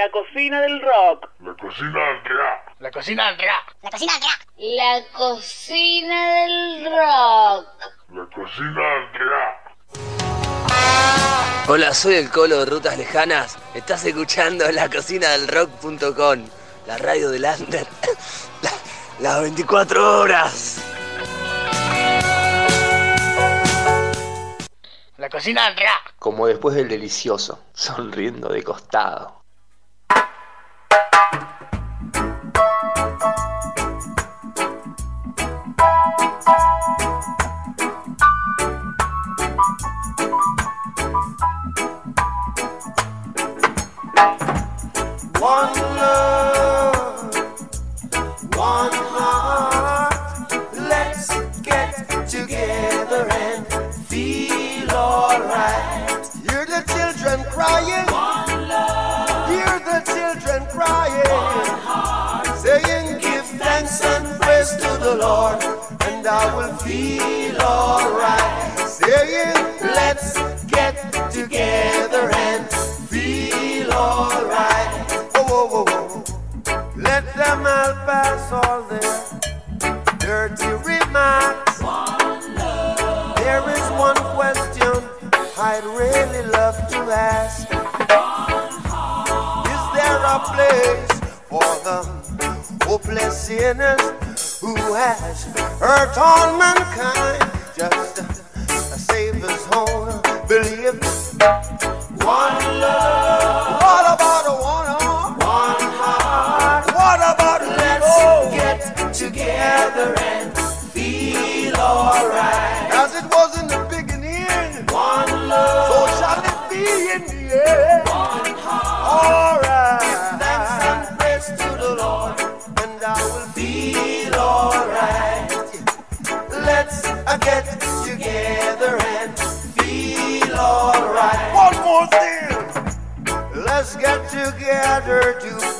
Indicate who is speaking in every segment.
Speaker 1: La cocina del rock.
Speaker 2: La cocina del rock.
Speaker 3: La cocina del rock.
Speaker 4: La cocina del rock.
Speaker 5: La cocina del rock.
Speaker 2: La cocina del rock.
Speaker 6: Hola, soy el Colo de Rutas Lejanas. Estás escuchando la cocina del rock.com, la radio del Under. La- las 24 horas.
Speaker 3: La cocina del rock.
Speaker 6: Como después del delicioso, sonriendo de costado.
Speaker 7: Saying, Let's get together and feel alright. Whoa, whoa, whoa. Let them all pass all their dirty remarks. One love. There is one question I'd really love to ask. Is there a place for the hopeless sinners who has hurt all mankind?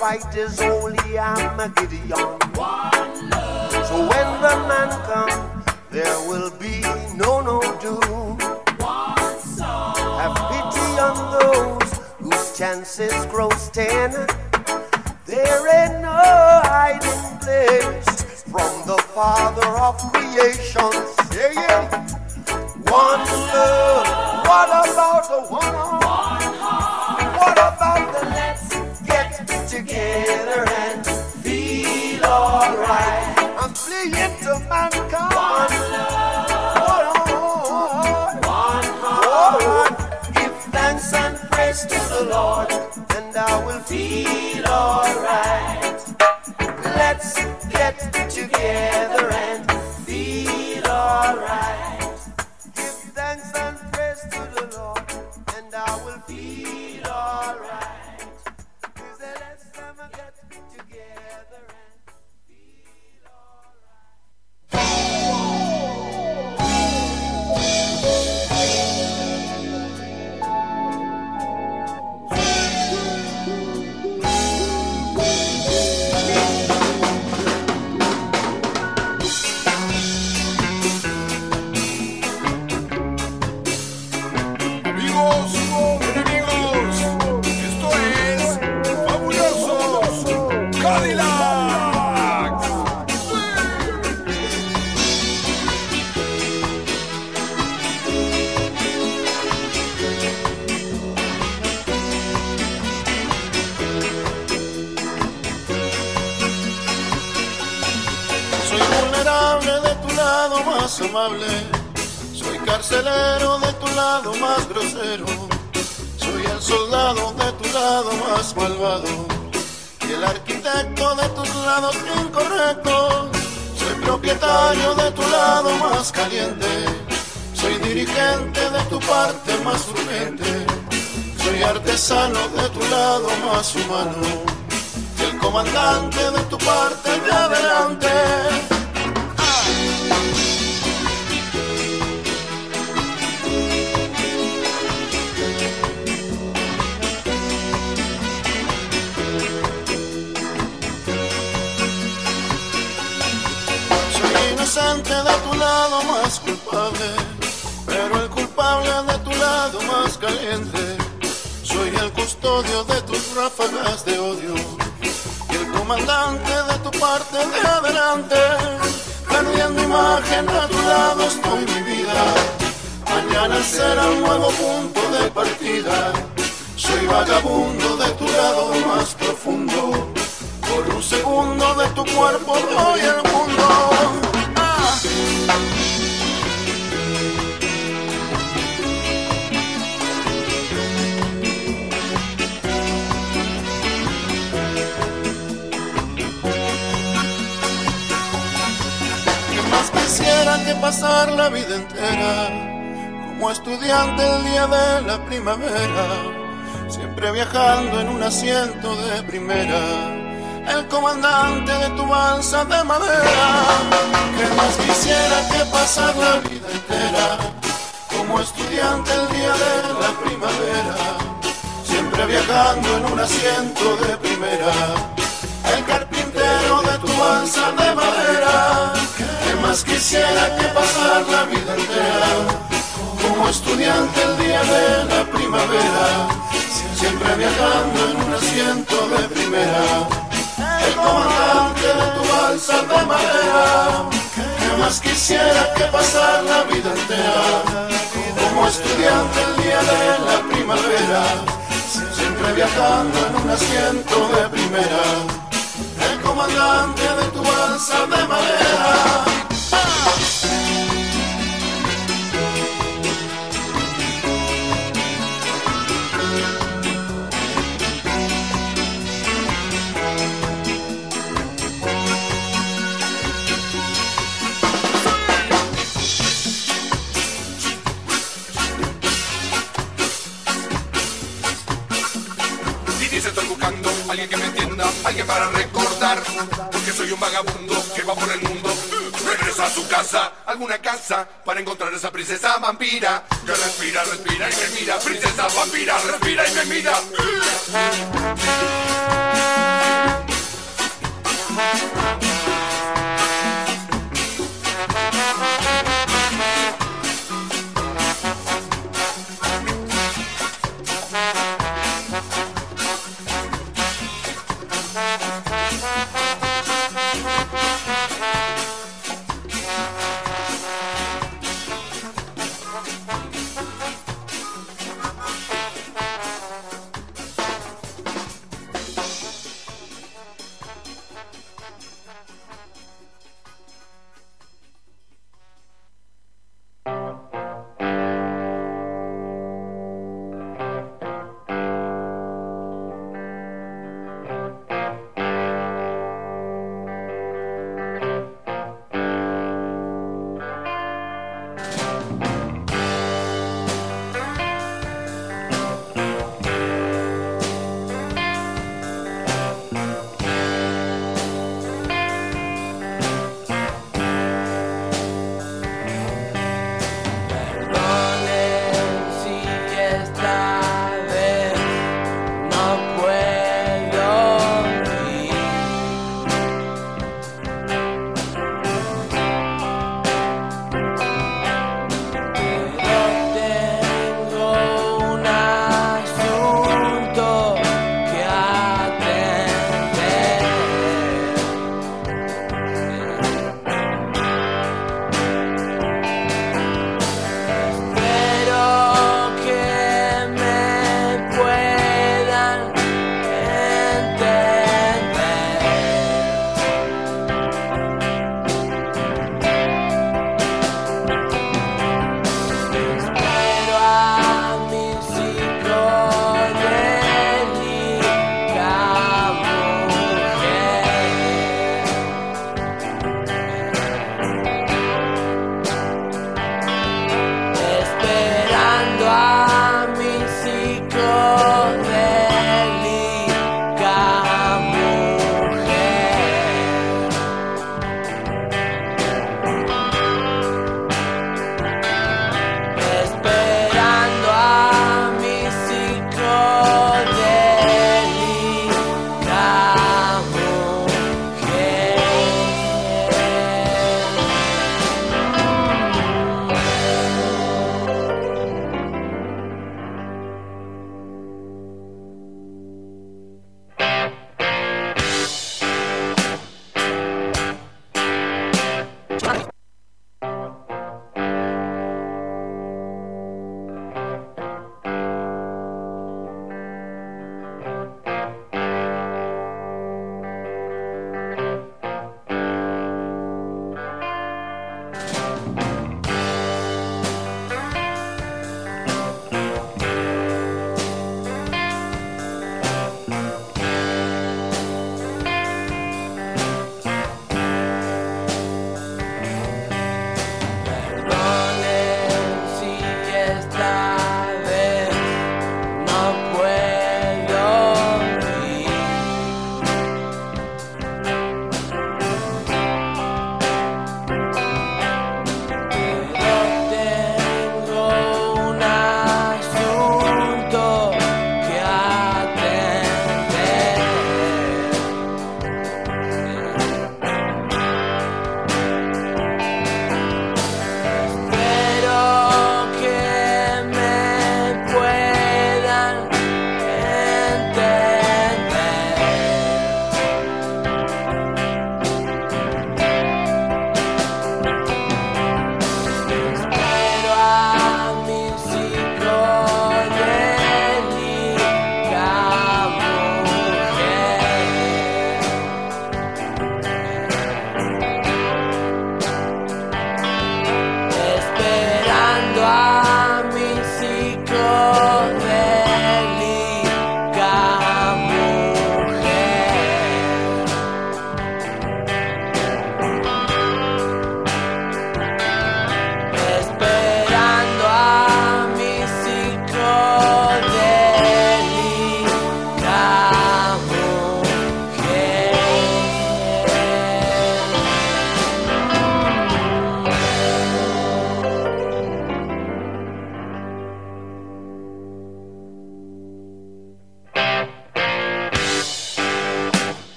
Speaker 7: Fight this holy Armageddon. So when the man comes, there will be no no doom. Have pity on those whose chances grow ten. There ain't no hiding place from the Father of creation. Saying, one love. What about the one alright?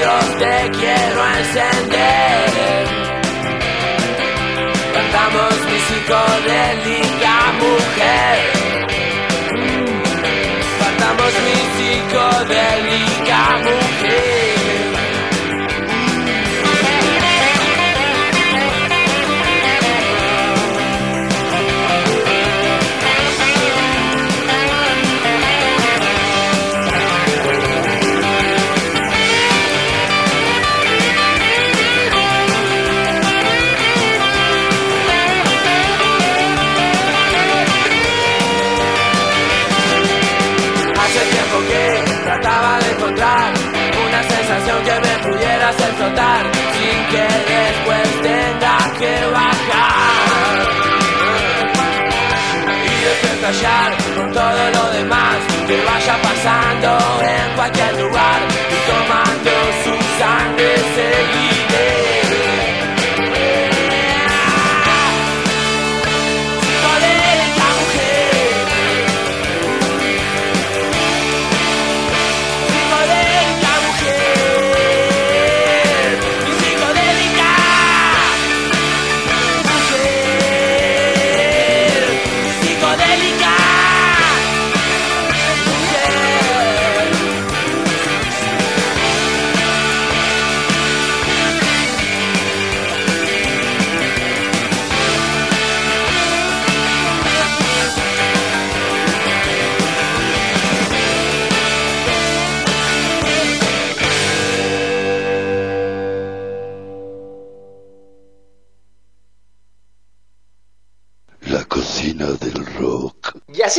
Speaker 8: Te quiero encender. Cantamos mi psicodélica mujer. Cantamos mi psicodélica mujer. Callar con todo lo demás que vaya pasando en cualquier lugar y tomando su sangre seguiré.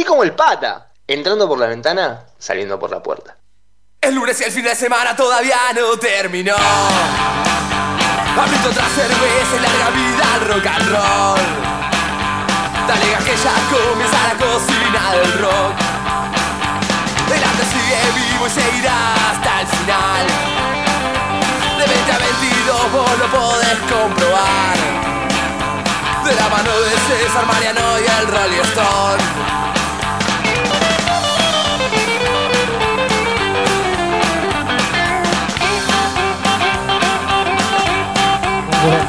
Speaker 8: Así como el pata, entrando por la ventana, saliendo por la puerta. El lunes y el fin de semana todavía no terminó. Abrito otra cerveza y larga vida al rock and roll. Dale que ya comienza la cocina del rock. El arte sigue vivo y seguirá hasta el final. De 20 a 22 vos lo podés comprobar. De la mano de César Mariano y el Rolling Stone.
Speaker 1: Buenas,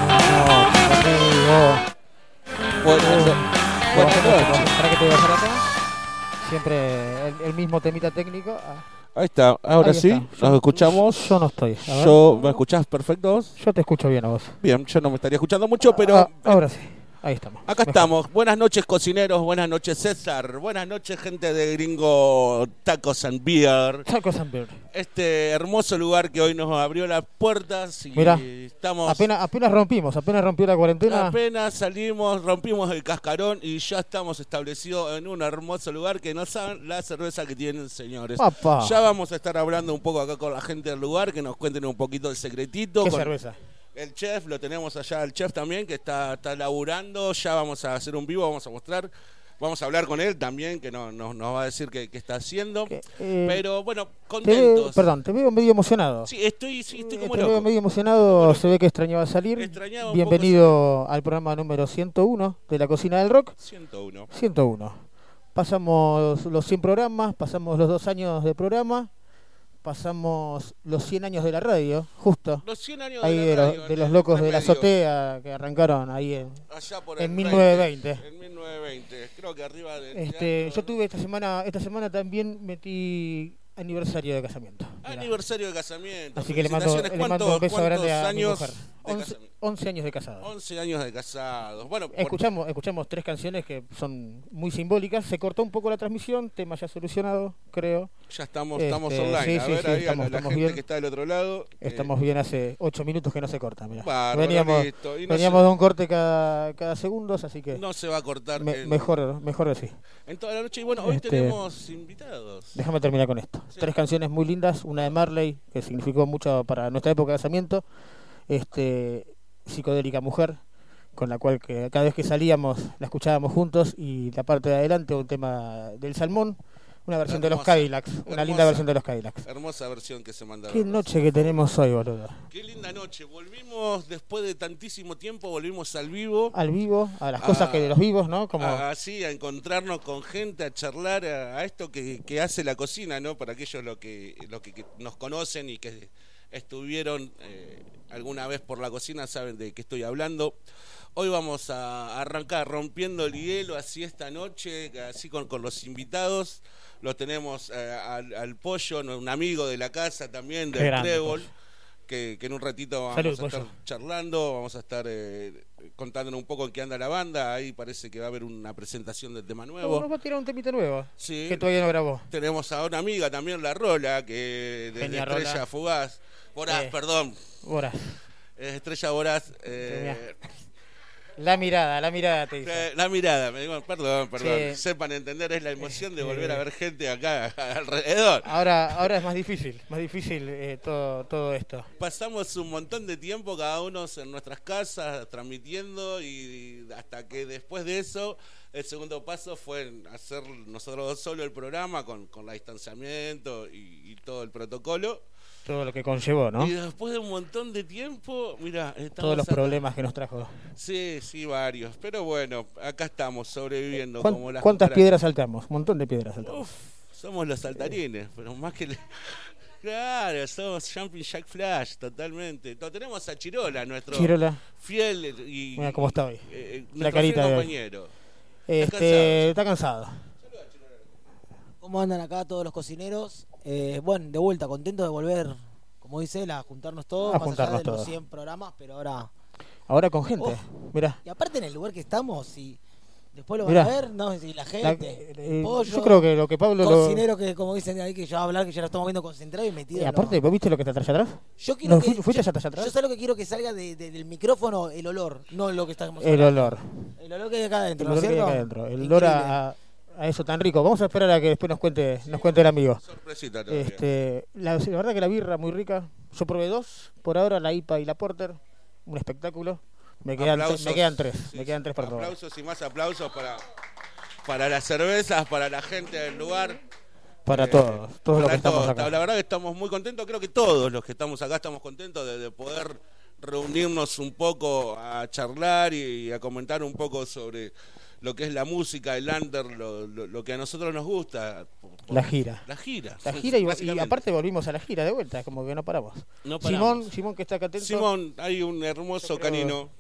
Speaker 1: buenas
Speaker 4: bueno,
Speaker 1: noches.
Speaker 4: ¿Para qué te voy a hacer acá? Siempre el, el mismo temita técnico. Ah,
Speaker 1: Ahí está, ahora
Speaker 4: ahí
Speaker 1: sí,
Speaker 4: está.
Speaker 1: nos escuchamos.
Speaker 4: Yo no estoy. A ver.
Speaker 1: Yo, ¿Me escuchás perfecto vos?
Speaker 4: Yo te escucho bien a vos.
Speaker 1: Bien, yo no me estaría escuchando mucho, pero
Speaker 4: Ah, ahora sí. Ahí estamos.
Speaker 1: acá
Speaker 4: Mejor.
Speaker 1: estamos. Buenas noches, cocineros. Buenas noches, César. Buenas noches, gente de Gringo Tacos and Beer.
Speaker 4: Tacos and Beer.
Speaker 1: Este hermoso lugar que hoy nos abrió las puertas y
Speaker 4: Mirá,
Speaker 1: estamos...
Speaker 4: Apenas, apenas rompimos, apenas rompió la cuarentena.
Speaker 1: Apenas salimos, rompimos el cascarón y ya estamos establecidos en un hermoso lugar que no saben la cerveza que tienen, señores.
Speaker 4: Papá.
Speaker 1: Ya vamos a estar hablando un poco acá con la gente del lugar, que nos cuenten un poquito el secretito.
Speaker 4: ¿Qué
Speaker 1: con
Speaker 4: cerveza?
Speaker 1: El chef, lo tenemos allá, el chef también, que está, está laburando. Ya vamos a hacer un vivo, vamos a mostrar. Vamos a hablar con él también, que no, no- nos va a decir qué, qué está haciendo.
Speaker 4: Eh,
Speaker 1: Pero bueno,
Speaker 4: te veo-
Speaker 1: contentos.
Speaker 4: perdón, te veo medio emocionado.
Speaker 1: Sí, estoy, sí, estoy
Speaker 4: Eh,
Speaker 1: como
Speaker 4: te veo medio emocionado, se ve que extrañaba salir.
Speaker 1: Extrañaba
Speaker 4: Bienvenido al programa número 101 de la cocina del rock.
Speaker 1: 101.
Speaker 4: 101. Pasamos los 100 programas, pasamos los dos años de programa, pasamos los 100 años de la radio, justo.
Speaker 1: Los 100 años
Speaker 4: Ahí
Speaker 1: de
Speaker 4: de,
Speaker 1: la
Speaker 4: los-
Speaker 1: radio,
Speaker 4: de
Speaker 1: en
Speaker 4: los locos de la azotea que arrancaron ahí en,
Speaker 1: Allá por
Speaker 4: en
Speaker 1: el
Speaker 4: 1920.
Speaker 1: 20, En 1920. Creo que arriba del
Speaker 4: Este, yo tuve esta semana, esta semana también metí aniversario de casamiento. Mirá.
Speaker 1: Aniversario de casamiento.
Speaker 4: Así que le mando, le mando un beso
Speaker 1: ¿Cuántos-
Speaker 4: grande a mi mujer.
Speaker 1: De
Speaker 4: 11,
Speaker 1: casamiento?
Speaker 4: 11 años de casado.
Speaker 1: 11 años de casados. Bueno, por-
Speaker 4: Escuchamos, escuchamos tres canciones que son muy simbólicas. Se cortó un poco la transmisión, tema ya solucionado, creo.
Speaker 1: ya estamos,
Speaker 4: Este,
Speaker 1: estamos online.
Speaker 4: sí,
Speaker 1: a ver
Speaker 4: sí,
Speaker 1: ahí a
Speaker 4: estamos-
Speaker 1: la, la
Speaker 4: estamos
Speaker 1: gente
Speaker 4: bien.
Speaker 1: que está del otro lado. eh,
Speaker 4: Estamos bien hace ocho minutos que no se corta. Mirá. Veníamos
Speaker 1: no
Speaker 4: veníamos de un corte cada, cada segundos, así que
Speaker 1: no se va a cortar
Speaker 4: me-
Speaker 1: en,
Speaker 4: mejor, mejor así.
Speaker 1: en toda la noche. Y bueno, hoy
Speaker 4: Este,
Speaker 1: tenemos invitados.
Speaker 4: Déjame terminar con esto.
Speaker 1: Sí.
Speaker 4: Tres canciones muy lindas, una de Marley, que significó mucho para nuestra época de casamiento, este, Psicodélica Mujer, con la cual que cada vez que salíamos la escuchábamos juntos, y la parte de adelante un tema del Salmón, una versión de los Cadillacs, una linda versión de los Cadillacs.
Speaker 1: Hermosa versión que se mandaron.
Speaker 4: Qué noche que tenemos hoy, boludo.
Speaker 1: Qué linda noche. Volvimos después de tantísimo tiempo, volvimos al vivo.
Speaker 4: Al vivo, a las cosas que de los vivos, ¿no? Como
Speaker 1: Así, a encontrarnos con gente, a charlar a, a esto que, que hace la cocina, ¿no? Para aquellos lo que, lo que, que nos conocen y que estuvieron eh, alguna vez por la cocina saben de qué estoy hablando. Hoy vamos a arrancar rompiendo el hielo así esta noche, así con, con los invitados. Lo tenemos eh, al, al Pollo, un amigo de la casa también, del
Speaker 4: grande,
Speaker 1: Trébol, que, que en un ratito vamos
Speaker 4: Salud,
Speaker 1: a estar
Speaker 4: Pollo.
Speaker 1: charlando, vamos a estar eh, contándonos un poco en qué anda la banda. Ahí parece que va a haber una presentación del tema nuevo.
Speaker 4: Nos va a tirar un temita nuevo.
Speaker 1: Sí.
Speaker 4: Que todavía no grabó.
Speaker 1: Tenemos a una amiga también, la Rola, que de
Speaker 4: Genia
Speaker 1: Estrella
Speaker 4: Rola.
Speaker 1: Fugaz. Voraz,
Speaker 4: Eh.
Speaker 1: perdón. Es Estrella Voraz. eh,
Speaker 4: la mirada, la mirada te dice.
Speaker 1: eh, la mirada, me digo, perdón, perdón.
Speaker 4: Sí.
Speaker 1: Sepan entender, es la emoción de
Speaker 4: Este-
Speaker 1: volver a ver gente acá alrededor.
Speaker 4: Ahora, ahora es más difícil, más difícil eh, todo, todo esto.
Speaker 1: Pasamos un montón de tiempo cada uno en nuestras casas transmitiendo y hasta que después de eso el segundo paso fue hacer nosotros dos solo el programa con, con el distanciamiento y, y todo el protocolo.
Speaker 4: Todo lo que conllevó, ¿no?
Speaker 1: Y después de un montón de tiempo, mira, estamos
Speaker 4: Todos los
Speaker 1: acá.
Speaker 4: problemas que nos trajo.
Speaker 1: Sí, sí, varios. Pero bueno, acá estamos sobreviviendo
Speaker 4: ¿Cuán-
Speaker 1: como las
Speaker 4: ¿Cuántas
Speaker 1: cucarachas.
Speaker 4: piedras saltamos? Un montón de piedras saltamos.
Speaker 1: Uf, somos los saltarines, pero más que... le- Claro, somos Jumping Jack Flash, totalmente. Tenemos a Chirola, nuestro
Speaker 4: Chirola.
Speaker 1: fiel y...
Speaker 4: Mira cómo está hoy.
Speaker 1: eh,
Speaker 4: La
Speaker 1: nuestro
Speaker 4: carita de
Speaker 1: compañero.
Speaker 4: Este, está cansado.
Speaker 9: ¿Cómo andan acá todos los cocineros? Eh, bueno, de vuelta, contento de volver, como dice él, a juntarnos todos,
Speaker 4: A
Speaker 9: más
Speaker 4: juntarnos
Speaker 9: allá de los
Speaker 4: todos.
Speaker 9: 100 programas, pero ahora...
Speaker 4: Ahora con gente.
Speaker 9: Oh.
Speaker 4: Mirá.
Speaker 9: Y aparte en el lugar que estamos, y después lo van
Speaker 4: Mirá.
Speaker 9: a ver, no, y la
Speaker 4: La-
Speaker 9: gente,
Speaker 4: eh,
Speaker 9: el pollo,
Speaker 4: yo creo que lo que Pablo lo-
Speaker 9: cocinero que como dicen ahí que ya va a hablar, que ya lo estamos viendo concentrado y metido
Speaker 4: Y aparte,
Speaker 9: lo-
Speaker 4: ¿vos viste lo que está atrás atrás?
Speaker 9: Yo quiero
Speaker 4: ¿No
Speaker 9: que,
Speaker 4: fu- ¿Fuiste allá atrás?
Speaker 9: yo sé lo que quiero que salga de- de- del micrófono, el olor, no lo que estamos
Speaker 4: El
Speaker 9: hablando.
Speaker 4: olor.
Speaker 9: El olor que hay acá adentro,
Speaker 4: El
Speaker 9: ¿no
Speaker 4: olor que hay acá adentro. El olor a, a- eso tan rico. Vamos a esperar a que después nos cuente, nos cuente el amigo.
Speaker 1: Sorpresita todavía.
Speaker 4: Este, la, la verdad que la birra muy rica. Yo probé dos por ahora, la IPA y la Porter. Un espectáculo. Me quedan,
Speaker 1: Aplausos.
Speaker 4: me quedan tres.
Speaker 1: Sí,
Speaker 4: me quedan tres para.
Speaker 1: Aplausos y más aplausos para, para las cervezas, para la gente del lugar.
Speaker 4: Para
Speaker 1: Eh,
Speaker 4: todos, todos los
Speaker 1: para
Speaker 4: que estamos
Speaker 1: todos.
Speaker 4: acá.
Speaker 1: La verdad que estamos muy contentos, creo que todos los que estamos acá estamos contentos de, de poder reunirnos un poco a charlar y a comentar un poco sobre lo que es la música, el under, lo, lo- lo que a nosotros nos gusta.
Speaker 4: La gira.
Speaker 1: La gira.
Speaker 4: La gira y, aparte volvimos a la gira de vuelta, como que no paramos.
Speaker 1: No
Speaker 4: Simón,
Speaker 1: paramos.
Speaker 4: Simón que está acá atento.
Speaker 1: Simón, hay un hermoso
Speaker 4: creo-
Speaker 1: canino.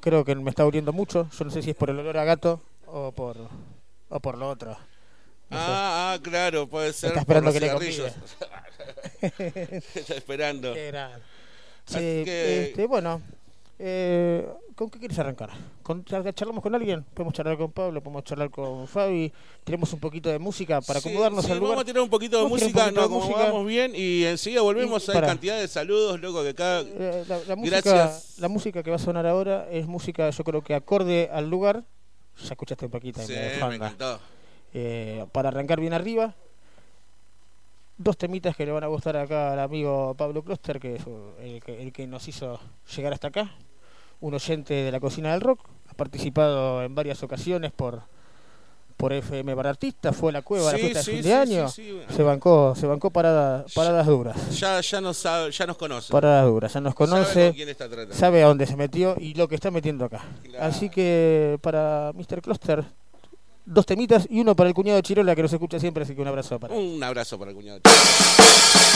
Speaker 4: Creo que me está oliendo mucho. Yo no sé si es por el olor a gato o por o por lo otro. No.
Speaker 1: Ah, ah, claro, puede ser.
Speaker 4: Está esperando
Speaker 1: por
Speaker 4: que
Speaker 1: los
Speaker 4: le
Speaker 1: cigarrillos. está esperando.
Speaker 4: Qué Sí,
Speaker 1: que-
Speaker 4: este, bueno, eh, ¿con qué quieres arrancar? ¿Con, char- ¿Charlamos con alguien? Podemos charlar con Pablo, podemos charlar con Fabi. Tenemos un poquito de música para acomodarnos
Speaker 1: sí,
Speaker 4: al lugar.
Speaker 1: Vamos a tirar un poquito de música,
Speaker 4: poquito
Speaker 1: nos acomodamos bien y enseguida volvemos.
Speaker 4: Y
Speaker 1: Hay cantidad de saludos, loco, que cada.
Speaker 4: Eh, la, la música,
Speaker 1: Gracias.
Speaker 4: la música que va a sonar ahora es música, yo creo que acorde al lugar. Ya escuchaste un poquito
Speaker 1: Sí,
Speaker 4: de
Speaker 1: me encantó.
Speaker 4: Eh, para arrancar bien arriba. Dos temitas que le van a gustar acá al amigo Pablo Kloster, que es el que, el que nos hizo llegar hasta acá. Un oyente de la cocina del rock. Ha participado en varias ocasiones por por FM para artistas. Fue a la cueva a la
Speaker 1: Sí,
Speaker 4: fiesta de
Speaker 1: sí,
Speaker 4: fin
Speaker 1: sí,
Speaker 4: de año.
Speaker 1: sí, sí.
Speaker 4: Se bancó, se bancó paradas, paradas duras.
Speaker 1: Ya, ya, nos sabe- ya nos conoce.
Speaker 4: Paradas duras. Ya nos conoce.
Speaker 1: está.
Speaker 4: Sabe a dónde se metió y lo que está metiendo acá.
Speaker 1: Claro.
Speaker 4: Así que para Mr. Cluster, dos temitas y uno para el cuñado de Chirola que nos escucha siempre, así que un abrazo para él.
Speaker 1: Un abrazo para el cuñado.
Speaker 6: Since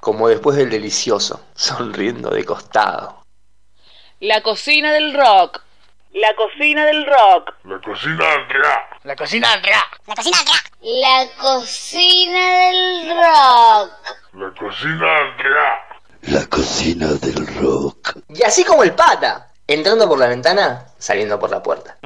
Speaker 10: Como después del delicioso, sonriendo de costado.
Speaker 5: La cocina del rock. La cocina del rock.
Speaker 11: La cocina del rock.
Speaker 10: La cocina del rock.
Speaker 5: La cocina del rock. La cocina del rock.
Speaker 11: La cocina del rock.
Speaker 2: La cocina del rock.
Speaker 10: Y así como el pata, entrando por la ventana, saliendo por la puerta.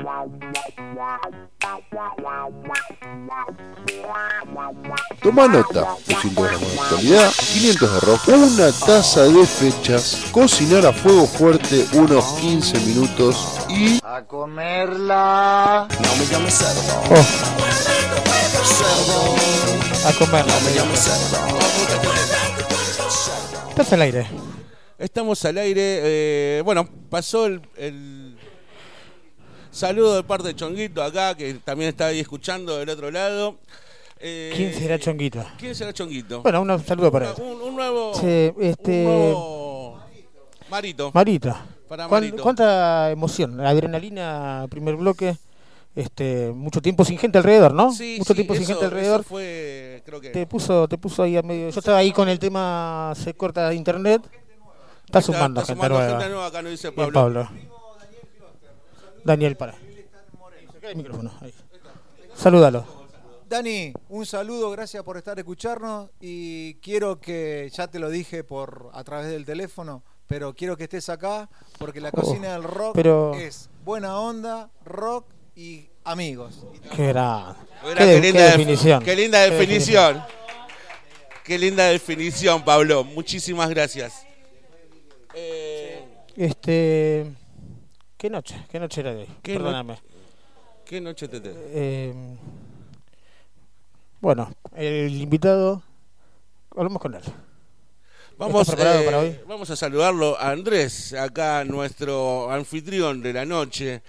Speaker 12: Toma nota, 200 gramos de actualidad, 500 de rock, una taza de fechas, cocinar a fuego fuerte unos 15 minutos y...
Speaker 13: A comerla.
Speaker 11: No me llames cerdo.
Speaker 4: Oh. A comer.
Speaker 11: No me llames cerdo.
Speaker 4: Estás al aire.
Speaker 1: Estamos al aire. eh, bueno, pasó el, el saludo de parte de Chonguito acá, que también está ahí escuchando del otro lado. Eh,
Speaker 4: ¿Quién será Chonguito?
Speaker 1: ¿Quién será Chonguito?
Speaker 4: Bueno, un saludo para él.
Speaker 1: Un, un nuevo.
Speaker 4: Sí, este-
Speaker 1: un nuevo Marito.
Speaker 4: Marito.
Speaker 1: Para
Speaker 4: ¿Cuán-
Speaker 1: Marito.
Speaker 4: ¿Cuánta emoción? Adrenalina, primer bloque. Este, mucho tiempo sin gente alrededor, ¿no?
Speaker 1: Sí,
Speaker 4: mucho
Speaker 1: sí,
Speaker 4: tiempo sin
Speaker 1: eso-
Speaker 4: gente alrededor.
Speaker 1: eso fue, creo que.
Speaker 4: Te puso, te puso ahí a medio. Yo estaba ahí con el tema se corta de internet. Está, sumando
Speaker 1: está
Speaker 4: gente
Speaker 1: sumando
Speaker 4: nueva.
Speaker 1: gente nueva, acá nos dice
Speaker 4: Bien,
Speaker 1: Pablo.
Speaker 4: Daniel, para. El micrófono. ahí. Salúdalo.
Speaker 14: Dani, un saludo, gracias por estar escucharnos y quiero que, ya te lo dije por a través del teléfono, pero quiero que estés acá porque la
Speaker 4: Oh,
Speaker 14: cocina del rock
Speaker 4: pero-
Speaker 14: es buena onda, rock y amigos.
Speaker 4: Qué gran. Qué, de-
Speaker 1: qué
Speaker 4: qué
Speaker 1: linda def-
Speaker 4: definición.
Speaker 1: Qué linda
Speaker 4: Qué
Speaker 1: definición. Qué linda definición, Pablo. Muchísimas gracias.
Speaker 4: Este. ¿Qué noche? ¿Qué noche era de hoy?
Speaker 1: ¿Qué no-
Speaker 4: Perdóname.
Speaker 1: ¿Qué noche te tengo?
Speaker 4: Eh, bueno, el invitado. Hablamos con él.
Speaker 1: Vamos,
Speaker 4: ¿Estás preparado
Speaker 1: eh,
Speaker 4: para hoy?
Speaker 1: vamos a saludarlo a Andrés, acá nuestro anfitrión de la noche.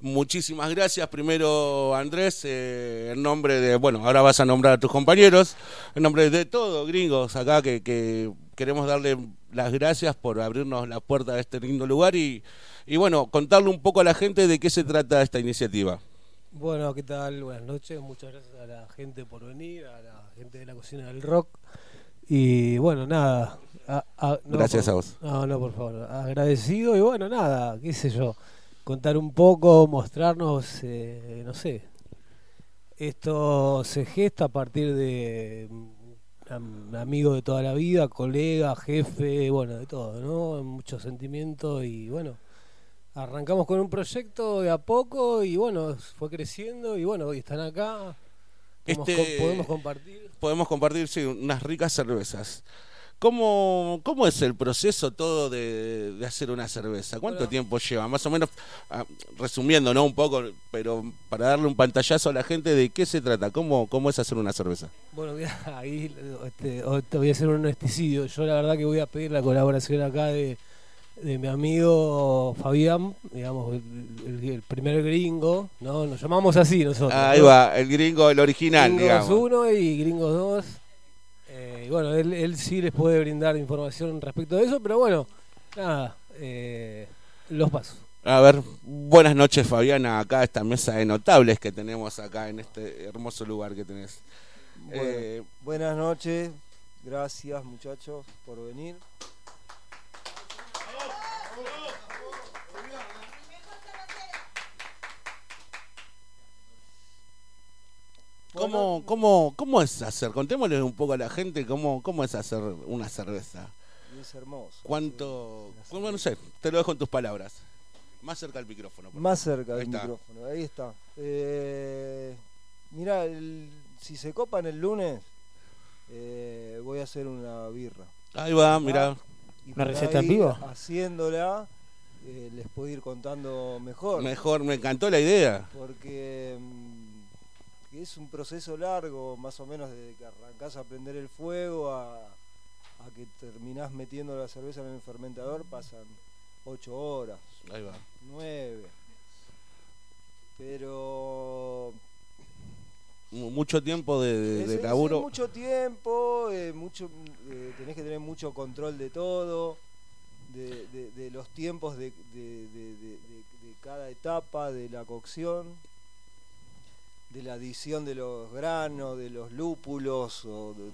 Speaker 1: Muchísimas gracias. Primero, Andrés, eh, en nombre de, bueno, ahora vas a nombrar a tus compañeros, en nombre de todos, gringos, acá que, que queremos darle las gracias por abrirnos la puerta de este lindo lugar y, y bueno, contarle un poco a la gente de qué se trata esta iniciativa.
Speaker 15: Bueno, ¿qué tal? Buenas noches. Muchas gracias a la gente por venir, a la gente de la cocina del rock. Y bueno, nada. a- a- no,
Speaker 1: Gracias
Speaker 15: por-
Speaker 1: a vos.
Speaker 15: No, no, por favor. Agradecido y bueno, nada, qué sé yo. Contar un poco, mostrarnos, eh, no sé. Esto se gesta a partir de un un amigo de toda la vida, colega, jefe, bueno, de todo, ¿no? Muchos sentimientos y bueno. Arrancamos con un proyecto de a poco y bueno, fue creciendo y bueno, hoy están acá. Podemos,
Speaker 1: Este-
Speaker 15: podemos compartir.
Speaker 1: Podemos compartir, sí, unas ricas cervezas. ¿Cómo, ¿Cómo es el proceso todo de, de hacer una cerveza? ¿Cuánto tiempo lleva? Más o menos, ah, resumiendo, ¿no? Un poco, pero para darle un pantallazo a la gente de qué se trata, cómo, cómo es hacer una cerveza.
Speaker 15: Bueno, mira, ahí este, voy a hacer un honesticidio. Yo la verdad que voy a pedir la colaboración acá de, de mi amigo Fabián, digamos, el, primer gringo, ¿no? Nos llamamos así nosotros.
Speaker 1: Ahí
Speaker 15: ¿no?
Speaker 1: va, el gringo, el original,
Speaker 15: Gringos
Speaker 1: digamos.
Speaker 15: 1 y Gringos 2. Eh, y bueno, él, él sí les puede brindar información respecto de eso, pero bueno, nada, eh, los pasos.
Speaker 1: A ver, buenas noches Fabiana, acá esta mesa de notables que tenemos acá en este hermoso lugar que tenés.
Speaker 16: Bueno,
Speaker 1: Eh,
Speaker 16: buenas noches, gracias muchachos por venir.
Speaker 1: ¿Cómo, cómo, ¿Cómo es hacer? Contémosle un poco a la gente cómo, cómo es hacer una cerveza.
Speaker 16: Es hermoso.
Speaker 1: ¿Cuánto? Bueno, no sé, te lo dejo en tus palabras. Más cerca al micrófono.
Speaker 16: Más
Speaker 1: favor.
Speaker 16: cerca
Speaker 1: Ahí
Speaker 16: del
Speaker 1: está.
Speaker 16: micrófono, ahí está. Eh, mira, si se copan el lunes, eh, voy a hacer una birra.
Speaker 1: Ahí va,
Speaker 16: Ah,
Speaker 1: mirá.
Speaker 16: Y
Speaker 4: ¿Una
Speaker 16: por
Speaker 4: receta en vivo?
Speaker 16: Haciéndola, eh, les puedo ir contando mejor.
Speaker 1: Mejor, me encantó la idea.
Speaker 16: Porque mm, es un proceso largo, más o menos desde que arrancás a prender el fuego a, a que terminás metiendo la cerveza en el fermentador, pasan 8 horas,
Speaker 1: Ahí va.
Speaker 16: 9. Pero
Speaker 1: Mucho tiempo de, de- laburo.
Speaker 16: es mucho tiempo, eh, mucho, eh, tenés que tener mucho control de todo, de, de- de los tiempos de, de- de- de- de- de cada etapa de la cocción, de la adición de los granos, de los lúpulos o de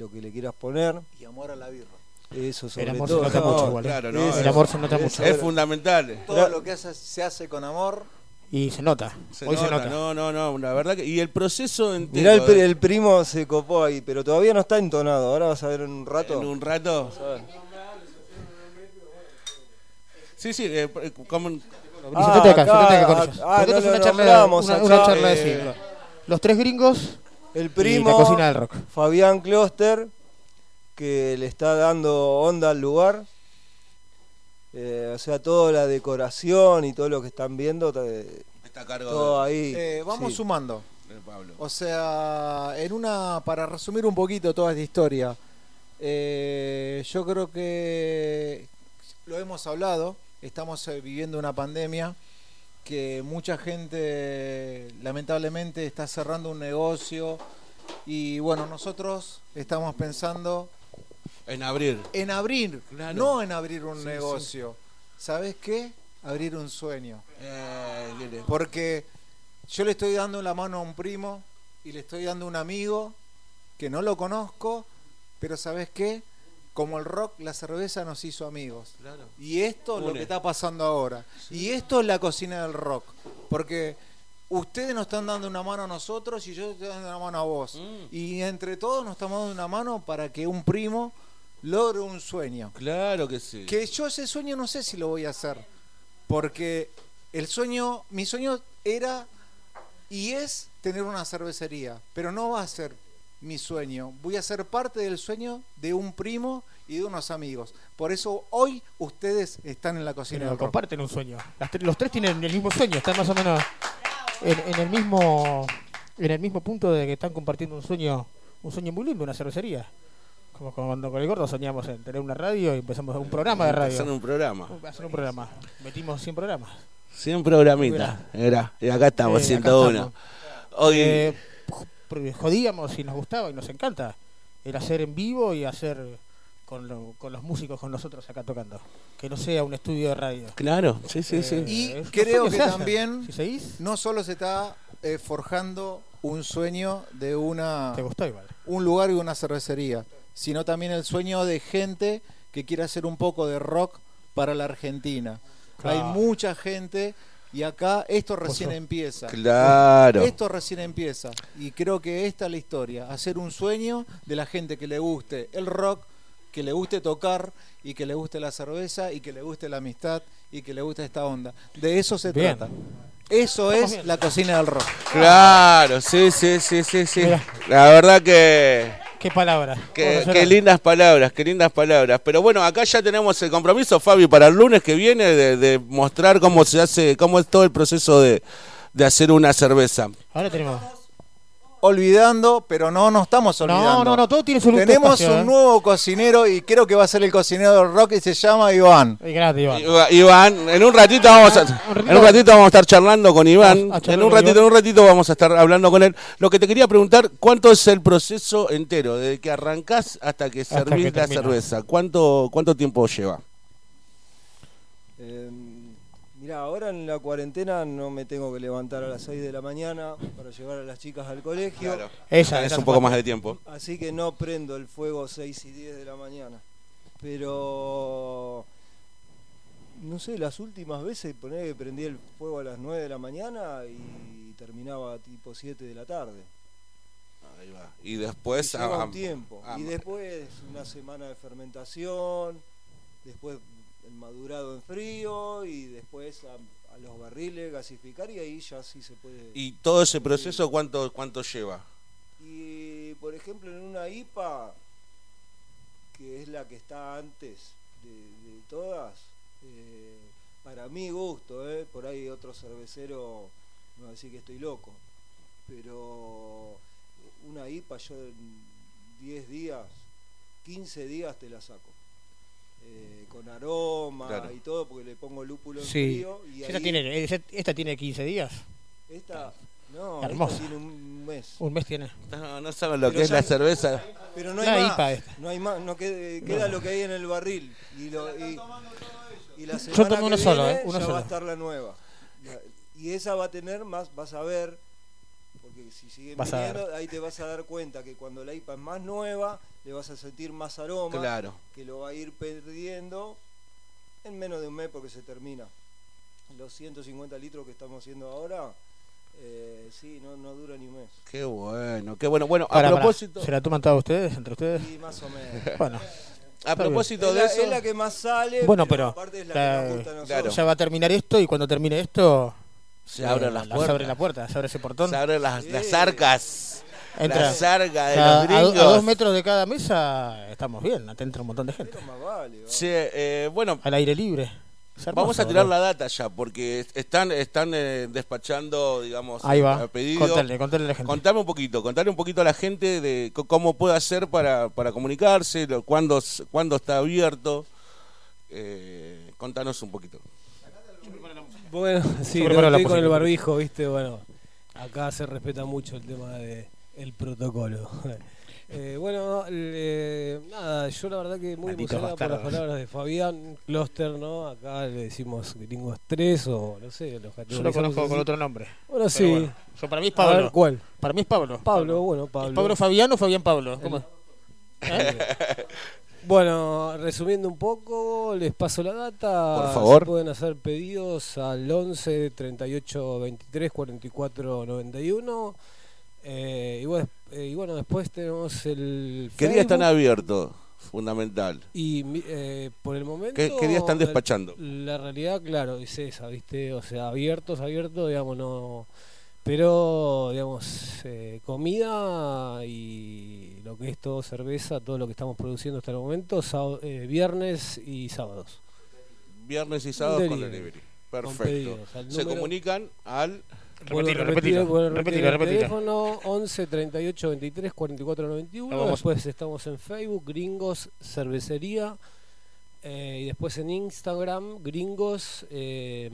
Speaker 16: lo que le quieras poner.
Speaker 14: Y amor a la birra.
Speaker 16: Eso sobre
Speaker 4: El amor se nota mucho igual, ¿eh?
Speaker 1: Claro, ¿no?
Speaker 16: Eso-
Speaker 4: El amor se nota mucho.
Speaker 1: Es fundamental.
Speaker 14: Todo lo que hace- se hace con amor.
Speaker 4: Y se nota.
Speaker 1: Se
Speaker 4: Hoy se
Speaker 1: nota,
Speaker 4: nota.
Speaker 1: No, no, no, la verdad que. Y el proceso entero.
Speaker 16: Mirá, el,
Speaker 1: eh,
Speaker 16: el primo se copó ahí, pero todavía no está entonado. Ahora vas a ver en un rato.
Speaker 1: En un rato.
Speaker 16: Vas a ver.
Speaker 1: Sí, sí, eh, eh, como-
Speaker 4: Y sentate acá,
Speaker 16: acá,
Speaker 4: sentate acá con
Speaker 16: ah,
Speaker 4: ellos.
Speaker 16: ah,
Speaker 4: Porque
Speaker 16: no
Speaker 4: esto es
Speaker 16: lo
Speaker 4: una charla,
Speaker 16: nombramos
Speaker 4: una,
Speaker 16: acá,
Speaker 4: una charla
Speaker 16: eh,
Speaker 4: de sí. Los tres gringos
Speaker 16: El
Speaker 4: y
Speaker 16: primo
Speaker 4: la cocina del rock.
Speaker 16: Fabián Kloster, que le está dando onda al lugar. Eh, o sea, toda la decoración y todo lo que están viendo, eh,
Speaker 1: está a cargo
Speaker 16: todo
Speaker 1: de-
Speaker 16: ahí.
Speaker 14: Eh, vamos
Speaker 16: sí.
Speaker 14: sumando.
Speaker 1: Pablo.
Speaker 14: O sea, en una para resumir un poquito toda esta historia, eh, yo creo que lo hemos hablado, estamos viviendo una pandemia que mucha gente lamentablemente está cerrando un negocio y bueno, nosotros estamos pensando
Speaker 1: En abrir.
Speaker 14: en abrir,
Speaker 1: Claro.
Speaker 14: no en abrir un
Speaker 1: Sí,
Speaker 14: negocio. ¿Sabes qué? Abrir un sueño.
Speaker 1: Eh.
Speaker 14: Porque yo le estoy dando la mano a un primo y le estoy dando a un amigo que no lo conozco, pero ¿sabes qué? Como el rock, la cerveza nos hizo amigos.
Speaker 1: Claro.
Speaker 14: Y esto es lo que está pasando ahora. Y esto es la cocina del rock. Porque ustedes nos están dando una mano a nosotros y yo te estoy dando una mano a vos.
Speaker 1: Mm.
Speaker 14: Y entre todos nos estamos dando una mano para que un primo logre un sueño.
Speaker 1: Claro que sí.
Speaker 14: Que yo ese sueño no sé si lo voy a hacer. Porque el sueño, mi sueño era y es tener una cervecería. Pero no va a ser mi sueño. Voy a ser parte del sueño de un primo y de unos amigos. Por eso hoy ustedes están en la cocina
Speaker 4: Pero
Speaker 14: del rock.
Speaker 4: comparten un sueño. Las tre- los tres tienen el mismo sueño, están más o menos en, en el mismo en el mismo punto de que están compartiendo un sueño, un sueño muy lindo, una cervecería. Como cuando con el gordo soñamos en tener una radio y empezamos un programa de radio.
Speaker 1: Hacer un programa.
Speaker 4: Hacer un programa. Metimos 100 programas.
Speaker 1: 100 programitas. Era. Y acá estamos,
Speaker 4: Eh, acá
Speaker 1: 101.
Speaker 4: estamos.
Speaker 1: Hoy.
Speaker 4: Eh, jodíamos y nos gustaba y nos encanta el hacer en vivo y hacer con, lo- con los músicos con nosotros acá tocando. Que no sea un estudio de radio.
Speaker 1: Claro, sí, sí, sí.
Speaker 14: Y
Speaker 4: Eh, los
Speaker 14: creo que también
Speaker 4: Si seguís,
Speaker 14: no solo se está eh, forjando un sueño de una
Speaker 4: te gustó igual.
Speaker 14: un lugar y una cervecería, sino también el sueño de gente que quiere hacer un poco de rock para la Argentina.
Speaker 4: Claro.
Speaker 14: Hay mucha gente y acá esto recién empieza.
Speaker 1: Claro.
Speaker 14: Esto recién empieza. Y creo que esta es la historia. Hacer un sueño de la gente que le guste el rock, que le guste tocar y que le guste la cerveza y que le guste la amistad y que le guste esta onda. De eso se
Speaker 4: Bien.
Speaker 14: trata. Eso
Speaker 4: Estamos
Speaker 14: es
Speaker 4: bien.
Speaker 14: la cocina del rock.
Speaker 1: Claro, sí, sí, sí, sí, sí.
Speaker 4: Mira.
Speaker 1: La verdad que
Speaker 4: Qué palabra.
Speaker 1: Qué, lindas palabras, qué lindas palabras. Pero bueno, acá ya tenemos el compromiso, Fabi, para el lunes que viene de, de mostrar cómo se hace, cómo es todo el proceso de, de hacer una cerveza.
Speaker 4: Ahora tenemos.
Speaker 14: Olvidando, pero no nos estamos olvidando.
Speaker 4: No, no, no, todo tiene su
Speaker 14: Tenemos
Speaker 4: espacio,
Speaker 14: un
Speaker 4: ¿eh?
Speaker 14: nuevo cocinero y creo que va a ser el cocinero del rock y se llama Iván.
Speaker 4: Grande, Iván.
Speaker 1: Iván, en un ratito vamos a, en un ratito vamos a estar charlando con Iván. En un ratito, en un ratito vamos a estar hablando con él. Lo que te quería preguntar, ¿cuánto es el proceso entero, desde que arrancás hasta que
Speaker 4: Hasta
Speaker 1: servís
Speaker 4: que
Speaker 1: la
Speaker 4: termina.
Speaker 1: cerveza? ¿Cuánto, cuánto tiempo lleva?
Speaker 16: Eh, mira, ahora en la cuarentena no me tengo que levantar a las 6 de la mañana para llevar a las chicas al colegio.
Speaker 1: Claro.
Speaker 4: Esa,
Speaker 1: es un poco más de tiempo.
Speaker 16: Así que no prendo el fuego 6 y 10 de la mañana. Pero no sé, las últimas veces poner que prendí el fuego a las 9 de la mañana y terminaba tipo 7 de la tarde.
Speaker 1: Ahí va. Y después...
Speaker 16: Y lleva
Speaker 1: ah,
Speaker 16: un tiempo.
Speaker 1: ah,
Speaker 16: y después una semana de fermentación, después el madurado en frío y después a, a los barriles gasificar y ahí ya sí se puede.
Speaker 1: ¿Y todo ese proceso cuánto, cuánto lleva?
Speaker 16: Y por ejemplo en una IPA, que es la que está antes de, de todas, eh, para mi gusto, eh, por ahí otro cervecero me va a decir que estoy loco, pero una IPA yo en 10 días, 15 días te la saco. Eh, con aroma
Speaker 1: Claro.
Speaker 16: y todo, porque le pongo lúpulo en
Speaker 4: Sí.
Speaker 16: frío. Y
Speaker 4: Esta
Speaker 16: ahí-
Speaker 4: tiene, esta tiene 15 días.
Speaker 16: esta, no,
Speaker 4: Hermosa.
Speaker 16: esta tiene un mes.
Speaker 4: Un mes tiene.
Speaker 1: No, no saben lo
Speaker 16: Pero
Speaker 1: que es la cerveza.
Speaker 16: Pero no hay
Speaker 4: La
Speaker 16: más.
Speaker 4: IPA esta.
Speaker 16: No hay más, no queda, queda lo que hay en el barril. Y, lo, y, y la
Speaker 4: Yo
Speaker 16: semana
Speaker 4: tomé
Speaker 16: que
Speaker 4: uno solo,
Speaker 16: viene
Speaker 4: eh, uno
Speaker 16: ya
Speaker 4: solo.
Speaker 16: va a estar la nueva. Y esa va a tener más, vas a ver, porque si siguen
Speaker 4: Vas
Speaker 16: viniendo, ahí te vas a dar cuenta que cuando la IPA es más nueva, le vas a sentir más aroma,
Speaker 1: Claro.
Speaker 16: que lo va a ir perdiendo en menos de un mes porque se termina. Los 150 litros que estamos haciendo ahora, eh, sí, no, no dura ni un mes.
Speaker 1: Qué bueno, qué bueno. Bueno, a propósito...
Speaker 4: ¿Se la toman todos ustedes, entre ustedes?
Speaker 16: Sí, más o menos.
Speaker 4: Bueno.
Speaker 1: A propósito
Speaker 16: es,
Speaker 1: de
Speaker 16: la,
Speaker 1: eso...
Speaker 16: es la que más sale,
Speaker 4: Bueno, pero
Speaker 16: aparte es la,
Speaker 4: la-
Speaker 16: que nos gusta a nosotros.
Speaker 1: Claro.
Speaker 4: ya va a terminar esto y cuando termine esto
Speaker 1: Se abren las
Speaker 4: la-
Speaker 1: puertas.
Speaker 4: Se abre la puerta, se abre ese portón.
Speaker 1: Se abren las,
Speaker 16: Sí.
Speaker 1: las arcas.
Speaker 4: Entra.
Speaker 1: Las arcas de los
Speaker 4: a, do-
Speaker 1: gringos.
Speaker 4: a dos metros de cada mesa estamos bien, te entra un montón de gente.
Speaker 1: Eh, bueno,
Speaker 4: Al aire libre. Hermoso,
Speaker 1: vamos a tirar la data ya, porque están, están eh, despachando, digamos,
Speaker 4: Ahí va.
Speaker 1: a pedido.
Speaker 4: Contale, contale a la gente.
Speaker 1: Contame un poquito, contale un poquito a la gente de cómo puede hacer para, para comunicarse, lo- cuándo, cuándo está abierto. Eh, contanos un poquito.
Speaker 15: Bueno, sí, no, estoy con el barbijo, viste, bueno, acá se respeta mucho el tema de el protocolo. Eh, bueno, eh, nada, yo la verdad que muy
Speaker 4: Malditos
Speaker 15: emocionado por las palabras de Fabián Cluster, ¿no? Acá le decimos gringos 3 o no sé, los
Speaker 4: Yo lo conozco con otro nombre.
Speaker 15: Bueno, sí.
Speaker 4: bueno, yo para mí es
Speaker 15: A ver,
Speaker 4: Pablo.
Speaker 15: ¿cuál?
Speaker 4: Para mí es Pablo.
Speaker 15: Pablo, bueno,
Speaker 4: ¿Es
Speaker 15: Pablo.
Speaker 4: Pablo Fabián o Fabián Pablo? ¿Cómo es? ¿Eh?
Speaker 15: Bueno, resumiendo un poco, les paso la data.
Speaker 1: Por favor.
Speaker 15: Se pueden hacer pedidos al 11 38 23 44 91. Eh, y, bueno, eh, y bueno, después tenemos el.
Speaker 1: ¿Qué día están abiertos? Fundamental.
Speaker 15: Y eh, por el momento.
Speaker 1: ¿Qué- qué día están
Speaker 15: la-
Speaker 1: despachando?
Speaker 15: La, realidad, claro, es esa, ¿viste? O sea, abiertos, abiertos, digamos, no. Pero, digamos, eh, comida y lo que es todo cerveza, todo lo que estamos produciendo hasta el momento, sábado- eh, viernes y sábados.
Speaker 1: Viernes y sábados con
Speaker 15: Delivery.
Speaker 1: Perfecto.
Speaker 15: pedidos,
Speaker 1: Se comunican al
Speaker 4: Repetilo,
Speaker 15: repetir,
Speaker 4: repetilo, repetilo,
Speaker 15: el
Speaker 4: repetilo.
Speaker 15: teléfono 11 38 23 44 91.
Speaker 4: Lo vamos-
Speaker 15: Después estamos en Facebook, Gringos Cervecería. Eh, y después en Instagram, Gringos. Eh,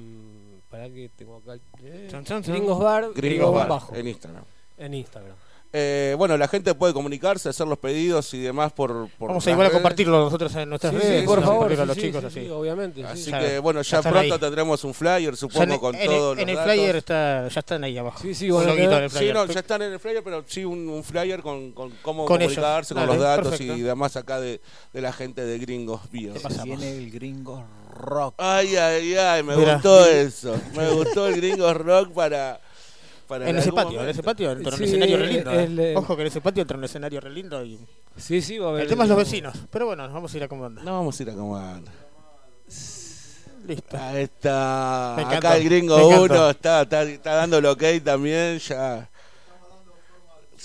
Speaker 15: para que tengo acá. eh,
Speaker 4: Chan, chan, chan.
Speaker 15: Gringos Bar,
Speaker 1: Gringos Bar,
Speaker 15: bajo.
Speaker 1: en Instagram.
Speaker 15: En Instagram.
Speaker 1: Eh, bueno, la gente puede comunicarse, hacer los pedidos y demás por. por
Speaker 4: Vamos a igual a compartirlo nosotros en nuestras
Speaker 15: Sí,
Speaker 4: redes.
Speaker 15: sí, por favor.
Speaker 4: a los
Speaker 15: sí,
Speaker 4: chicos
Speaker 15: sí,
Speaker 4: así.
Speaker 15: sí, obviamente.
Speaker 1: Así.
Speaker 4: Ya-
Speaker 1: que bueno, ya,
Speaker 4: ya
Speaker 1: pronto
Speaker 4: ahí.
Speaker 1: tendremos un flyer, supongo,
Speaker 4: en,
Speaker 1: con
Speaker 4: en
Speaker 1: todos
Speaker 4: en
Speaker 1: los
Speaker 4: el
Speaker 1: datos.
Speaker 4: flyer está, ya están ahí abajo.
Speaker 15: Sí, sí, bueno,
Speaker 4: del
Speaker 1: Sí,
Speaker 4: flyer.
Speaker 1: no, ya están en el flyer, pero sí un, un flyer con, con cómo
Speaker 4: Con ellos.
Speaker 1: comunicarse, con
Speaker 4: Dale,
Speaker 1: los datos
Speaker 4: perfecto.
Speaker 1: y demás acá de, de la gente de Gringos Beer.
Speaker 4: ¿Qué pasamos?
Speaker 14: Viene el gringo rock.
Speaker 1: Ay, ay, ay, me
Speaker 4: Mira.
Speaker 1: gustó eso. Me gustó el Gringos Rock para. Para
Speaker 4: En ese patio, en ese patio entra un
Speaker 15: Sí,
Speaker 4: escenario re lindo. eh. Ojo que en ese patio entra un escenario re lindo y
Speaker 15: Sí, sí, va a haber.
Speaker 4: el tema es los vecinos. Pero bueno, nos vamos a ir acomodando.
Speaker 1: No vamos a ir acomodando.
Speaker 4: Listo.
Speaker 1: Ahí está. Acá el Gringo. 1 está, está, está dando el ok también. Ya.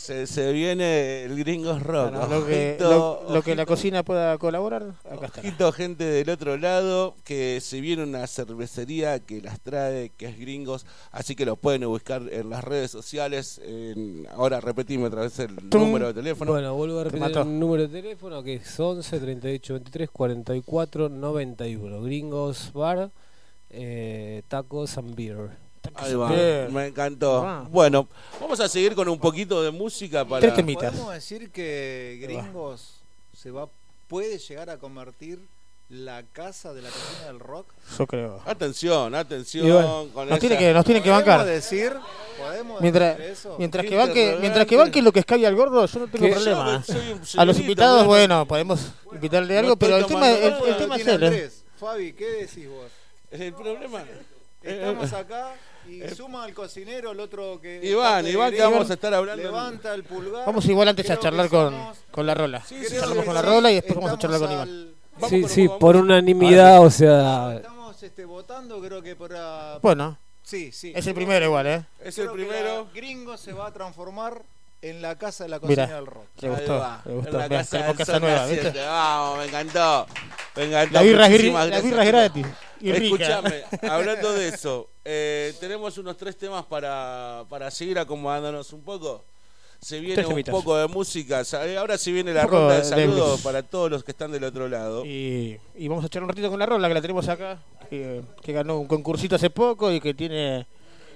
Speaker 1: Se, se viene el Gringos Rock.
Speaker 4: Bueno, lo, que,
Speaker 1: Ojito,
Speaker 4: lo, lo que la
Speaker 1: ojito.
Speaker 4: cocina pueda colaborar, acá está.
Speaker 1: Ojito, gente del otro lado, que se viene una cervecería que las trae, que es Gringos, así que lo pueden buscar en las redes sociales. en- ahora repetime otra vez el
Speaker 15: Tum.
Speaker 1: número de teléfono.
Speaker 15: Bueno, vuelvo a repetir el número de teléfono que es 11 38 23 44 91. Gringos Bar, eh, Tacos and Beer.
Speaker 1: Ahí va,
Speaker 4: Bien.
Speaker 1: me encantó.
Speaker 4: Ah.
Speaker 1: Bueno, vamos a seguir con un poquito de música para...
Speaker 4: Tres temitas.
Speaker 14: Podemos decir que Gringos se va puede llegar a convertir la casa de la cocina del rock.
Speaker 4: Yo creo.
Speaker 1: Atención, atención.
Speaker 4: Bueno,
Speaker 1: con
Speaker 4: nos,
Speaker 1: esa-
Speaker 4: tiene que, nos tienen que
Speaker 14: ¿Podemos
Speaker 4: bancar.
Speaker 14: decir? ¿Podemos
Speaker 4: Mientras,
Speaker 14: decir eso?
Speaker 4: mientras, que banque,
Speaker 1: rebelde.
Speaker 4: mientras que banque lo que escabia al gordo, yo no tengo
Speaker 1: Que
Speaker 4: problema.
Speaker 1: yo soy un
Speaker 4: A los invitados,
Speaker 1: bueno.
Speaker 4: bueno, podemos invitarle algo,
Speaker 1: No
Speaker 4: pero el tema, el, tema es
Speaker 14: Tiene
Speaker 4: él. ¿eh?
Speaker 14: Fabi, ¿qué decís vos?
Speaker 1: El problema...
Speaker 14: Estamos acá y suma al cocinero, el otro que.
Speaker 1: Iván, Iván, que vamos a estar hablando.
Speaker 14: Levanta el pulgar.
Speaker 4: Vamos igual antes a charlar con,
Speaker 14: somos-
Speaker 4: con la rola.
Speaker 14: creo
Speaker 4: Charlamos
Speaker 14: que
Speaker 4: con la
Speaker 14: sí,
Speaker 4: rola y después vamos a charlar con
Speaker 14: al-
Speaker 4: Iván.
Speaker 15: Sí, sí, por unanimidad, o sea,
Speaker 14: Estamos este, votando, creo que para.
Speaker 4: Bueno,
Speaker 14: Sí, sí.
Speaker 4: es el primero igual, ¿eh?
Speaker 1: Es el primero.
Speaker 14: Gringo se va a transformar en la casa de la cocina del rock.
Speaker 4: le gustó,
Speaker 1: va,
Speaker 4: le gustó.
Speaker 1: en la
Speaker 4: Mirá,
Speaker 1: casa del
Speaker 4: casa nueva. ¿viste?
Speaker 1: Vamos, me encantó. Me encantó.
Speaker 4: La birra es, gratis. Y rica.
Speaker 1: Escúchame, hablando de eso, eh, tenemos unos tres temas para, para seguir acomodándonos un poco. Se viene un poco de música. sa- Ahora sí viene la ronda de saludos para todos los que están del otro lado.
Speaker 4: Y, y vamos a echar un ratito con la rola que la tenemos acá, que, que ganó un concursito hace poco y que tiene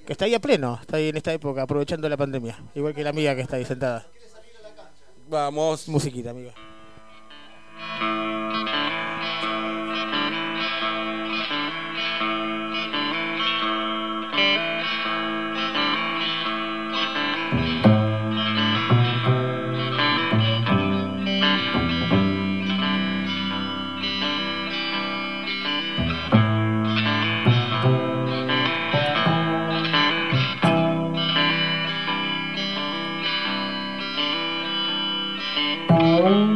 Speaker 4: que está ahí a pleno, está ahí en esta época, aprovechando la pandemia. Igual que la amiga que está ahí sentada.
Speaker 1: Vamos.
Speaker 4: Musiquita, amiga.
Speaker 10: Om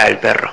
Speaker 10: Espiral, perro.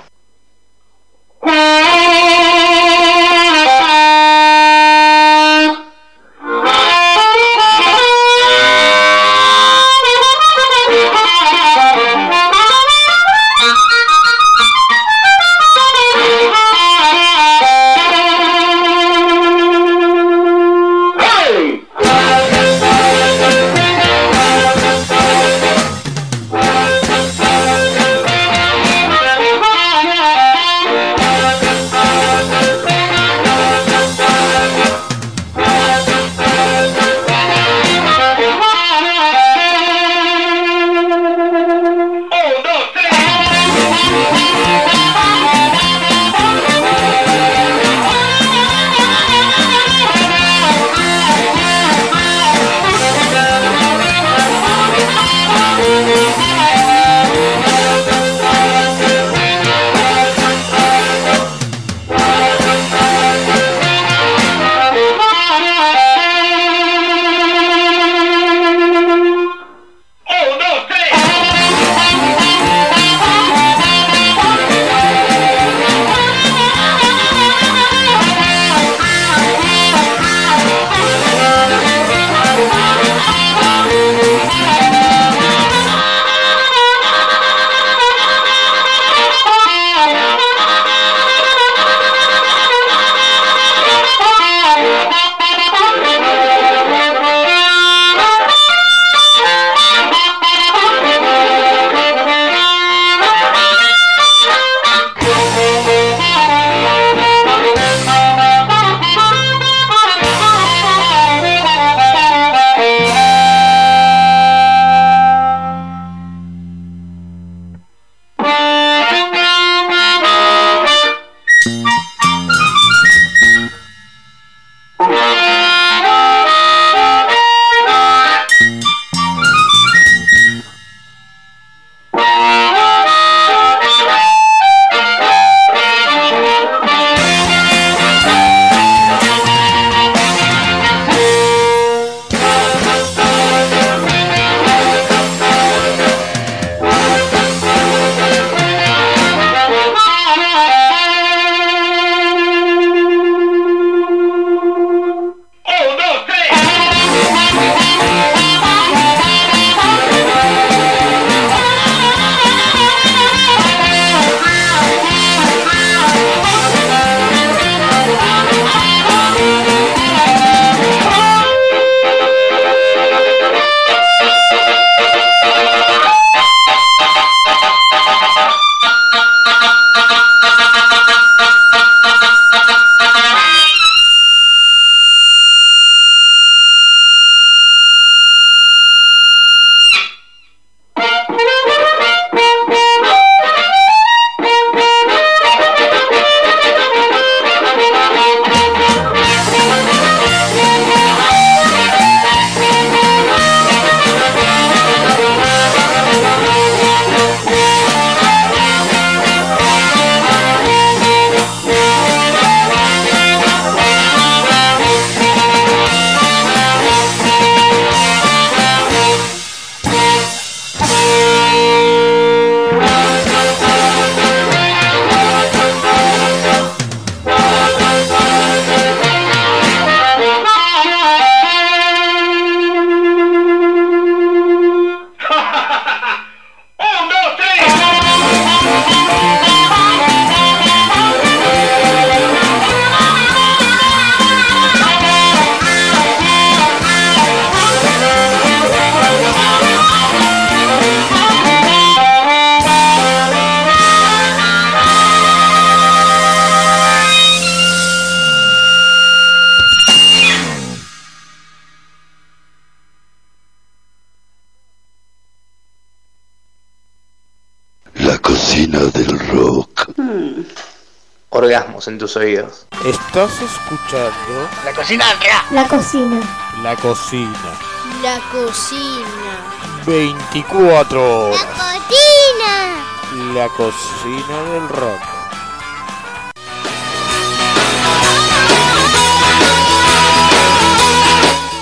Speaker 10: En tus oídos.
Speaker 1: Estás escuchando
Speaker 5: La cocina del rock.
Speaker 17: La cocina.
Speaker 1: La Cocina.
Speaker 17: La cocina.
Speaker 1: 24 horas.
Speaker 17: cocina.
Speaker 1: La Cocina del Rock.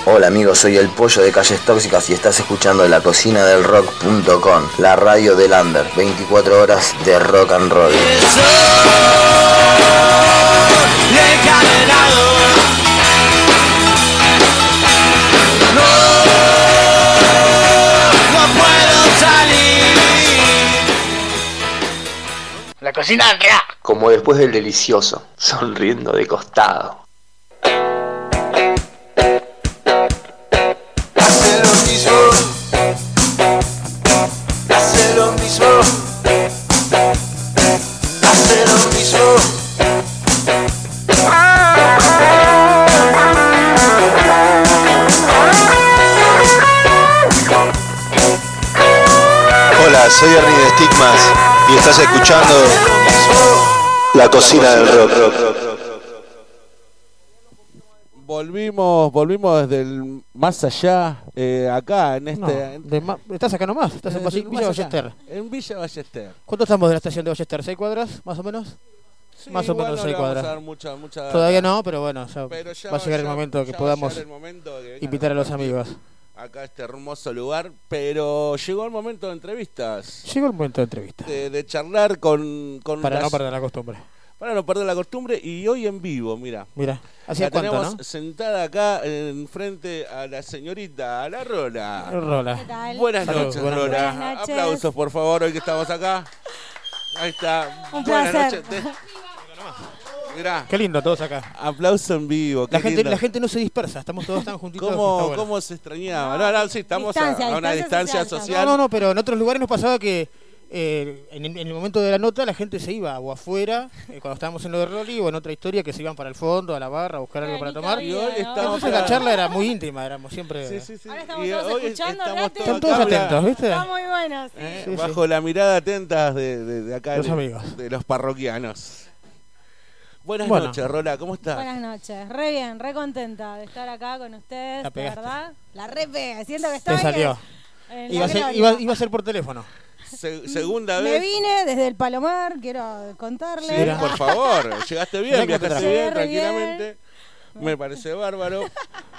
Speaker 18: Hola amigos, soy el pollo de Calles Tóxicas y estás escuchando la cocina del rock.com, la radio del under, 24 horas de rock and roll.
Speaker 10: Como después del delicioso, sonriendo de costado.
Speaker 19: Estás escuchando La Cocina del Rock.
Speaker 1: Volvimos, volvimos desde el más allá, eh, acá en
Speaker 4: No,
Speaker 1: este.
Speaker 4: de ma- estás acá nomás, estás en
Speaker 1: Eh,
Speaker 4: Valle- Villa
Speaker 1: allá,
Speaker 4: Ballester.
Speaker 1: En Villa Ballester.
Speaker 4: ¿Cuánto estamos de la estación de Ballester? ¿Seis cuadras, más o menos?
Speaker 1: Sí,
Speaker 4: más o
Speaker 1: igual
Speaker 4: menos
Speaker 1: no
Speaker 4: seis
Speaker 1: le vamos
Speaker 4: cuadras.
Speaker 1: a dar mucha- mucha-
Speaker 4: Todavía no, pero bueno, ya
Speaker 1: Pero ya
Speaker 4: va a llegar el
Speaker 1: ya-
Speaker 4: momento que
Speaker 1: ya va a
Speaker 4: podamos
Speaker 1: llegar el momento que vengan
Speaker 4: invitar a los amigos.
Speaker 1: Acá a este hermoso lugar, pero llegó el momento de entrevistas.
Speaker 4: Llegó el momento de entrevista.
Speaker 1: De, de charlar con, con
Speaker 4: Para no perder la costumbre.
Speaker 1: Para no perder la costumbre y hoy en vivo, mira.
Speaker 4: Mira, ¿hacía
Speaker 1: la
Speaker 4: cuánto,
Speaker 1: tenemos
Speaker 4: no?
Speaker 1: sentada acá enfrente a la señorita, a la Rola.
Speaker 4: Rola. ¿Qué
Speaker 17: tal?
Speaker 1: Buenas
Speaker 4: Salud,
Speaker 1: noches,
Speaker 4: buenas
Speaker 1: Rola.
Speaker 17: noches. Buenas noches.
Speaker 1: Aplausos, por favor, hoy que estamos acá. Ahí está.
Speaker 17: Un
Speaker 1: Buenas
Speaker 17: placer.
Speaker 1: noches. Te- Mirá,
Speaker 4: Qué lindo, todos acá.
Speaker 1: aplauso en vivo.
Speaker 4: La gente,
Speaker 1: lindo.
Speaker 4: la gente no se dispersa, estamos todos tan juntitos.
Speaker 1: ¿Cómo,
Speaker 4: está bueno.
Speaker 1: ¿Cómo se extrañaba? No, no, sí, estamos a-
Speaker 17: Distancia,
Speaker 1: a, una
Speaker 17: distancia
Speaker 1: distancia
Speaker 17: social,
Speaker 1: social.
Speaker 4: No, no, no, pero en otros lugares nos pasaba que eh, en, en el momento de la nota la gente se iba o afuera, eh, cuando estábamos en lo de Rolly, o en otra historia que se iban para el fondo, a la barra, a buscar algo para tomar.
Speaker 1: Y hoy estamos
Speaker 4: Entonces la charla era muy íntima, éramos siempre...
Speaker 1: Sí, sí, sí.
Speaker 17: Ahora estamos
Speaker 1: Y
Speaker 17: todos
Speaker 1: hoy
Speaker 17: escuchando,
Speaker 1: estamos todos
Speaker 4: Están todos atentos, ¿viste?
Speaker 17: Está muy bueno, sí.
Speaker 1: Eh,
Speaker 4: Sí, sí.
Speaker 1: bajo la mirada atentas de, de- de acá,
Speaker 4: Los
Speaker 1: de,
Speaker 4: amigos.
Speaker 1: de los parroquianos. Buenas
Speaker 4: Bueno.
Speaker 1: noches, Rola, ¿cómo estás?
Speaker 17: Buenas noches, re bien, re contenta de estar acá con ustedes,
Speaker 4: La pegaste.
Speaker 17: verdad. La re pegué, siento que estoy
Speaker 4: Te salió.
Speaker 17: en- en
Speaker 4: Iba a, ser,
Speaker 17: gloria.
Speaker 4: iba, iba a ser por teléfono.
Speaker 1: Se- segunda
Speaker 17: Me
Speaker 1: vez.
Speaker 17: vine desde el Palomar, quiero contarles.
Speaker 1: Sí, por favor, llegaste bien, viajaste
Speaker 4: te
Speaker 1: bien, tranquilamente. Me parece bárbaro.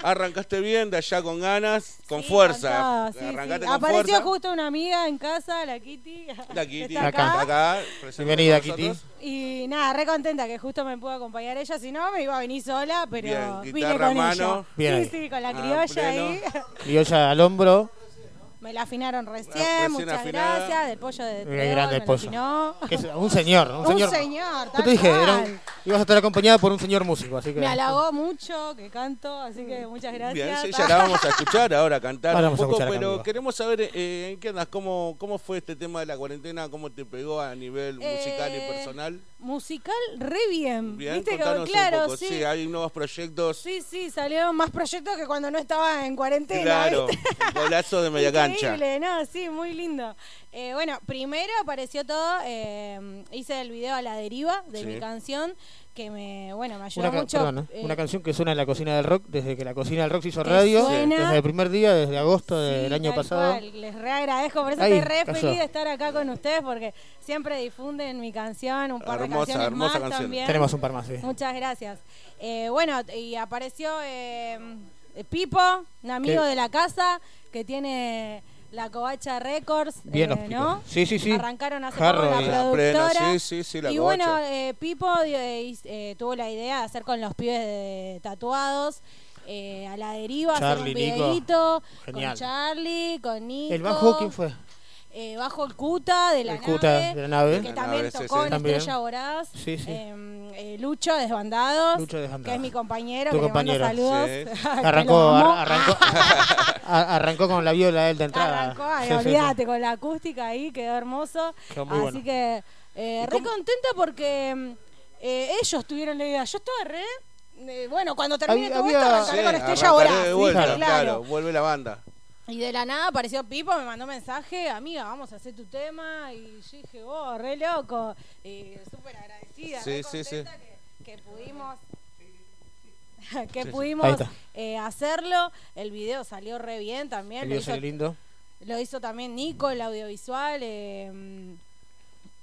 Speaker 1: Arrancaste bien, de allá con ganas, con
Speaker 17: Sí,
Speaker 1: fuerza.
Speaker 17: sí,
Speaker 1: Arrancaste
Speaker 17: sí.
Speaker 1: con
Speaker 17: Apareció
Speaker 1: fuerza.
Speaker 17: justo una amiga en casa, la Kitty.
Speaker 1: La Kitty,
Speaker 17: está
Speaker 1: acá,
Speaker 17: acá.
Speaker 1: acá,
Speaker 4: Bienvenida, Kitty.
Speaker 17: Y nada, re contenta que justo me pudo acompañar ella, si no me iba a venir sola, pero
Speaker 1: Bien,
Speaker 17: vine
Speaker 1: guitarra
Speaker 17: con
Speaker 1: a mano.
Speaker 17: ella.
Speaker 4: Bien.
Speaker 17: Sí, sí, con la
Speaker 1: Ah,
Speaker 17: criolla ahí.
Speaker 4: Criolla al hombro.
Speaker 17: Me la afinaron recién,
Speaker 1: recién
Speaker 17: muchas
Speaker 1: afinada.
Speaker 17: gracias. Del pollo de Treón,
Speaker 4: grande el pollo.
Speaker 17: afinó.
Speaker 4: Que es un señor, un
Speaker 17: Un
Speaker 4: señor.
Speaker 17: señor,
Speaker 4: Yo te dije, era
Speaker 17: cual.
Speaker 4: un- ibas a estar acompañada por un señor músico, así que...
Speaker 17: Me halagó mucho que canto, así que muchas gracias.
Speaker 1: Bien, ya la vamos a escuchar ahora cantar
Speaker 4: Ahora
Speaker 1: un poco,
Speaker 4: escuchar
Speaker 1: pero queremos saber eh, en qué andas, cómo, cómo fue este tema de la cuarentena, cómo te pegó a nivel musical y
Speaker 17: Eh,
Speaker 1: personal.
Speaker 17: Musical re bien.
Speaker 1: Bien,
Speaker 17: ¿Viste? Como, claro, sí.
Speaker 1: Sí, hay nuevos proyectos.
Speaker 17: Sí, sí, salieron más proyectos que cuando no estaba en cuarentena.
Speaker 1: claro,
Speaker 17: ¿viste?
Speaker 1: golazo de media cancha.
Speaker 17: Increíble, no, sí, muy lindo. Eh, bueno, primero apareció todo, eh, hice el video a la deriva de
Speaker 4: Sí.
Speaker 17: mi canción, que me, bueno, me ayudó
Speaker 4: Una,
Speaker 17: mucho.
Speaker 4: perdón, ¿eh?
Speaker 17: eh,
Speaker 4: una canción que suena en la cocina del rock desde que la cocina del rock se hizo radio,
Speaker 17: suena.
Speaker 4: desde el primer día, desde agosto del año pasado.
Speaker 17: cual. Les re agradezco, por eso
Speaker 4: Ahí,
Speaker 17: estoy re
Speaker 4: cayó.
Speaker 17: feliz de estar acá con ustedes porque siempre difunden mi canción, un par de canciones
Speaker 1: hermosa
Speaker 17: más
Speaker 1: canción.
Speaker 17: también.
Speaker 4: Tenemos un par más, sí.
Speaker 17: Muchas gracias. Eh, bueno, y apareció eh, Pipo, un amigo
Speaker 4: ¿Qué?
Speaker 17: de la casa que tiene la Covacha Records,
Speaker 4: Bien
Speaker 17: eh, ¿no?
Speaker 4: Sí, sí, sí.
Speaker 17: Arrancaron hace poco la
Speaker 1: plena,
Speaker 17: productora.
Speaker 1: sí, sí, sí, la
Speaker 17: y
Speaker 1: covacha.
Speaker 17: bueno, eh, Pipo eh, eh, tuvo la idea de hacer con los pibes de tatuados. eh, a la deriva, hacer
Speaker 4: Charlie,
Speaker 17: un
Speaker 4: Nico.
Speaker 17: videíto con Charlie, con Nico.
Speaker 4: ¿El bajo quién fue?
Speaker 17: Eh, bajo el Cuta de la
Speaker 4: El Cuta
Speaker 17: nave,
Speaker 4: de la nave.
Speaker 17: que
Speaker 4: La
Speaker 17: también
Speaker 1: nave,
Speaker 17: tocó
Speaker 1: sí.
Speaker 17: en
Speaker 4: También.
Speaker 17: Estrella Voraz.
Speaker 4: Sí, sí.
Speaker 17: Eh, eh, Lucho Desbandados,
Speaker 4: Lucho Desbandados.
Speaker 17: que es mi compañero,
Speaker 4: Tu
Speaker 17: que
Speaker 4: compañero.
Speaker 17: le mando saludos.
Speaker 4: Arrancó, ar- arrancó, arrancó con la viola él de entrada.
Speaker 17: Arrancó, ay,
Speaker 4: Sí, sí, sí.
Speaker 17: olvídate, con la acústica ahí, quedó hermoso.
Speaker 4: Quedó muy
Speaker 17: Así
Speaker 4: bueno.
Speaker 17: que eh, re contenta porque mm, eh, ellos tuvieron la idea. Yo estaba re... eh, bueno, cuando termine
Speaker 4: Había-
Speaker 17: todo
Speaker 4: había-
Speaker 17: esto, arrancaré
Speaker 1: Sí,
Speaker 17: con Estrella Voraz.
Speaker 1: vuelta,
Speaker 17: Claro.
Speaker 1: claro, vuelve la banda.
Speaker 17: Y de la nada apareció Pipo, me mandó mensaje, amiga, vamos a hacer tu tema. Y yo dije, oh, re loco. Y súper agradecida.
Speaker 1: Sí,
Speaker 17: re
Speaker 1: sí, sí.
Speaker 17: contenta Que, que pudimos que
Speaker 4: Sí, sí.
Speaker 17: pudimos eh, hacerlo. El video salió re bien también.
Speaker 4: El
Speaker 17: lo
Speaker 4: video
Speaker 17: hizo-
Speaker 4: salió lindo.
Speaker 17: Lo hizo también Nico, el audiovisual. eh,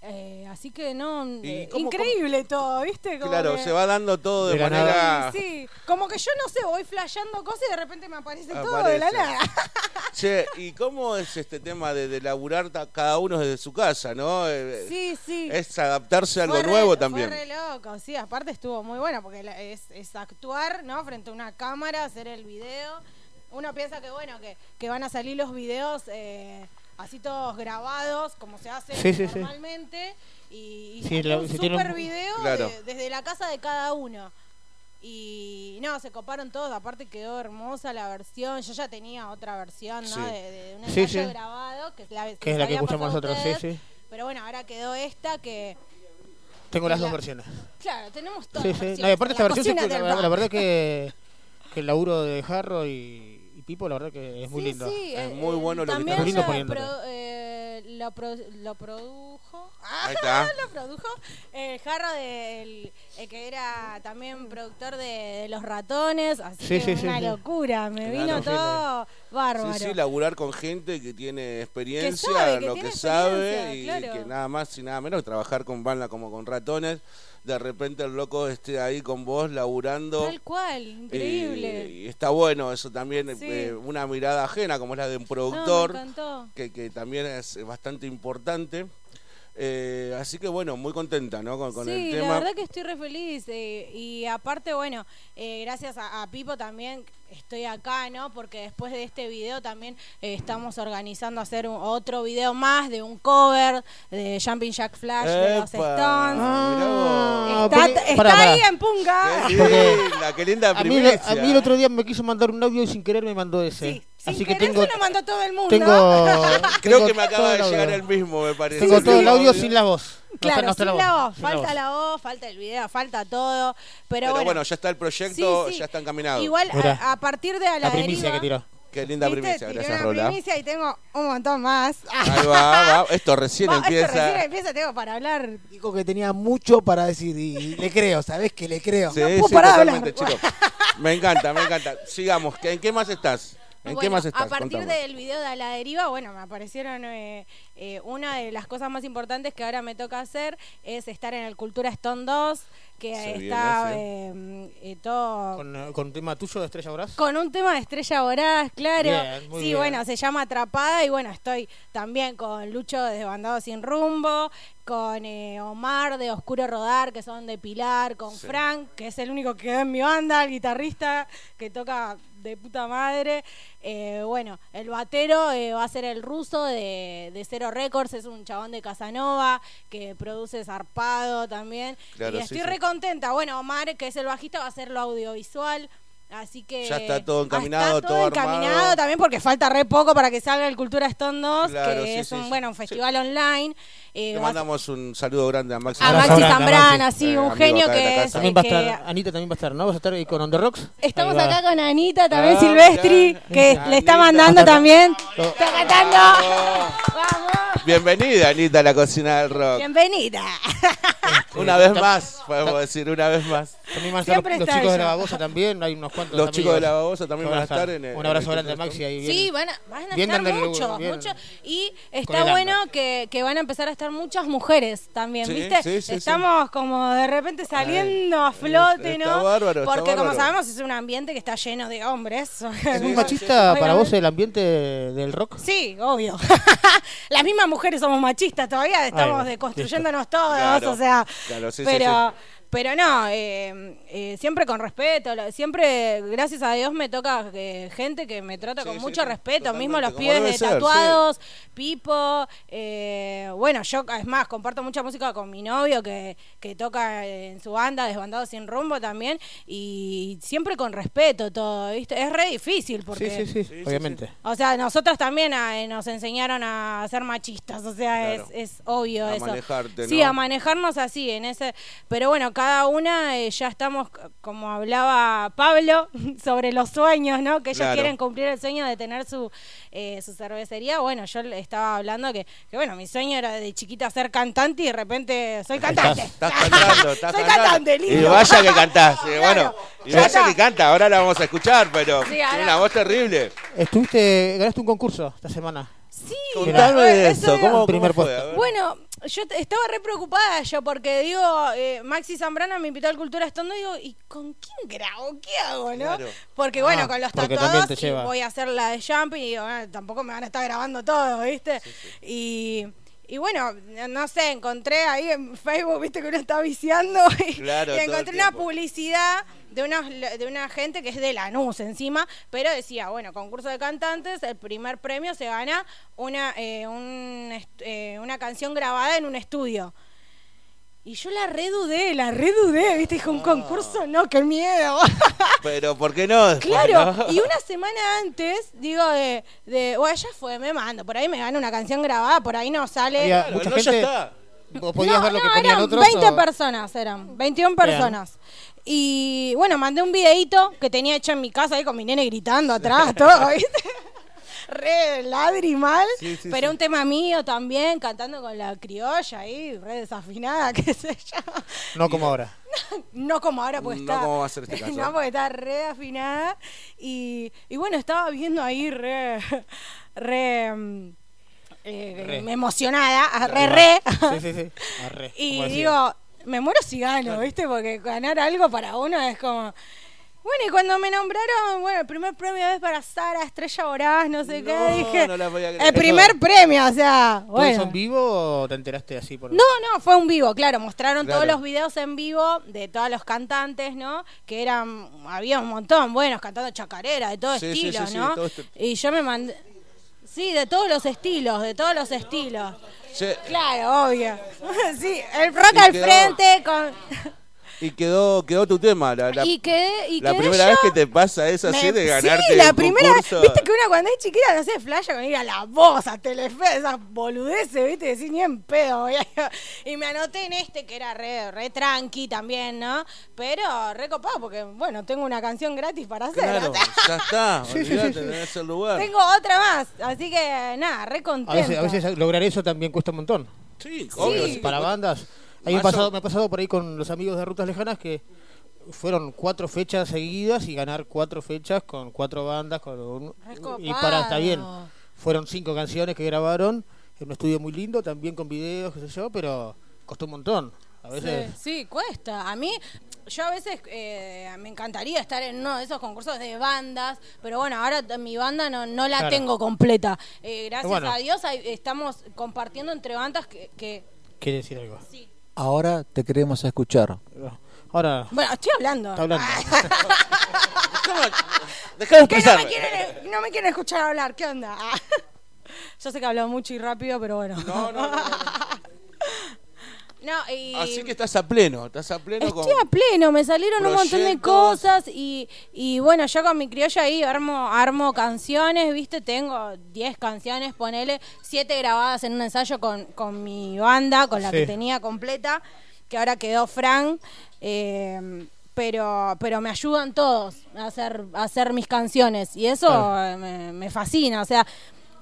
Speaker 17: eh, así que no,
Speaker 1: ¿Y
Speaker 17: eh,
Speaker 1: cómo-
Speaker 17: increíble todo, ¿viste? Como
Speaker 1: Claro,
Speaker 17: que-
Speaker 1: se va dando todo de,
Speaker 4: De la
Speaker 1: manera.
Speaker 17: Sí, sí. como que yo no sé, voy flasheando cosas y de repente me aparece todo de la nada.
Speaker 1: Che, ¿y cómo es este tema de, de laburar cada uno desde su casa, no? Eh,
Speaker 17: Sí, sí.
Speaker 1: Es adaptarse a algo
Speaker 17: Fue re-
Speaker 1: nuevo
Speaker 17: fue
Speaker 1: también.
Speaker 17: re loco, sí, aparte estuvo muy bueno porque es, es actuar, ¿no? Frente a una cámara, hacer el video. Uno piensa que, bueno, que, que van a salir los videos eh, así todos grabados, como se hace
Speaker 4: Sí, sí, sí.
Speaker 17: normalmente. Y, y
Speaker 4: la-
Speaker 17: un
Speaker 4: se tiene un-
Speaker 17: super video
Speaker 4: Claro.
Speaker 17: de- desde la casa de cada uno. Y no, se coparon todos, aparte quedó hermosa la versión. Yo ya tenía otra versión, ¿no?
Speaker 4: Sí.
Speaker 17: De, de un ensayo
Speaker 4: sí.
Speaker 17: grabado, que es la,
Speaker 4: Que es la que escuchamos nosotros, sí,
Speaker 17: ustedes.
Speaker 4: sí.
Speaker 17: Pero bueno, ahora quedó esta que...
Speaker 4: Tengo las
Speaker 17: La-
Speaker 4: dos versiones.
Speaker 17: Claro, tenemos todas
Speaker 4: Sí,
Speaker 17: las
Speaker 4: sí.
Speaker 17: versiones
Speaker 4: No, y aparte
Speaker 17: en
Speaker 4: esta
Speaker 17: la
Speaker 4: versión, la, la verdad que, que el laburo de Jarro y Pipo, la verdad que es muy
Speaker 17: Sí,
Speaker 4: lindo.
Speaker 17: sí, eh,
Speaker 1: muy bueno lo que
Speaker 17: También
Speaker 4: lindo
Speaker 17: ella
Speaker 4: poniéndolo.
Speaker 17: pro- eh, lo, pro- lo produjo. Ah,
Speaker 1: Ahí está.
Speaker 17: lo produjo. El jarro del el que era también productor de, de Los Ratones. Así
Speaker 4: Sí,
Speaker 17: que
Speaker 4: sí, sí,
Speaker 17: una
Speaker 4: sí.
Speaker 17: locura. Me
Speaker 1: Claro.
Speaker 17: vino todo bárbaro.
Speaker 1: Sí, sí, laburar con gente que tiene experiencia,
Speaker 17: sabe, que
Speaker 1: lo
Speaker 17: tiene
Speaker 1: que sabe y
Speaker 17: claro.
Speaker 1: que nada más y nada menos que trabajar con banda como con ratones. De repente el loco esté ahí con vos laburando.
Speaker 17: Tal cual, increíble.
Speaker 1: Y, y está bueno eso también,
Speaker 17: Sí.
Speaker 1: eh, una mirada ajena como es la de un
Speaker 17: No,
Speaker 1: productor,
Speaker 17: me
Speaker 1: que, que también es bastante importante. Eh, así que bueno, muy contenta ¿no? con, con
Speaker 17: sí,
Speaker 1: el
Speaker 17: la
Speaker 1: tema.
Speaker 17: verdad que estoy re feliz. eh, y aparte, bueno, eh, gracias a, a Pipo también estoy acá, ¿no? Porque después de este video también eh, estamos organizando hacer un- otro video más de un cover de Jumping Jack Flash de los Stones.
Speaker 1: vos.
Speaker 17: Está,
Speaker 4: porque-
Speaker 17: está ahí en Punga.
Speaker 1: Qué linda, qué linda
Speaker 4: A mí,
Speaker 1: primicia.
Speaker 4: a mí el otro día me quiso mandar un audio y sin querer me mandó ese.
Speaker 17: Sin
Speaker 4: Así que
Speaker 17: querer
Speaker 4: tengo,
Speaker 17: se lo mandó todo el mundo.
Speaker 4: tengo,
Speaker 1: Creo
Speaker 4: tengo
Speaker 1: que me acaba de llegar el mismo, me parece.
Speaker 4: Tengo todo el audio sin la voz. No
Speaker 17: Claro,
Speaker 4: no
Speaker 17: sin la voz,
Speaker 4: sin
Speaker 17: falta la voz, falta el video, falta todo, pero,
Speaker 1: Pero, bueno, ya está el proyecto,
Speaker 17: Sí, sí.
Speaker 1: ya está encaminado.
Speaker 17: igual a, a partir de a la,
Speaker 4: La primicia
Speaker 17: deriva,
Speaker 4: que tiró.
Speaker 1: Qué linda primicia, gracias
Speaker 17: una
Speaker 1: Rola.
Speaker 17: primicia y tengo un montón más.
Speaker 1: Ahí va, va. Esto recién
Speaker 17: Va, esto
Speaker 1: empieza.
Speaker 17: recién empieza, tengo para hablar.
Speaker 9: Dijo que tenía mucho para decir y le creo, ¿sabés que le creo?
Speaker 1: Sí,
Speaker 17: puedo
Speaker 1: sí,
Speaker 17: parar
Speaker 1: totalmente, chicos. Me encanta, me encanta. Sigamos. ¿En qué más estás? ¿En qué
Speaker 17: Bueno,
Speaker 1: más estás?
Speaker 17: A partir
Speaker 1: Contame.
Speaker 17: del video de la deriva, bueno, me aparecieron eh, eh, una de las cosas más importantes que ahora me toca hacer es estar en el Cultura Stone 2, que
Speaker 4: Se
Speaker 17: está eh, eh, todo
Speaker 4: Con, con un tema tuyo de Estrella Voraz.
Speaker 17: con un tema de Estrella Voraz, claro.
Speaker 4: Bien, muy
Speaker 17: sí,
Speaker 4: bien.
Speaker 17: bueno, se llama Atrapada y bueno, estoy también con Lucho de Bandado Sin Rumbo, con eh, Omar de Oscuro Rodar, que son de Pilar, con
Speaker 4: Sí.
Speaker 17: Frank, que es el único que quedó en mi banda, el guitarrista que toca de puta madre. Eh, bueno, el batero eh, va a ser el ruso de, de Cero Records, es un chabón de Casanova que produce Zarpado también.
Speaker 1: Claro,
Speaker 17: y estoy
Speaker 1: sí.
Speaker 17: re contenta. Bueno, Omar, que es el bajista, va a hacer lo audiovisual. Así que.
Speaker 1: Ya está todo
Speaker 17: Ah,
Speaker 1: encaminado,
Speaker 17: está
Speaker 1: todo
Speaker 17: todo
Speaker 1: armado.
Speaker 17: encaminado también porque falta re poco para que salga el Cultura Stone 2,
Speaker 1: Claro,
Speaker 17: que
Speaker 1: sí,
Speaker 17: es un, bueno, un festival online. Eh,
Speaker 1: Le mandamos un saludo grande a Maxi.
Speaker 17: A Maxi Zambrana, sí, un genio que es-
Speaker 4: También va a
Speaker 17: que-
Speaker 4: estar, Anita también va a estar, ¿no? Vas a estar ahí con On The Rocks.
Speaker 17: Estamos acá con Anita, también
Speaker 1: Ah,
Speaker 17: Silvestri, que le está mandando también. Está cantando. Vamos.
Speaker 1: Bienvenida, Anita, a la cocina del rock.
Speaker 17: Bienvenida.
Speaker 1: Una vez más, podemos decir, una vez más.
Speaker 4: También van a estar los, chicos de la babosa también, hay unos cuantos
Speaker 1: Los chicos de la babosa también van a estar en el-
Speaker 4: Un abrazo grande a Maxi ahí.
Speaker 17: Sí, van a, van a
Speaker 4: bien
Speaker 17: estar muchos,
Speaker 4: bien.
Speaker 17: muchos. Y está bueno que, que van a empezar a estar muchas mujeres también,
Speaker 1: Sí,
Speaker 17: ¿viste?
Speaker 1: sí, sí,
Speaker 17: Estamos como de repente saliendo a flote,
Speaker 1: está
Speaker 17: ¿no?
Speaker 1: bárbaro, está
Speaker 17: Porque como
Speaker 1: bárbaro.
Speaker 17: sabemos es un ambiente que está lleno de hombres.
Speaker 4: ¿Es muy machista para vos el ambiente del rock?
Speaker 17: Sí, obvio. Las mismas mujeres somos machistas todavía, estamos
Speaker 4: Ahí,
Speaker 17: deconstruyéndonos todos,
Speaker 1: Claro,
Speaker 17: o sea,
Speaker 1: claro, sí, sí,
Speaker 17: pero
Speaker 1: sí.
Speaker 17: Pero no, eh, eh, siempre con respeto, siempre, gracias a Dios, me toca eh, gente que me trata
Speaker 1: Sí,
Speaker 17: con
Speaker 1: sí,
Speaker 17: mucho
Speaker 1: sí,
Speaker 17: respeto, mismo los pibes de
Speaker 1: ser,
Speaker 17: tatuados, Pipo, eh, bueno, yo es más, comparto mucha música con mi novio que, que toca en su banda, Desbandado Sin Rumbo también, y siempre con respeto todo, ¿viste? Es re difícil porque...
Speaker 4: Sí, sí, sí, obviamente.
Speaker 17: O sea, nosotros también ah, nos enseñaron a ser machistas, o sea,
Speaker 1: Claro.
Speaker 17: es, es obvio
Speaker 1: A
Speaker 17: eso.
Speaker 1: manejarte,
Speaker 17: Sí, a manejarnos así, en ese... Pero bueno, cada cada una eh, ya estamos, como hablaba Pablo, sobre los sueños, ¿no? Que ellos
Speaker 1: Claro.
Speaker 17: quieren cumplir el sueño de tener su, eh, su cervecería. Bueno, yo le estaba hablando que, que, bueno, mi sueño era de chiquita ser cantante y de repente soy cantante.
Speaker 1: Estás cantando, estás
Speaker 17: Soy
Speaker 1: cantando.
Speaker 17: cantante,
Speaker 1: y
Speaker 17: lindo.
Speaker 1: vaya que cantás. bueno, y
Speaker 17: ya
Speaker 1: vaya
Speaker 17: está.
Speaker 1: que canta, ahora la vamos a escuchar, pero
Speaker 17: Sí,
Speaker 1: tiene
Speaker 17: ahora-
Speaker 1: una voz terrible.
Speaker 4: Estuviste, ganaste un concurso esta semana.
Speaker 17: Sí,
Speaker 1: Contame de
Speaker 17: eso.
Speaker 1: ¿cómo,
Speaker 4: Primer
Speaker 1: cómo fue?
Speaker 17: Bueno, yo te- estaba re preocupada yo porque digo, eh, Maxi Zambrano me invitó al Cultura Estando y digo, ¿y con quién grabo? ¿Qué hago, no?
Speaker 1: Claro.
Speaker 17: Porque bueno,
Speaker 4: Ah,
Speaker 17: con los tatuados
Speaker 4: te
Speaker 17: y voy a hacer la de jumping y digo, ah, tampoco me van a estar grabando todo, ¿viste? Y, y bueno, no sé, encontré ahí en Facebook, ¿viste? Que uno está viciando y,
Speaker 1: Claro,
Speaker 17: y encontré una publicidad de unos, de una gente que es de Lanús encima, pero decía, bueno, concurso de cantantes, el primer premio se gana una, eh, un eh, una canción grabada en un estudio. Y yo la redudé, la redudé, ¿viste? Dije, un concurso, no, qué miedo.
Speaker 1: Pero ¿por qué no? después,
Speaker 17: Claro,
Speaker 1: no?
Speaker 17: y una semana antes, digo, de, de, bueno, ya fue, me mando, por ahí me gano una canción grabada, por ahí no sale.
Speaker 1: Claro,
Speaker 4: mucha
Speaker 1: no, ya está.
Speaker 4: ¿Vos podías
Speaker 17: no,
Speaker 4: ver lo que
Speaker 17: no,
Speaker 4: ponían
Speaker 17: eran
Speaker 4: otros?
Speaker 17: 20
Speaker 4: o-
Speaker 17: personas, eran 21 personas. Y bueno, mandé un videito que tenía hecho en mi casa ahí con mi nene gritando atrás, todo, ¿viste? Re ladri mal,
Speaker 1: Sí, sí,
Speaker 17: pero
Speaker 1: sí.
Speaker 17: un tema mío también, cantando con la criolla ahí, re desafinada, qué sé yo.
Speaker 4: No como ahora.
Speaker 17: No como ahora, porque
Speaker 1: No
Speaker 17: está.
Speaker 1: como va a ser este caso.
Speaker 17: no, porque está re afinada. Y, y bueno, estaba viendo ahí re. re. mm, eh,
Speaker 4: Re.
Speaker 17: emocionada, re, re.
Speaker 4: Sí, sí, sí. Arre,
Speaker 17: Y digo, me muero si gano, ¿viste? Porque ganar algo para uno es como. Bueno, y cuando me nombraron, bueno, el primer premio es para Sara, Estrella Voraz, no sé qué,
Speaker 1: No,
Speaker 17: dije.
Speaker 1: no la podía creer.
Speaker 17: el primer premio, o sea,
Speaker 4: ¿Todo eso
Speaker 17: bueno.
Speaker 4: en vivo o te enteraste así por
Speaker 17: No, no, fue un vivo, claro, mostraron todos los videos en vivo de todos los cantantes, ¿no? Que eran, había un montón, buenos, cantando chacarera, de todo
Speaker 1: Sí,
Speaker 17: estilo,
Speaker 1: sí, sí,
Speaker 17: ¿no?
Speaker 1: todo este-
Speaker 17: Y yo me mandé, sí, de todos los estilos, de todos los estilos.
Speaker 1: Sí,
Speaker 17: Claro, obvio. sí, el rock al frente con...
Speaker 1: y quedó, quedó tu tema. La, la-
Speaker 17: y quedé, y
Speaker 1: la
Speaker 17: quedé
Speaker 1: primera
Speaker 17: yo-
Speaker 1: vez que te pasa eso así de ganarte
Speaker 17: Sí, la
Speaker 1: un
Speaker 17: primera
Speaker 1: concurso.
Speaker 17: Viste que una cuando es chiquita no sé, flasha con ir a la voz, a Telefe, esas boludeces, viste, decir ni en pedo. a- Y me anoté en este que era re, re tranqui también, ¿no? Pero re copado porque, bueno, tengo una canción gratis para hacer.
Speaker 1: Claro, ya está.
Speaker 4: Sí, sí, sí,
Speaker 1: lugar.
Speaker 17: tengo otra más, así que nada, re
Speaker 4: A
Speaker 17: contenta.
Speaker 4: veces, a veces lograr eso también cuesta un montón.
Speaker 1: Sí, obvio. sí.
Speaker 4: Para bandas. A mí me pasado, me ha pasado por ahí con los amigos de Rutas Lejanas que fueron cuatro fechas seguidas y ganar cuatro fechas con cuatro bandas. Con un- y para, está bien. Fueron cinco canciones que grabaron en un estudio muy lindo, también con videos, qué sé yo, pero costó un montón. A veces.
Speaker 17: Sí, sí, cuesta. A mí, yo a veces eh, me encantaría estar en uno de esos concursos de bandas, pero bueno, ahora mi banda no, no la
Speaker 4: Claro.
Speaker 17: tengo completa. Eh, gracias
Speaker 4: Bueno.
Speaker 17: a Dios hay- estamos compartiendo entre bandas que, que-
Speaker 4: Quiere decir algo.
Speaker 14: Ahora te queremos escuchar.
Speaker 4: Ahora.
Speaker 17: Bueno, estoy hablando.
Speaker 4: Está hablando.
Speaker 1: Dejá de
Speaker 17: Que no me, quieren, no me quieren escuchar hablar, ¿qué onda? Yo sé que hablo mucho y rápido, pero bueno.
Speaker 1: No, no, no,
Speaker 17: No, y...
Speaker 1: Así que estás a pleno, estás a pleno con...
Speaker 17: Estoy a pleno, me salieron un montón de cosas y, y bueno, yo con mi criolla ahí armo, armo canciones, ¿viste? Tengo 10 canciones, ponele, 7 grabadas en un ensayo con, con mi banda, con la
Speaker 4: Sí.
Speaker 17: que tenía completa, que ahora quedó Frank. eh, pero, pero me ayudan todos a hacer, a hacer mis canciones y eso
Speaker 4: Claro.
Speaker 17: me, me fascina, o sea...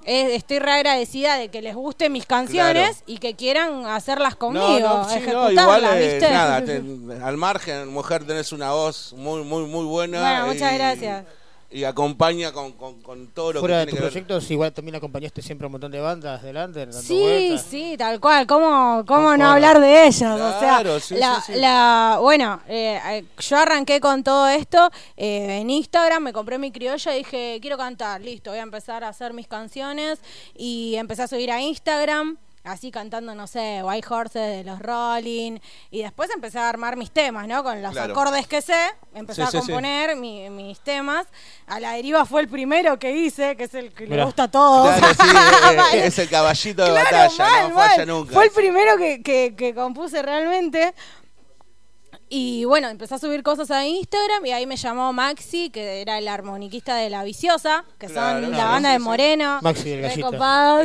Speaker 17: eh, Estoy re agradecida de que les gusten mis canciones
Speaker 1: Claro.
Speaker 17: y que quieran hacerlas conmigo,
Speaker 1: No, no, sí, no,
Speaker 17: ejecutarlas,
Speaker 1: igual eh,
Speaker 17: ¿viste?
Speaker 1: nada, te- al margen, mujer, tenés una voz muy, muy, muy buena.
Speaker 17: Bueno, muchas
Speaker 1: y-
Speaker 17: gracias.
Speaker 1: Y acompaña con, con, con todo lo
Speaker 4: Fuera de
Speaker 1: que
Speaker 4: tus
Speaker 1: tiene que ver.
Speaker 4: proyectos, igual también acompañaste siempre a un montón de bandas delante, dando
Speaker 17: Sí,
Speaker 4: vueltas.
Speaker 17: sí, tal cual. ¿Cómo, cómo no hablar de ellas? o
Speaker 1: Claro,
Speaker 17: sea,
Speaker 1: sí,
Speaker 17: la,
Speaker 1: sí, sí.
Speaker 17: la- bueno, eh, eh, yo arranqué con todo esto eh, en Instagram, me compré mi criolla y dije, quiero cantar, listo, voy a empezar a hacer mis canciones y empecé a subir a Instagram. Así cantando, no sé, White Horses de los Rolling. Y después empecé a armar mis temas, ¿no? Con los
Speaker 1: Claro.
Speaker 17: acordes que sé. Empecé
Speaker 1: Sí,
Speaker 17: a
Speaker 1: sí, sí.
Speaker 17: componer mi- mis temas. A la deriva fue el primero que hice, que es el que le gusta a todos.
Speaker 1: Claro, sí, eh, eh, es el caballito de
Speaker 17: Claro,
Speaker 1: batalla,
Speaker 17: mal,
Speaker 1: no falla
Speaker 17: mal.
Speaker 1: nunca.
Speaker 17: Fue el primero que, que, que compuse realmente. Y bueno, empecé a subir cosas a Instagram y ahí me llamó Maxi, que era el armoniquista de La Viciosa, que
Speaker 1: Claro,
Speaker 17: son la banda de. Moreno.
Speaker 1: Maxi, el gallito.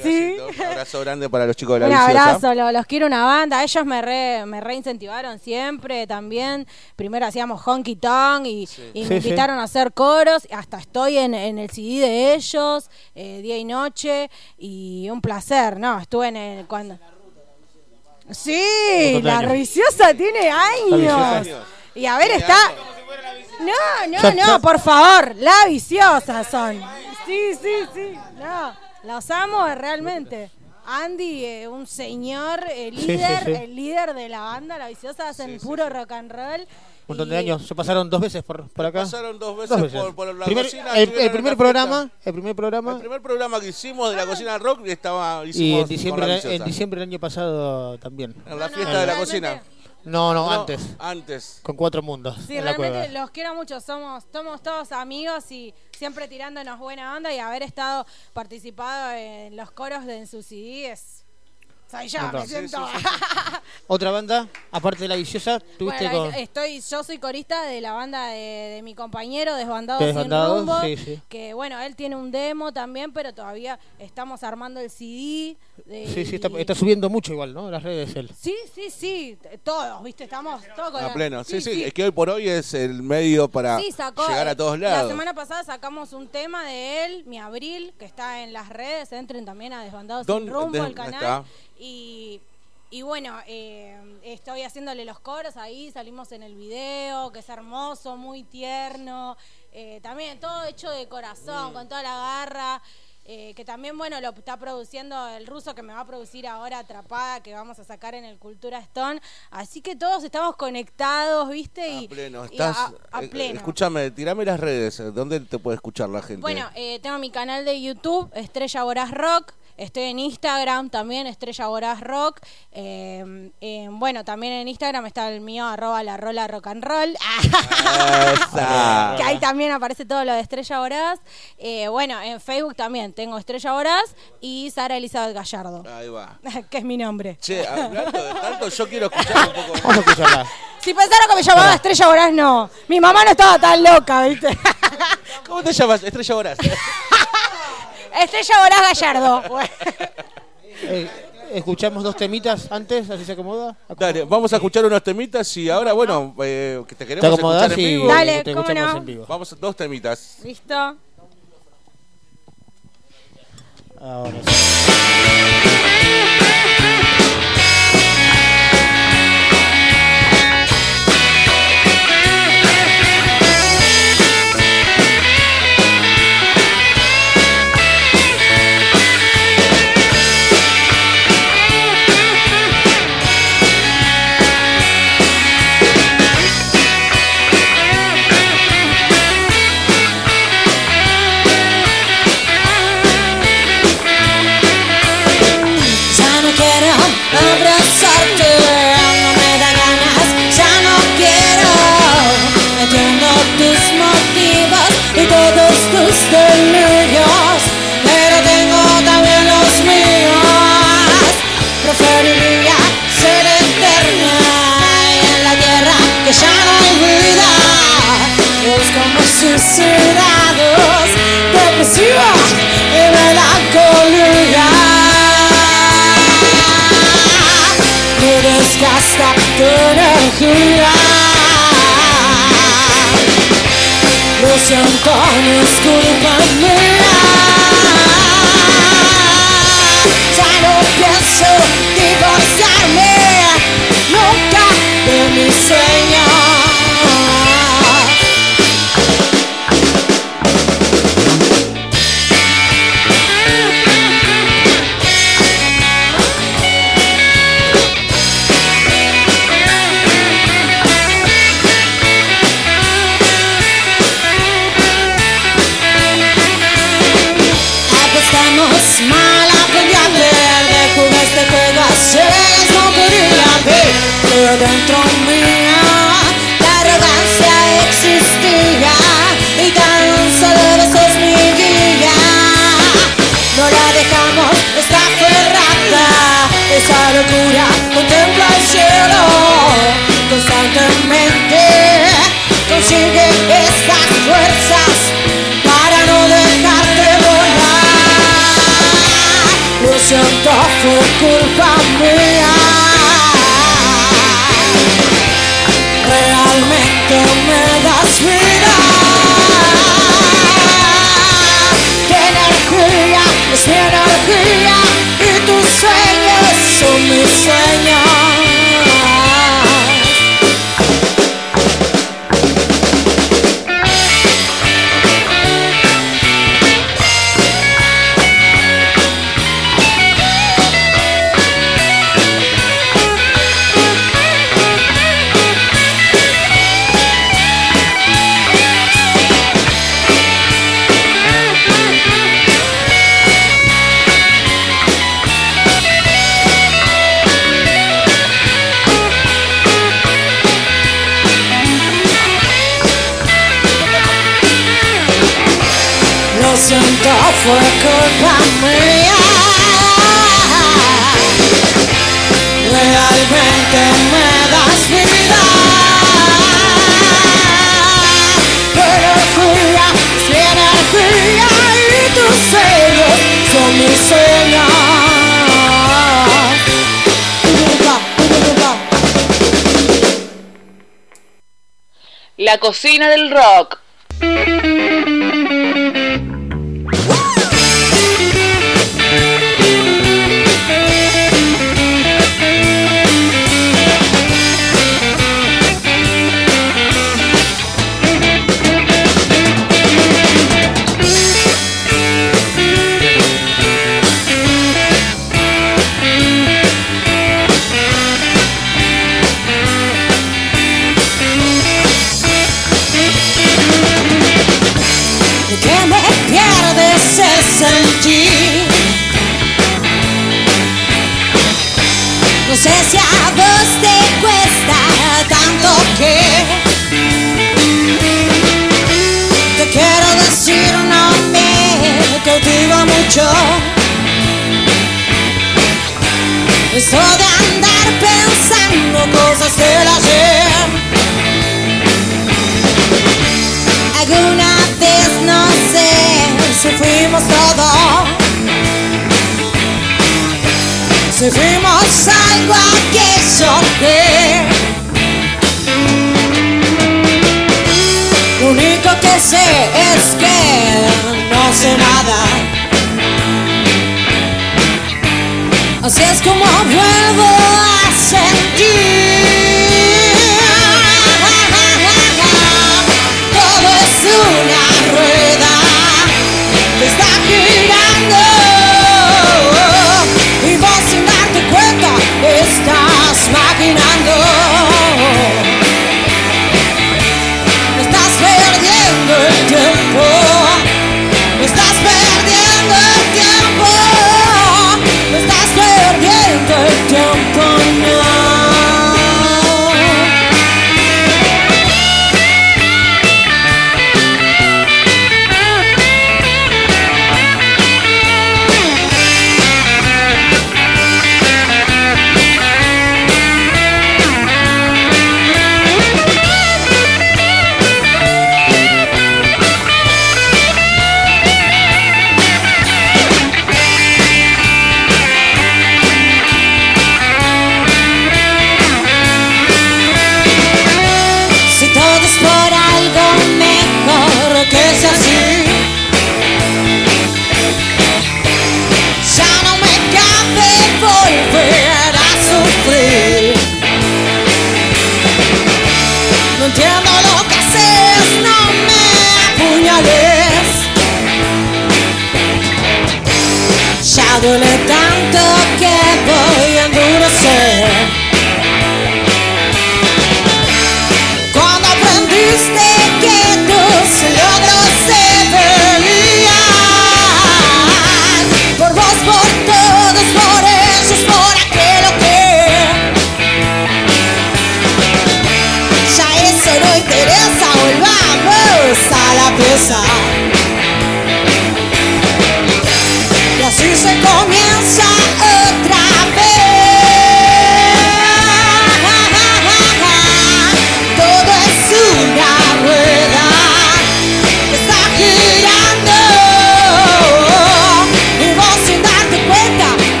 Speaker 17: sí.
Speaker 1: Un abrazo grande para los chicos de la
Speaker 17: Un
Speaker 1: Viciosa.
Speaker 17: abrazo, lo- los quiero una banda. Ellos me re, me reincentivaron siempre también. Primero hacíamos honky tonk y, me
Speaker 20: sí.
Speaker 17: invitaron a hacer coros. Hasta estoy en, en el CD de ellos, eh, día y noche. Y un placer, ¿no? Estuve en el. cuando Sí, la
Speaker 20: años.
Speaker 17: viciosa tiene años. Y a ver, está. No, no, no, por favor, la viciosa son. Sí, sí, sí. No, los amo eh, realmente. Andy, eh, un señor, el
Speaker 20: Sí, sí,
Speaker 17: líder,
Speaker 20: sí.
Speaker 17: el líder de la banda, la viciosa, hacen puro rock and roll.
Speaker 20: Montón de años. Se pasaron dos veces por, por acá.
Speaker 1: Pasaron dos veces, por, por la
Speaker 20: Primer-
Speaker 1: cocina.
Speaker 20: el, el primer
Speaker 1: la
Speaker 20: programa,
Speaker 1: fiesta.
Speaker 20: el primer programa
Speaker 1: El primer programa que hicimos de la cocina rock estaba
Speaker 20: y
Speaker 1: hicimos
Speaker 20: en diciembre,
Speaker 1: la
Speaker 20: en diciembre del año pasado también.
Speaker 1: En la fiesta de la cocina.
Speaker 20: No, no,
Speaker 1: No,
Speaker 20: antes.
Speaker 1: Antes.
Speaker 20: Con cuatro mundos.
Speaker 17: Sí,
Speaker 20: en la
Speaker 17: realmente
Speaker 20: cueva.
Speaker 17: los quiero mucho. Somos, somos todos amigos y siempre tirándonos buena onda y haber estado participado en los coros de en su CD es. Soy yo, me
Speaker 20: Sí,
Speaker 17: siento.
Speaker 20: Otra banda, aparte de la viciosa, tuviste
Speaker 17: Bueno,
Speaker 20: con.
Speaker 17: estoy, yo soy corista de la banda de, de mi compañero Desbandados
Speaker 20: De
Speaker 17: sin
Speaker 20: Desbandados,
Speaker 17: rumbo,
Speaker 20: sí, sí.
Speaker 17: que bueno, él tiene un demo también, pero todavía estamos armando el CD. de-
Speaker 20: Sí, sí, está, está subiendo mucho igual, ¿no? Las redes él.
Speaker 17: Sí, sí, sí, todos, ¿viste? Estamos todos con
Speaker 1: A
Speaker 17: la-
Speaker 1: pleno. Sí, sí, Es que hoy por hoy es el medio para
Speaker 17: Sí, sacó,
Speaker 1: llegar a todos
Speaker 17: La
Speaker 1: lados.
Speaker 17: semana pasada sacamos un tema de él, mi abril, que está en las redes, entren también a Desbandados
Speaker 1: ¿Dónde-
Speaker 17: sin rumbo, el canal.
Speaker 1: está?
Speaker 17: Y, y bueno, eh, estoy haciéndole los coros ahí, salimos en el video, que es hermoso, muy tierno. eh, también todo hecho de corazón, con toda la garra. eh, que también, bueno, lo está produciendo el ruso que me va a producir ahora Atrapada, que vamos a sacar en el Cultura Stone. Así que todos estamos conectados, ¿viste? Y,
Speaker 1: A pleno.
Speaker 17: y
Speaker 1: Estás,
Speaker 17: a- a pleno.
Speaker 1: Escúchame, tirame las redes. ¿Dónde te puede escuchar la gente?
Speaker 17: Bueno, eh, tengo mi canal de YouTube, Estrella Voraz Rock. Estoy en Instagram también, Estrella Voraz Rock. Eh, eh, bueno, también en Instagram está el mío, arroba la rola rock and roll.
Speaker 1: Esa.
Speaker 17: que ahí también aparece todo lo de Estrella Voraz. Eh, bueno, en Facebook también tengo Estrella Voraz y Sara Elizabeth Gallardo,
Speaker 1: Ahí va.
Speaker 17: que es mi nombre.
Speaker 1: Che, hablando de tanto, yo quiero escuchar un poco.
Speaker 20: Vamos a escucharla.
Speaker 17: Si pensara que me llamaba Estrella Voraz, no. Mi mamá no estaba tan loca, ¿viste?
Speaker 1: ¿Cómo te llamas? Estrella Horas.
Speaker 17: Estrella Voraz Gallardo.
Speaker 20: Eh, escuchamos dos temitas antes, así se acomoda.
Speaker 1: Dale, vamos a escuchar unos temitas y ahora, bueno, eh, que te queremos
Speaker 20: ¿Te
Speaker 1: escuchar en vivo.
Speaker 17: Dale,
Speaker 20: te
Speaker 17: ¿cómo no?
Speaker 20: en vivo?
Speaker 1: Vamos, dos temitas.
Speaker 17: ¿Listo?
Speaker 20: Ahora sí.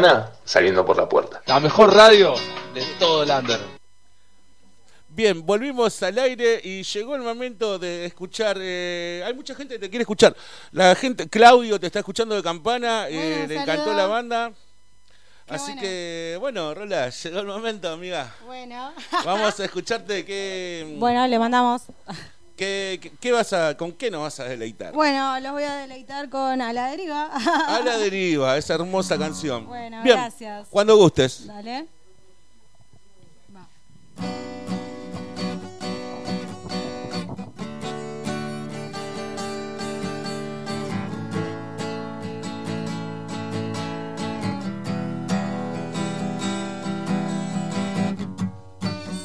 Speaker 10: Ventana, saliendo por la puerta.
Speaker 19: La mejor radio de todo el under.
Speaker 1: Bien, volvimos al aire y llegó el momento de escuchar. eh, hay mucha gente que te quiere escuchar. La gente, Claudio te está escuchando de campana, eh,
Speaker 17: Bueno,
Speaker 1: le encantó la banda. Así
Speaker 17: bueno.
Speaker 1: que, bueno, Rola, llegó el momento, amiga.
Speaker 17: Bueno.
Speaker 1: Vamos a escucharte qué,
Speaker 17: Bueno, le mandamos.
Speaker 1: Qué, qué- qué vas a, con qué nos vas a deleitar.
Speaker 17: Bueno, los voy a deleitar con A la deriva.
Speaker 1: A la deriva, esa hermosa canción.
Speaker 17: Bueno,
Speaker 1: Bien,
Speaker 17: gracias.
Speaker 1: Cuando gustes.
Speaker 17: Dale.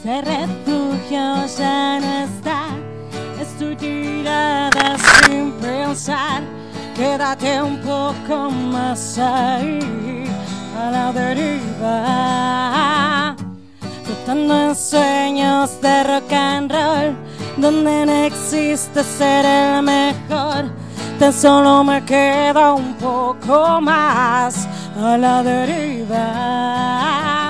Speaker 17: Ese refugio ya no está. Sin pensar. Quédate un poco más ahí, a la deriva. Flotando en sueños de rock and roll, donde no existe ser el mejor. Tan solo me queda un poco más a la deriva.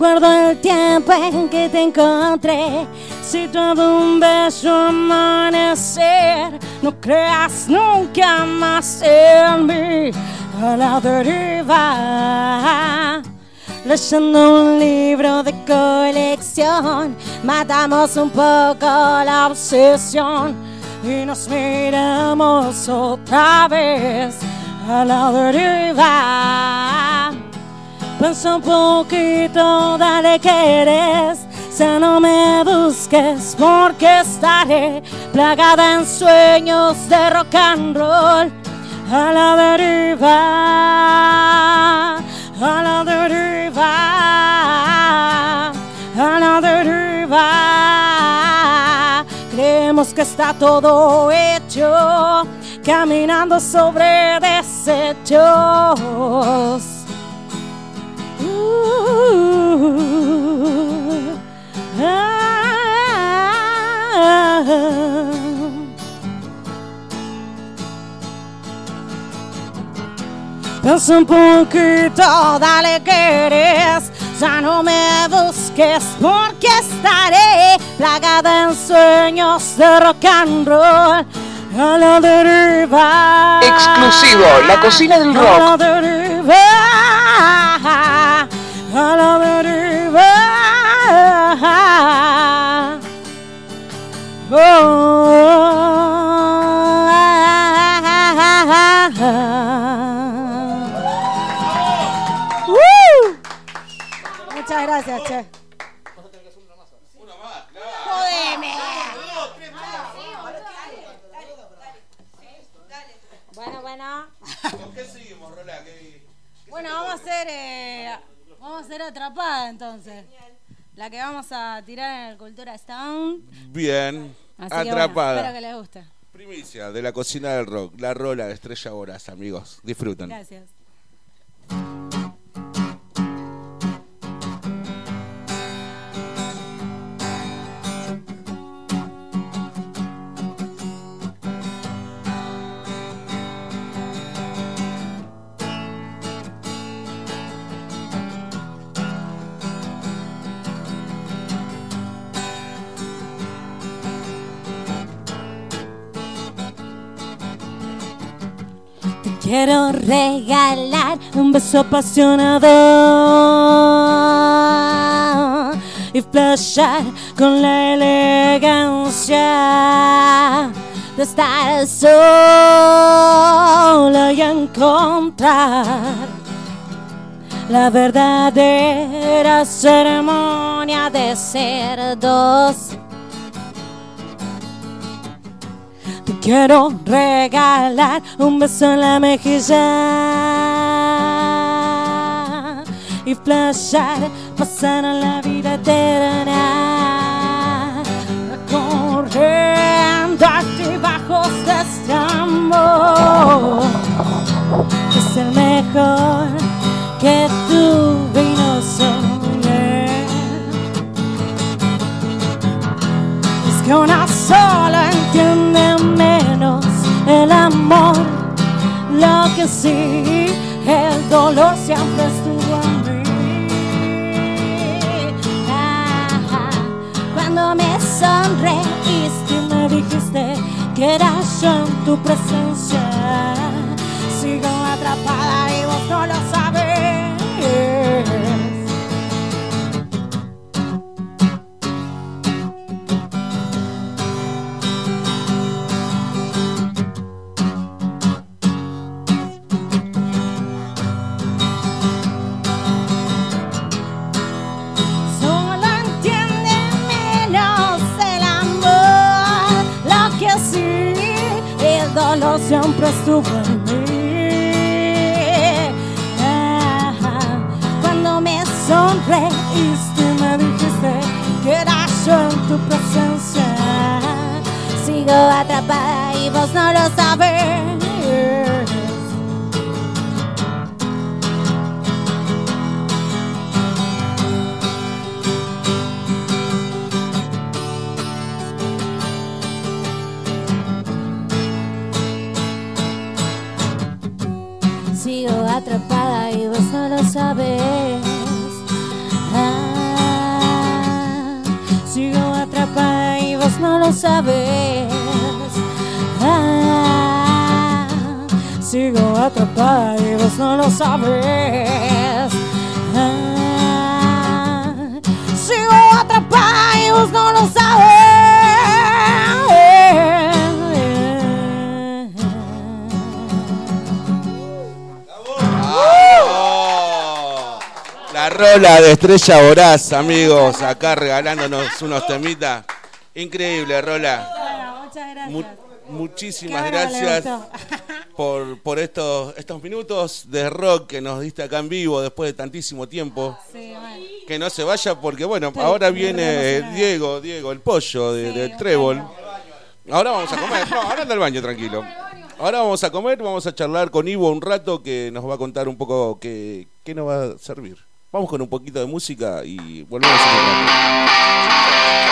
Speaker 17: Recuerdo el tiempo en que te encontré, situado un bello amanecer. No creas nunca más en mí, a la deriva. Leyendo un libro de colección, matamos un poco la obsesión y nos miramos otra vez a la deriva. Pensa un poquito, dale que eres. Ya no me busques porque estaré plagada en sueños de rock and roll. A la deriva, a la deriva, a la deriva. Creemos que está todo hecho, caminando sobre desechos. Ooh, ah. Pensa un poquito, dale que eres. Ya no me busques porque estaré plagada en sueños de rock and roll. A la deriva.
Speaker 10: Exclusivo, la cocina del rock.
Speaker 17: Muchas gracias, che. Jodeme. Bueno, bueno.
Speaker 1: ¿Con qué seguimos,
Speaker 17: Bueno, vamos a hacer eh, vamos a hacer atrapada entonces. La que vamos a tirar en el Cultura Stone.
Speaker 1: Bien,
Speaker 17: Así que bueno,
Speaker 1: atrapada.
Speaker 17: espero que les guste.
Speaker 1: Primicia de la cocina del rock, la rola de Estrella Voraz, amigos. Disfruten.
Speaker 17: Gracias. Quiero regalar un beso apasionado y flashar con la elegancia de estar sola y encontrar la verdadera ceremonia de ser dos. Quiero regalar un beso en la mejilla y flashar, pasar a la vida eterna, recorriendo altibajos de este amor. es el mejor que tuve y no soñé. Es que una sola entiende lo que sí, el dolor siempre estuvo en mí. Ajá. Cuando me sonreíste y me dijiste que era yo tu presencia, sigo atrapada y vos no lo sabes. Mí. Ajá. Cuando me sonreíste me dijiste que era yo en tu presencia, sigo atrapada y vos no lo sabes. Sabes. Ah, sigo atrapada y vos no lo sabes. Ah, sigo atrapada y vos no lo sabes. Ah, sigo atrapada y vos no lo
Speaker 21: La rola de Estrella Voraz, amigos, acá regalándonos unos temitas. Increíble, Rola.
Speaker 1: Muchas gracias.
Speaker 21: Mu- muchísimas gracias por, por estos, estos minutos de rock que nos diste acá en vivo después de tantísimo tiempo.
Speaker 1: Sí, bueno.
Speaker 21: Que no se vaya porque, bueno,
Speaker 1: Estoy
Speaker 21: ahora viene. Diego, Diego, el pollo de- del trébol. Ahora vamos a comer. No, ahora anda al baño, tranquilo. Ahora vamos a comer, vamos a charlar con Ivo un rato que nos va a contar un poco qué, qué nos va a servir. Vamos con un poquito de música y volvemos en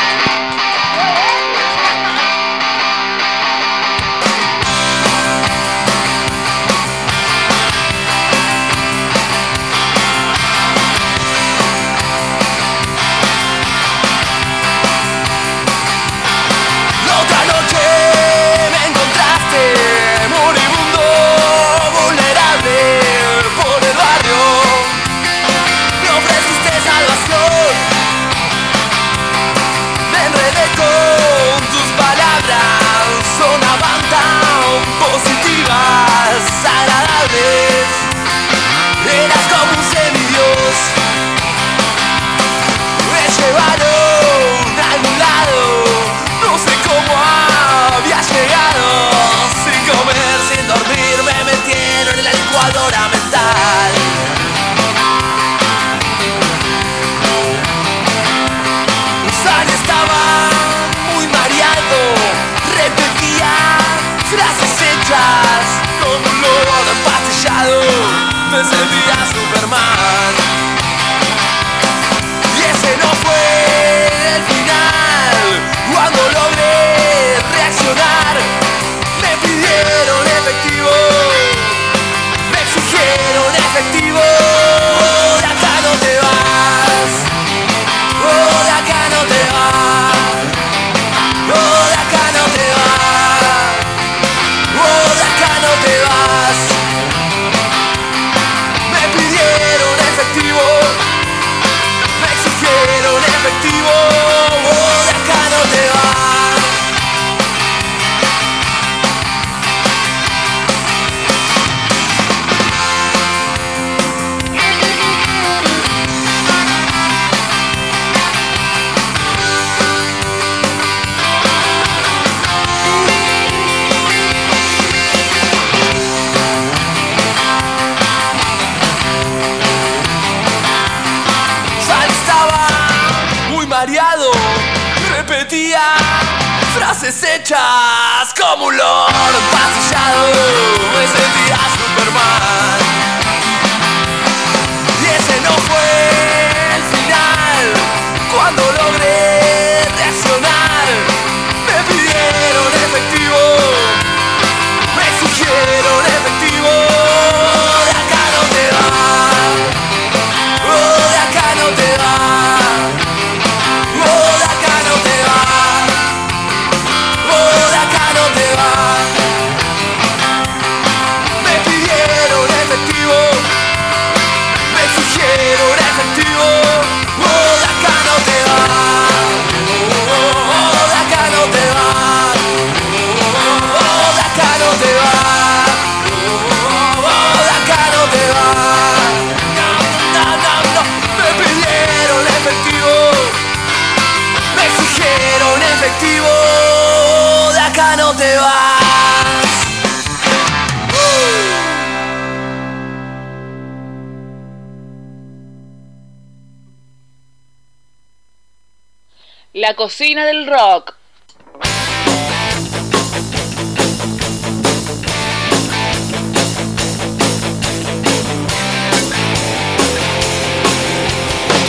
Speaker 8: cocina del rock.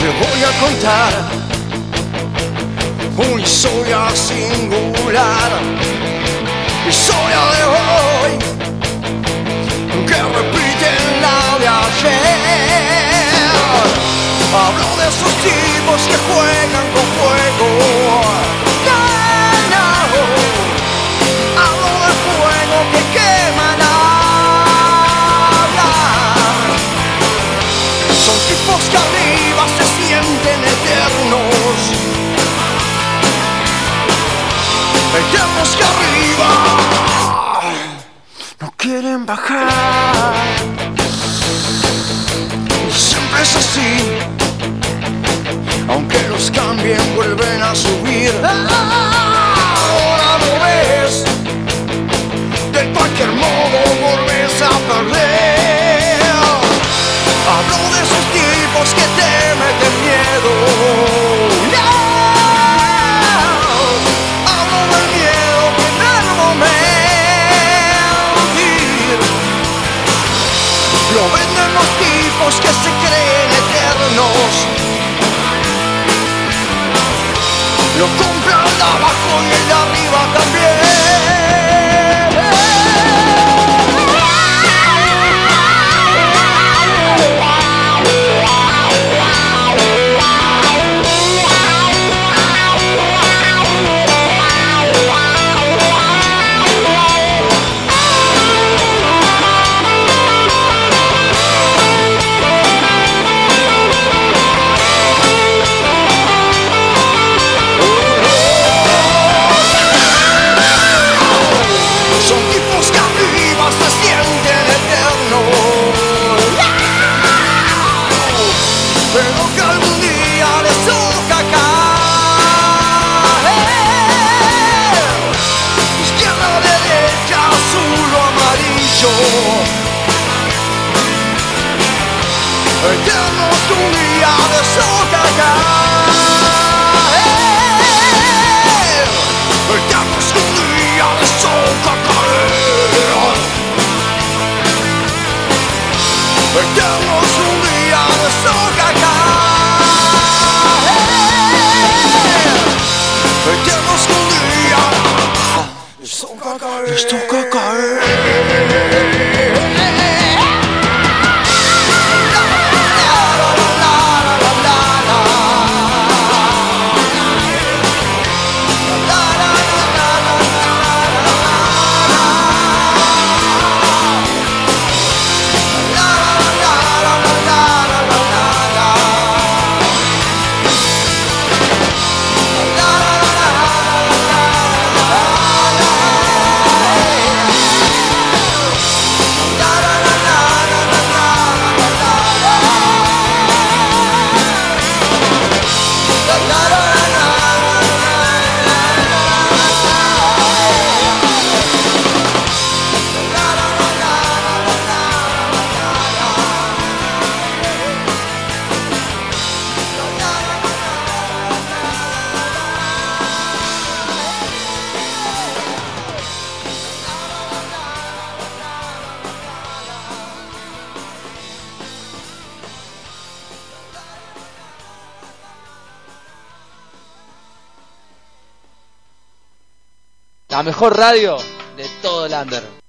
Speaker 22: Te voy a contar una historia singular, historia de hoy que repite la de ayer. Hablo de esos tipos que juegan con quieren bajar. Siempre es así. Aunque los cambien, vuelven a subir. Ahora lo ves. De cualquier modo, volves a perder. Hablo de esos tipos que te meten miedo. Hablo del miedo que en. Lo venden los tipos que se creen Lo
Speaker 23: mejor radio de todo el under.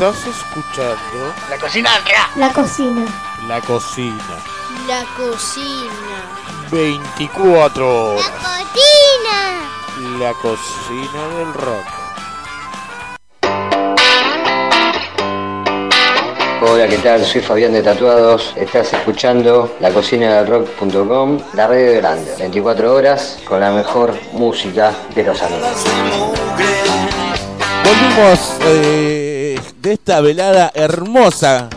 Speaker 4: Estás escuchando
Speaker 20: La cocina La cocina.
Speaker 4: La Cocina.
Speaker 20: La cocina.
Speaker 4: 24 horas.
Speaker 20: cocina.
Speaker 4: La Cocina del Rock.
Speaker 18: Hola, ¿qué tal? Soy Fabián de Tatuados. Estás escuchando la cocina del rock.com, la radio grande. 24 horas con la mejor música de los años.
Speaker 1: Volvimos eh, de esta velada hermosa.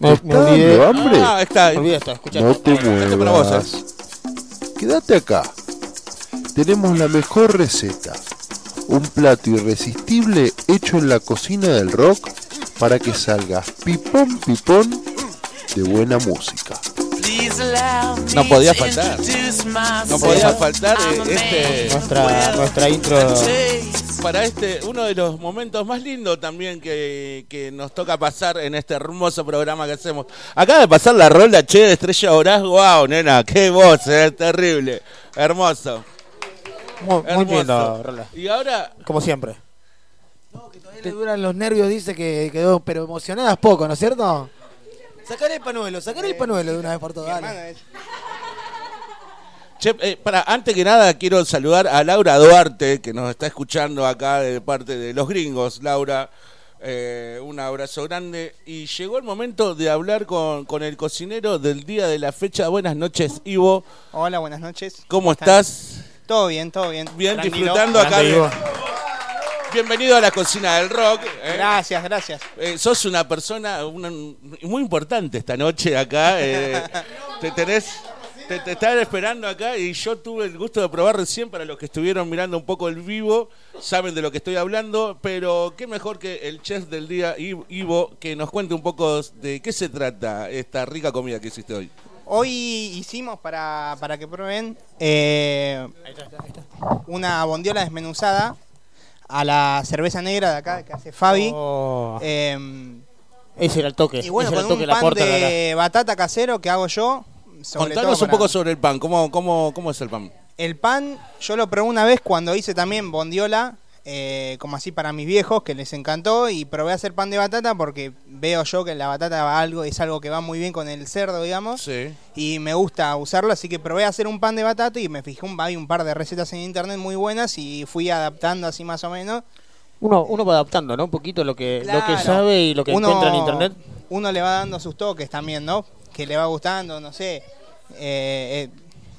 Speaker 4: Me, me
Speaker 12: ¿Está
Speaker 4: olvidé.
Speaker 12: dando hambre?
Speaker 1: Ah, está.
Speaker 4: Me olvidé esto, escuchá.
Speaker 12: No te
Speaker 1: para vos,
Speaker 12: muevas. Quédate acá. Tenemos la mejor receta. Un plato irresistible hecho en la cocina del rock para que salga pipón pipón de buena música.
Speaker 1: No podía faltar. No podía faltar eh, este.
Speaker 4: Nuestra, nuestra intro.
Speaker 1: Para este, uno de los momentos más lindos también que, que nos toca pasar en este hermoso programa que hacemos. Acaba de pasar la rola, che, de Estrella Horaz. Wow, nena, qué voz, eh, terrible. Hermoso.
Speaker 4: Muy, muy
Speaker 1: Hermoso.
Speaker 4: lindo, Rola.
Speaker 1: Y ahora,
Speaker 4: Como siempre.
Speaker 9: Le duran los nervios, dice que quedó, pero emocionadas poco, ¿no es cierto? Sacaré el panuelo, sacaré el panuelo de una vez por todas.
Speaker 1: Che, eh, para, antes que nada quiero saludar a Laura Duarte, que nos está escuchando acá de parte de los gringos. Laura, eh, un abrazo grande. Y llegó el momento de hablar con, con el cocinero del día de la fecha. Buenas noches, Ivo.
Speaker 24: Hola, buenas noches.
Speaker 1: ¿Cómo estás?
Speaker 24: Todo bien, todo bien.
Speaker 1: Bien,
Speaker 24: Tranquilo.
Speaker 1: disfrutando acá. de- Bienvenido a la cocina del rock. eh.
Speaker 24: Gracias, gracias.
Speaker 1: Eh, sos una persona una- muy importante esta noche acá. eh, te tenés. Te, te estaban esperando acá y yo tuve el gusto de probar recién para los que estuvieron mirando un poco el vivo, saben de lo que estoy hablando, pero qué mejor que el chef del día, Ivo, que nos cuente un poco de qué se trata esta rica comida que hiciste hoy.
Speaker 24: Hoy hicimos para, para que prueben eh, una bondiola desmenuzada a la cerveza negra de acá que hace Fabi.
Speaker 4: Oh.
Speaker 24: Eh,
Speaker 4: Ese era el toque.
Speaker 24: y bueno,
Speaker 4: ese era
Speaker 24: con
Speaker 4: el toque,
Speaker 24: un
Speaker 4: la
Speaker 24: pan
Speaker 4: porta
Speaker 24: de batata casero que hago yo. Sobre
Speaker 1: Contanos
Speaker 24: todo
Speaker 1: un poco sobre el pan, ¿cómo, cómo, cómo es el pan?
Speaker 24: El pan, yo lo probé una vez cuando hice también bondiola, eh, como así para mis viejos, que les encantó, y probé a hacer pan de batata porque veo yo que la batata va algo, es algo que va muy bien con el cerdo, digamos,
Speaker 1: Sí.
Speaker 24: y me gusta usarlo, así que probé a hacer un pan de batata y me fijé, un, hay un par de recetas en internet muy buenas y fui adaptando así más o menos.
Speaker 4: Uno, uno va adaptando, ¿no? Un poquito lo que, lo que sabe y lo que
Speaker 24: Uno-
Speaker 4: encuentra en internet.
Speaker 24: Uno le va dando sus toques también, ¿no? Que le va gustando, no sé. eh, eh,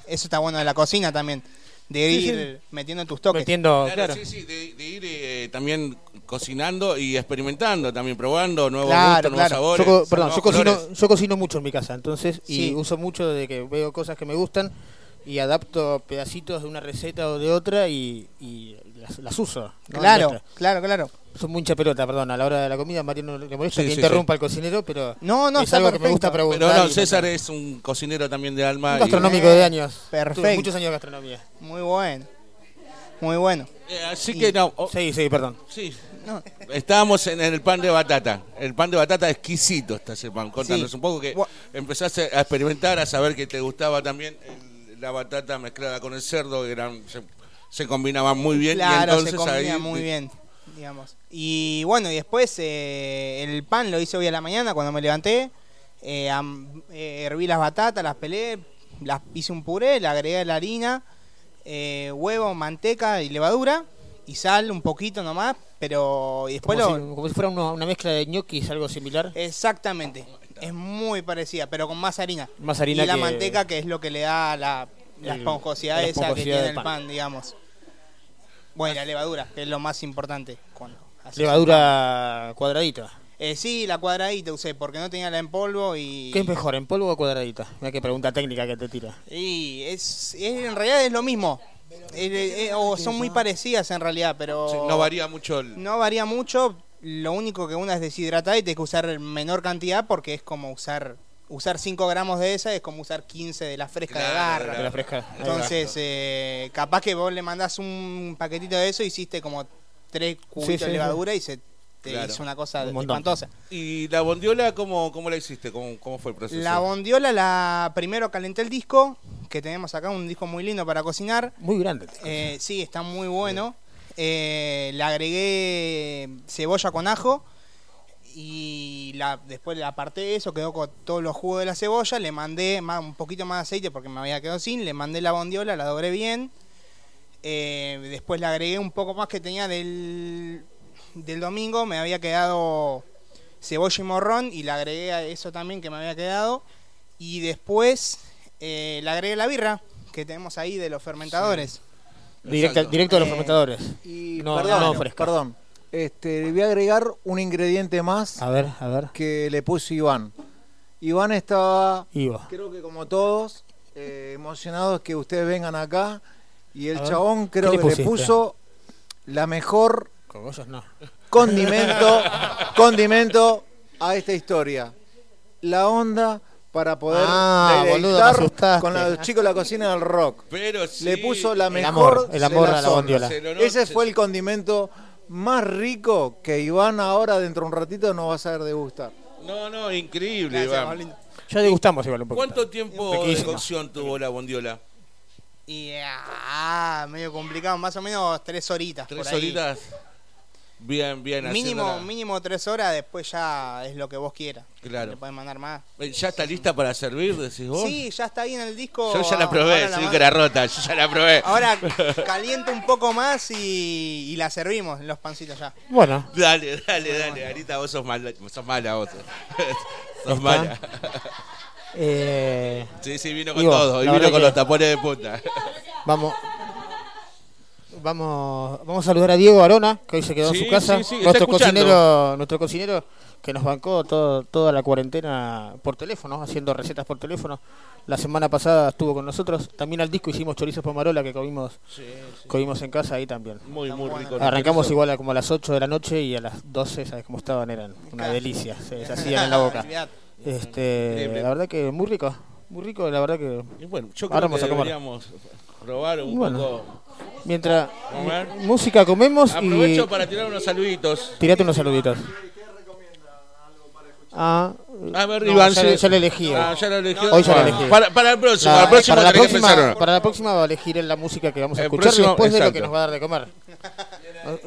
Speaker 24: eso está bueno de la cocina también. De
Speaker 4: Sí,
Speaker 24: ir metiendo tus toques.
Speaker 4: Metiendo,
Speaker 1: Claro, sí, sí, de, de ir eh, también cocinando y experimentando, también probando nuevos
Speaker 24: Claro,
Speaker 1: gustos, nuevos sabores.
Speaker 4: Yo, perdón,
Speaker 1: nuevos
Speaker 4: yo cocino, yo cocino mucho en mi casa, entonces, y
Speaker 24: Sí.
Speaker 4: uso mucho de que veo cosas que me gustan y adapto pedacitos de una receta o de otra y, y las, las uso. ¿no?
Speaker 24: Claro,
Speaker 4: Nuestra.
Speaker 24: claro, claro.
Speaker 4: Son mucha pelota, perdón, a la hora de la comida, Mariano le molesta
Speaker 1: Sí,
Speaker 4: que
Speaker 1: sí,
Speaker 4: interrumpa al cocinero, pero
Speaker 24: No, no,
Speaker 4: es algo que me
Speaker 24: perfecto.
Speaker 4: gusta preguntar.
Speaker 1: Pero no, César es un cocinero también de alma.
Speaker 4: un
Speaker 1: y-
Speaker 4: gastronómico de años.
Speaker 24: Perfecto.
Speaker 4: Tuve muchos años de gastronomía.
Speaker 24: Muy bueno. Muy bueno.
Speaker 1: Eh, así que no. oh,
Speaker 4: Sí, sí, perdón.
Speaker 1: sí. Estábamos en el pan de batata. El pan de batata exquisito está ese pan. Contanos
Speaker 24: Sí.
Speaker 1: un poco que empezaste a experimentar, a saber que te gustaba también el- la batata mezclada con el cerdo, que eran, se, se combinaban muy bien. y
Speaker 24: Claro,
Speaker 1: entonces
Speaker 24: se combina
Speaker 1: ahí,
Speaker 24: muy bien, digamos. Y bueno, y después eh, el pan lo hice hoy a la mañana cuando me levanté. Eh, am- eh, herví las batatas, las pelé, las hice un puré, le agregué la harina, eh, huevo, manteca y levadura. Y sal un poquito nomás, pero y después
Speaker 4: Como,
Speaker 24: lo,
Speaker 4: si, como si fuera una, una mezcla de ñoquis, algo similar.
Speaker 24: Exactamente. Es muy parecida, pero con más harina.
Speaker 4: Más harina
Speaker 24: y la
Speaker 4: que-
Speaker 24: manteca que es lo que le da la, la
Speaker 4: El-
Speaker 24: esponjosidad
Speaker 4: la
Speaker 24: esa
Speaker 4: esponjosidad
Speaker 24: que tiene el
Speaker 4: pan.
Speaker 24: pan, digamos. Bueno, y la levadura, que es lo más importante. Cuando
Speaker 4: Levadura cuadradita.
Speaker 24: un. Eh, sí, la cuadradita usé, porque no tenía la en polvo y...
Speaker 4: ¿Qué es mejor, en polvo o cuadradita? Mira qué pregunta técnica que te tira.
Speaker 24: Y es, es- en realidad es lo mismo. Eh, eh, o son muy parecidas en realidad, pero...
Speaker 1: Sí, no varía mucho el-
Speaker 24: No varía mucho. Lo único que una es deshidratada y tienes que usar menor cantidad porque es como usar usar 5 gramos de esa es como usar 15 de la fresca de garra.
Speaker 1: claro.
Speaker 4: De la fresca.
Speaker 24: Entonces, eh, capaz que vos le mandás un paquetito de eso, hiciste como 3 cubitos
Speaker 4: sí,
Speaker 24: de
Speaker 4: sí.
Speaker 24: levadura y se te
Speaker 1: Claro.
Speaker 24: hizo una cosa
Speaker 4: Un
Speaker 24: espantosa.
Speaker 1: ¿Y la bondiola cómo, cómo la hiciste? ¿Cómo, cómo fue el proceso?
Speaker 24: La bondiola, la primero calenté el disco, que tenemos acá, un disco muy lindo para cocinar.
Speaker 4: Muy grande.
Speaker 24: Eh, sí, está muy bueno. eh, le agregué cebolla con ajo y la, después le aparté eso, quedó con todos los jugos de la cebolla, le mandé más, un poquito más de aceite porque me había quedado sin, le mandé la bondiola, la doblé bien, eh, después le agregué un poco más que tenía del, del domingo, me había quedado cebolla y morrón y le agregué a eso también que me había quedado y después eh, le agregué la birra que tenemos ahí de los fermentadores.
Speaker 4: Directo, directo de los
Speaker 24: Eh,
Speaker 4: fermentadores.
Speaker 14: Y
Speaker 4: no,
Speaker 14: perdón,
Speaker 4: no fresca.
Speaker 14: perdón. Este, le voy a agregar un ingrediente más
Speaker 4: A ver, a ver.
Speaker 14: que le puso Iván. Iván estaba,
Speaker 4: Iba.
Speaker 14: creo que como todos, eh, emocionados que ustedes vengan acá. Y el chabón
Speaker 4: ¿qué
Speaker 14: creo
Speaker 4: le
Speaker 14: que le puso la mejor
Speaker 4: Cogollos no.
Speaker 14: condimento, condimento a esta historia. La onda para poder
Speaker 4: Ah, boludo, me
Speaker 14: con los chicos de la cocina del rock.
Speaker 1: Pero sí.
Speaker 14: Le puso la
Speaker 4: El
Speaker 14: mejor
Speaker 4: amor, el amor
Speaker 14: de
Speaker 4: a la
Speaker 14: Ese fue el condimento más rico que Iván ahora dentro de un ratito nos va a saber degustar.
Speaker 1: No, no, increíble,
Speaker 24: Gracias,
Speaker 1: Iván.
Speaker 4: Ya degustamos igual un poquito.
Speaker 1: ¿Cuánto tiempo de cocción tuvo la bondiola?
Speaker 24: Y ah, medio complicado, más o menos tres horitas.
Speaker 1: ¿Tres
Speaker 24: por ahí.
Speaker 1: horitas? Bien, bien.
Speaker 24: Mínimo, mínimo tres horas, después ya es lo que vos quieras.
Speaker 1: Claro.
Speaker 24: Le puedes mandar más.
Speaker 1: ¿Ya está lista para servir, decís vos?
Speaker 24: Sí, ya está ahí en el disco.
Speaker 1: Yo ya la probé, sí que era rota, yo ya la probé.
Speaker 24: Ahora calienta un poco más y, y la servimos en los pancitos ya.
Speaker 4: Bueno,
Speaker 1: Dale, dale, dale. Ahorita vos sos mala, sos mala vos. sos
Speaker 4: Está.
Speaker 1: mala.
Speaker 4: eh,
Speaker 1: Sí, sí, vino con
Speaker 4: Digo,
Speaker 1: todo. Y
Speaker 4: la
Speaker 1: vino con
Speaker 4: que-
Speaker 1: los tapones de punta.
Speaker 4: vamos. Vamos, vamos a saludar a Diego Arona, que hoy se quedó
Speaker 1: Sí,
Speaker 4: en su casa.
Speaker 1: sí, sí, está
Speaker 4: nuestro cocinero, nuestro cocinero que nos bancó todo, toda la cuarentena por teléfono, haciendo recetas por teléfono. La semana pasada estuvo con nosotros. También al disco hicimos chorizos pomarola que comimos, comimos en casa ahí también.
Speaker 1: Muy, muy rico.
Speaker 4: Arrancamos igual a como a las 8 de la noche y a las 12, ¿sabes cómo estaban? Eran una delicia, se deshacían en la boca. Este, la verdad que muy rico, muy rico, la verdad que.
Speaker 1: Y bueno, yo
Speaker 4: Ahora
Speaker 1: creo
Speaker 4: vamos
Speaker 1: que
Speaker 4: a comer.
Speaker 1: deberíamos probar un
Speaker 4: Bueno.
Speaker 1: poco.
Speaker 4: Mientras
Speaker 1: Comer.
Speaker 4: música comemos
Speaker 1: Aprovecho
Speaker 4: y
Speaker 1: para tirar unos saluditos.
Speaker 4: tirate unos saluditos. Ah,
Speaker 1: A ver,
Speaker 4: no,
Speaker 1: Iván,
Speaker 4: ya,
Speaker 1: sí.
Speaker 4: ya lo elegí.
Speaker 1: Ah, ya lo elegí.
Speaker 4: Hoy ya lo
Speaker 1: Bueno,
Speaker 4: elegí.
Speaker 1: para- para el próximo,
Speaker 4: La-
Speaker 1: al próximo
Speaker 4: para, la próxima, para la próxima va a elegir la música que vamos a
Speaker 1: El
Speaker 4: escuchar
Speaker 1: próximo,
Speaker 4: después de lo que nos va a dar de comer.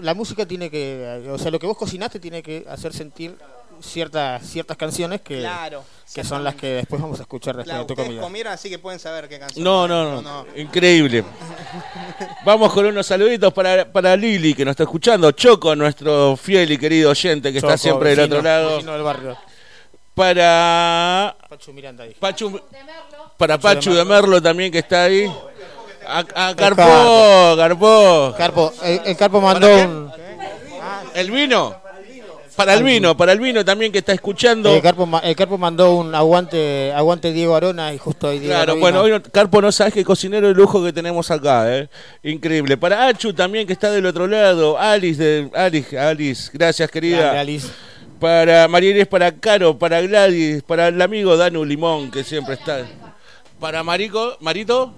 Speaker 4: La música tiene que, o sea, lo que vos cocinaste tiene que hacer sentir ciertas ciertas canciones que,
Speaker 24: Claro,
Speaker 4: que son las que después vamos a escuchar después
Speaker 24: Claro,
Speaker 4: de tu comida.
Speaker 24: comieron, así que pueden saber qué canción.
Speaker 1: No, no, no, Increíble. Vamos con unos saluditos para, para Lili, que nos está escuchando. Choco, nuestro fiel y querido oyente que está siempre del otro lado.
Speaker 4: vecino del barrio.
Speaker 1: Para
Speaker 4: Pachu Miranda ahí.
Speaker 1: Pachu, para
Speaker 4: Pachu de
Speaker 1: Pachu de Merlo también que está ahí. A, Carpó, Carpó.
Speaker 4: Carpo, el, el Carpo mandó
Speaker 1: ¿Para
Speaker 4: un.
Speaker 1: El vino. Para el vino, para el vino también que está escuchando.
Speaker 4: El Carpo, ma- el Carpo mandó un aguante aguante Diego Arona y justo ahí Diego
Speaker 1: Claro,
Speaker 4: no
Speaker 1: bueno, hoy no- Carpo no sabes qué cocinero de lujo que tenemos acá, ¿eh? Increíble. Para Achu también que está del otro lado. Alice, de, Alice, Alice, gracias querida.
Speaker 4: Grande, Alice.
Speaker 1: Para María Inés, para Caro, para Gladys, para el amigo Danu Limón que siempre está. Para Marico, Marito,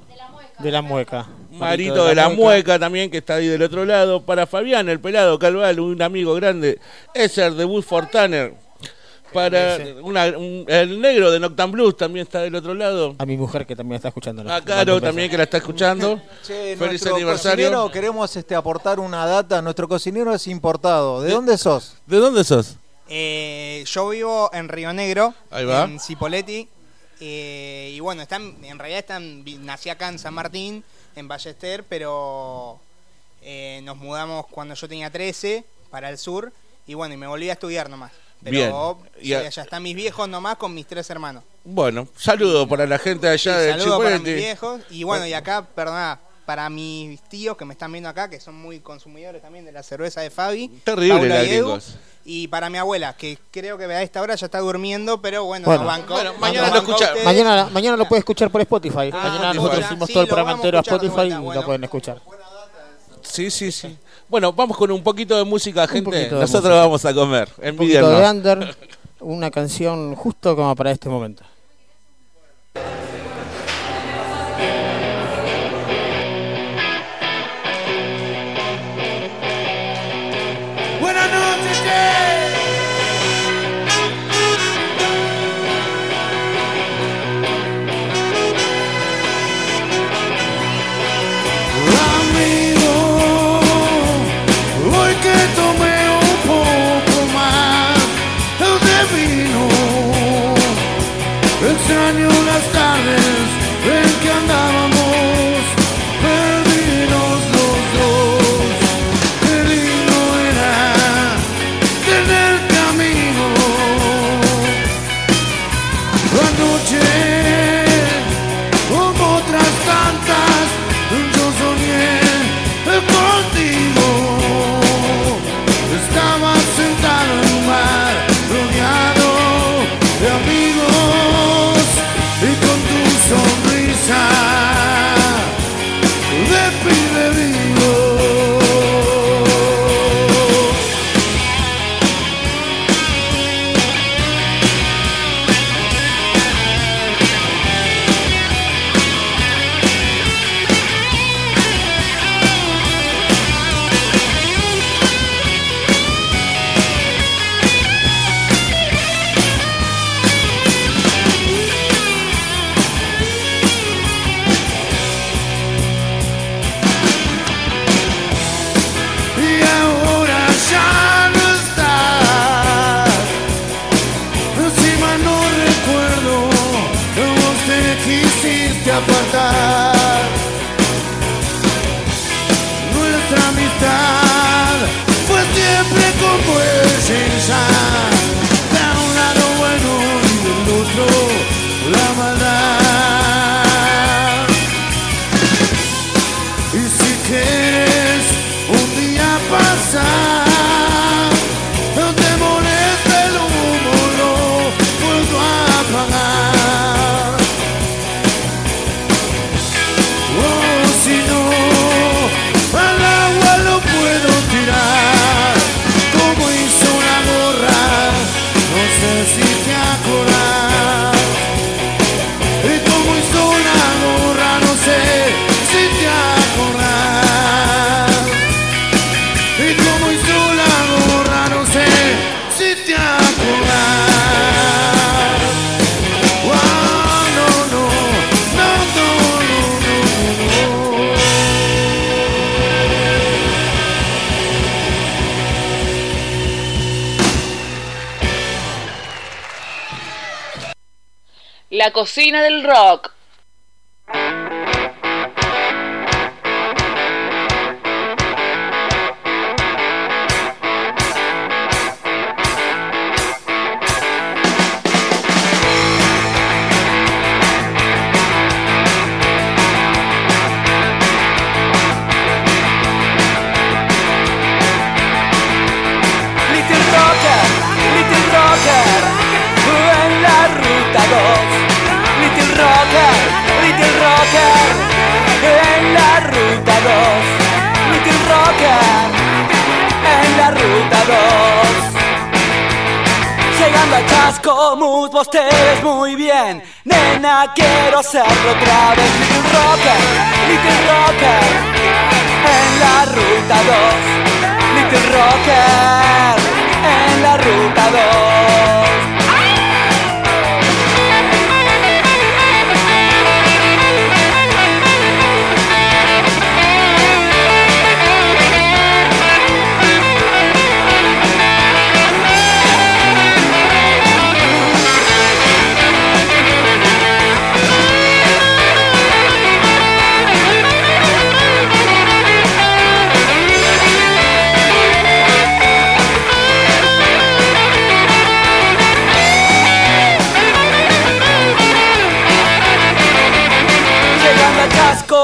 Speaker 4: de la mueca.
Speaker 1: Marito de la Mueca también que está ahí del otro lado. Para Fabián, el pelado Calval, un amigo grande. Eser de Woodford Tanner. Para una- un- el negro de Noctan Blues también está del otro lado.
Speaker 4: A mi mujer que también está escuchando.
Speaker 1: A Caro también que la está escuchando.
Speaker 14: Che,
Speaker 1: Feliz
Speaker 14: nuestro
Speaker 1: aniversario.
Speaker 14: cocinero, queremos este, aportar una data. Nuestro cocinero es importado. ¿De dónde sos?
Speaker 1: ¿De dónde sos?
Speaker 24: Eh, yo vivo en Río Negro,
Speaker 1: Ahí va.
Speaker 24: en Cipoletti. eh, y bueno, están, en realidad están, nací acá en San Martín, en Ballester, pero eh, nos mudamos cuando yo tenía 13 para el sur. Y bueno, y me volví a estudiar nomás. Pero
Speaker 1: Bien. Y a-
Speaker 24: allá están mis viejos nomás con mis tres hermanos.
Speaker 1: Bueno, saludo para la gente allá de
Speaker 24: Saludos para mis viejos. Y bueno, y acá, perdona, para mis tíos que me están viendo acá, que son muy consumidores también de la cerveza de Fabi.
Speaker 1: Terrible
Speaker 24: Paula
Speaker 1: la
Speaker 24: Edu. Y para mi abuela, que creo que a esta hora ya está durmiendo, pero bueno,
Speaker 4: Bueno.
Speaker 24: nos bancó.
Speaker 1: Bueno, mañana lo escucha-.
Speaker 4: Mañana, mañana lo puedes escuchar por Spotify. mañana
Speaker 1: Spotify.
Speaker 4: nosotros hicimos
Speaker 24: sí,
Speaker 4: todo el programa entero a Spotify
Speaker 24: vuelta,
Speaker 4: y
Speaker 24: bueno.
Speaker 4: lo pueden escuchar.
Speaker 1: Sí, sí, sí. Bueno, vamos con un poquito de música, gente.
Speaker 4: de
Speaker 1: Nosotros
Speaker 4: música.
Speaker 1: vamos a comer.
Speaker 4: Un poquito de. Under, una canción justo como para este momento.
Speaker 5: Cocina del rock.
Speaker 6: Llegando a Chascomús, vos te ves muy bien. Nena, quiero hacerlo otra vez. Little Rocker, Little Rocker, en la ruta 2. Little Rocker, en la ruta 2.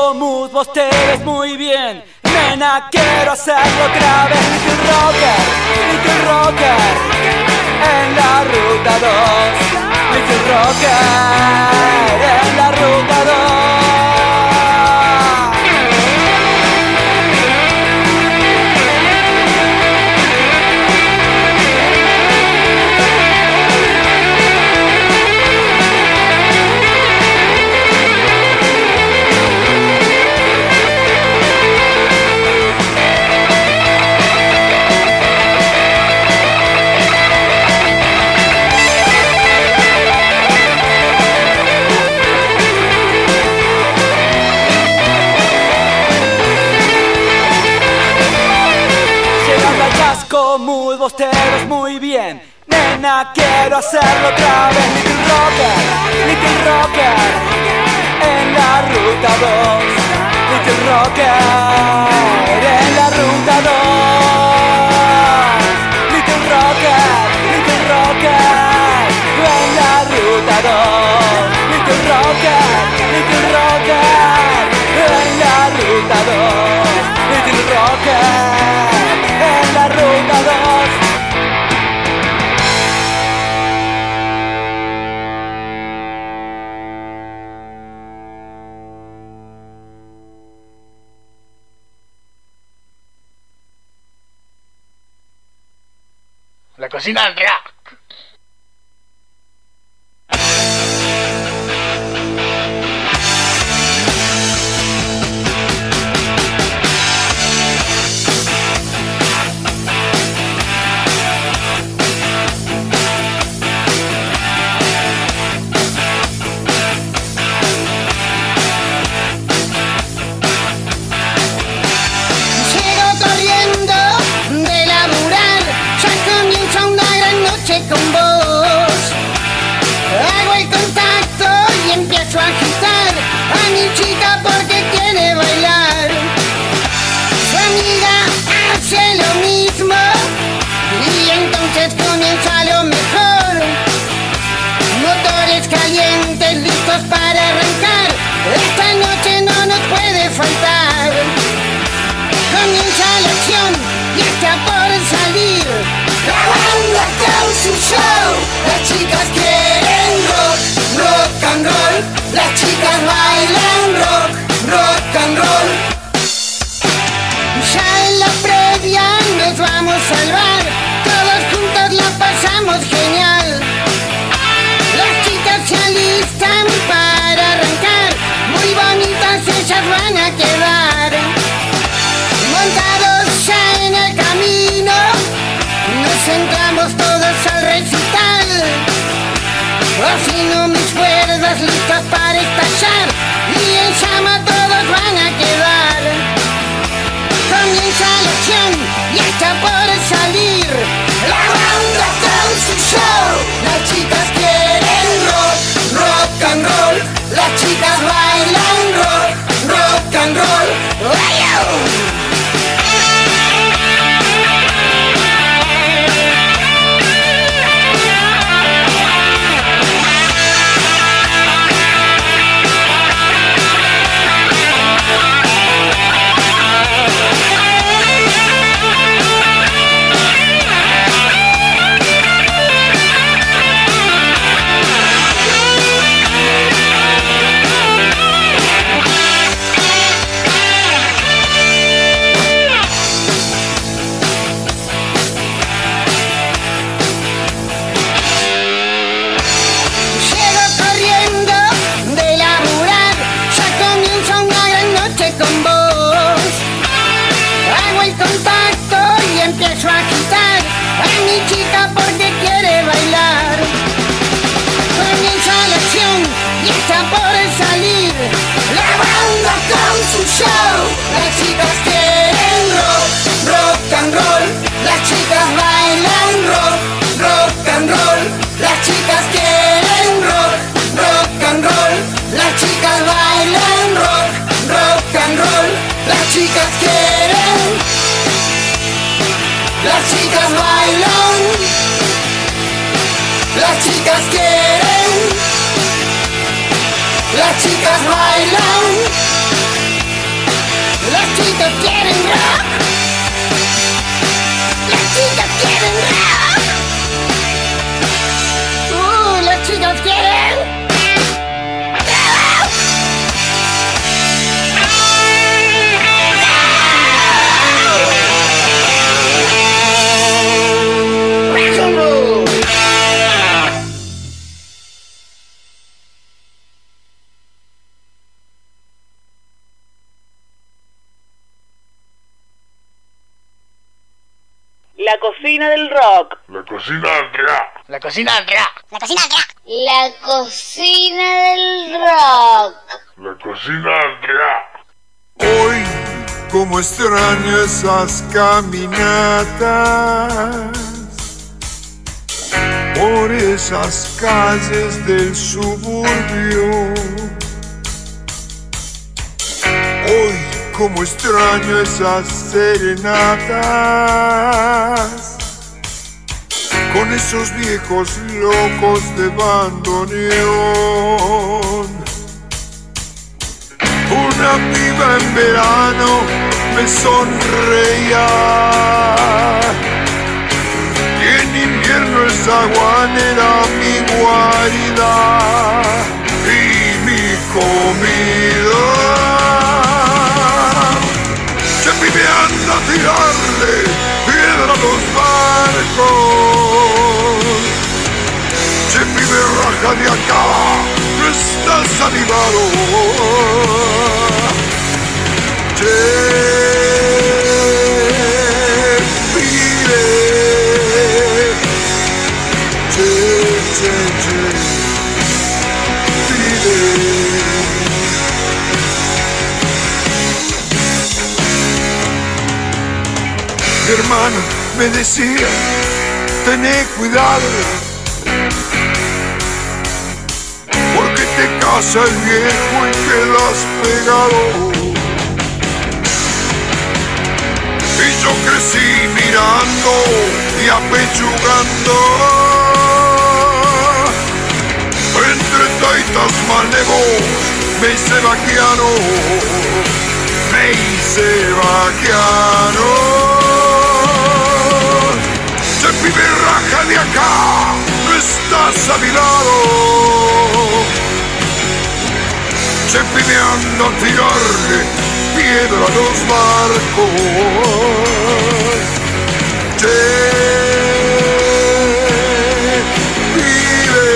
Speaker 6: Chascomús, vos te ves muy bien. Nena, quiero hacerlo otra vez. Little Rocker, Little Rocker, en la ruta 2. Little Rocker, en la ruta 2. Ves muy bien. Nena, quiero hacerlo otra vez. Little Rocker, Little Rocker, en la ruta 2. Little Rocker, en la ruta 2. Little Rocker, Little Rocker, en la ruta 2. Little Rocker, Little Rocker, en la ruta 2. Little Rocker, La
Speaker 25: cocina rock.
Speaker 20: Comienza la acción y está por salir. La banda está su show. Las chicas quieren rock, rock and roll. Las chicas bailan rock, rock and roll. Ya en la previa nos vamos a salvar. Todos juntos la pasamos genial. Las chicas se alistan van a quedar montados ya en el camino. Pues entramos todos al recital. Haciendo mis cuerdas listas para estallar. Y en llama todos van a quedar. Comienza la acción y está por salir. La banda con su show. Las chicas quieren rock, rock and roll. Las chicas bailan rock, and roll Las chicas quieren. Las chicas bailan. Las chicas quieren. Las chicas bailan. Las chicas quieren rock. Las chicas quieren rock. Uh, las chicas quieren.
Speaker 26: Cocina del rock.
Speaker 25: La cocina Andrea.
Speaker 27: La cocina del rock. La cocina del rock. La cocina del rock.
Speaker 25: La cocina Andrea.
Speaker 13: Hoy, como extraño esas caminatas por esas calles del suburbio. Hoy, como extraño esas serenatas con esos viejos locos de bandoneón. Una piba en verano me sonreía. Y en invierno esa guanera mi guarida y mi comida. Se pibe anda a tirarle piedra a los barcos. Se pibe raja de acá, no estás animado. Che, pibe. Che, che, che, pibe. Hermano me decía, tené cuidado, porque te casa el viejo y quedas pegado. Y yo crecí mirando y apechugando entre taitas malevos me hice vaquiano, me hice vaquiano. Pibe raja de acá, no estás a mi lado. A tirarle piedra a los barcos. Che, pibe.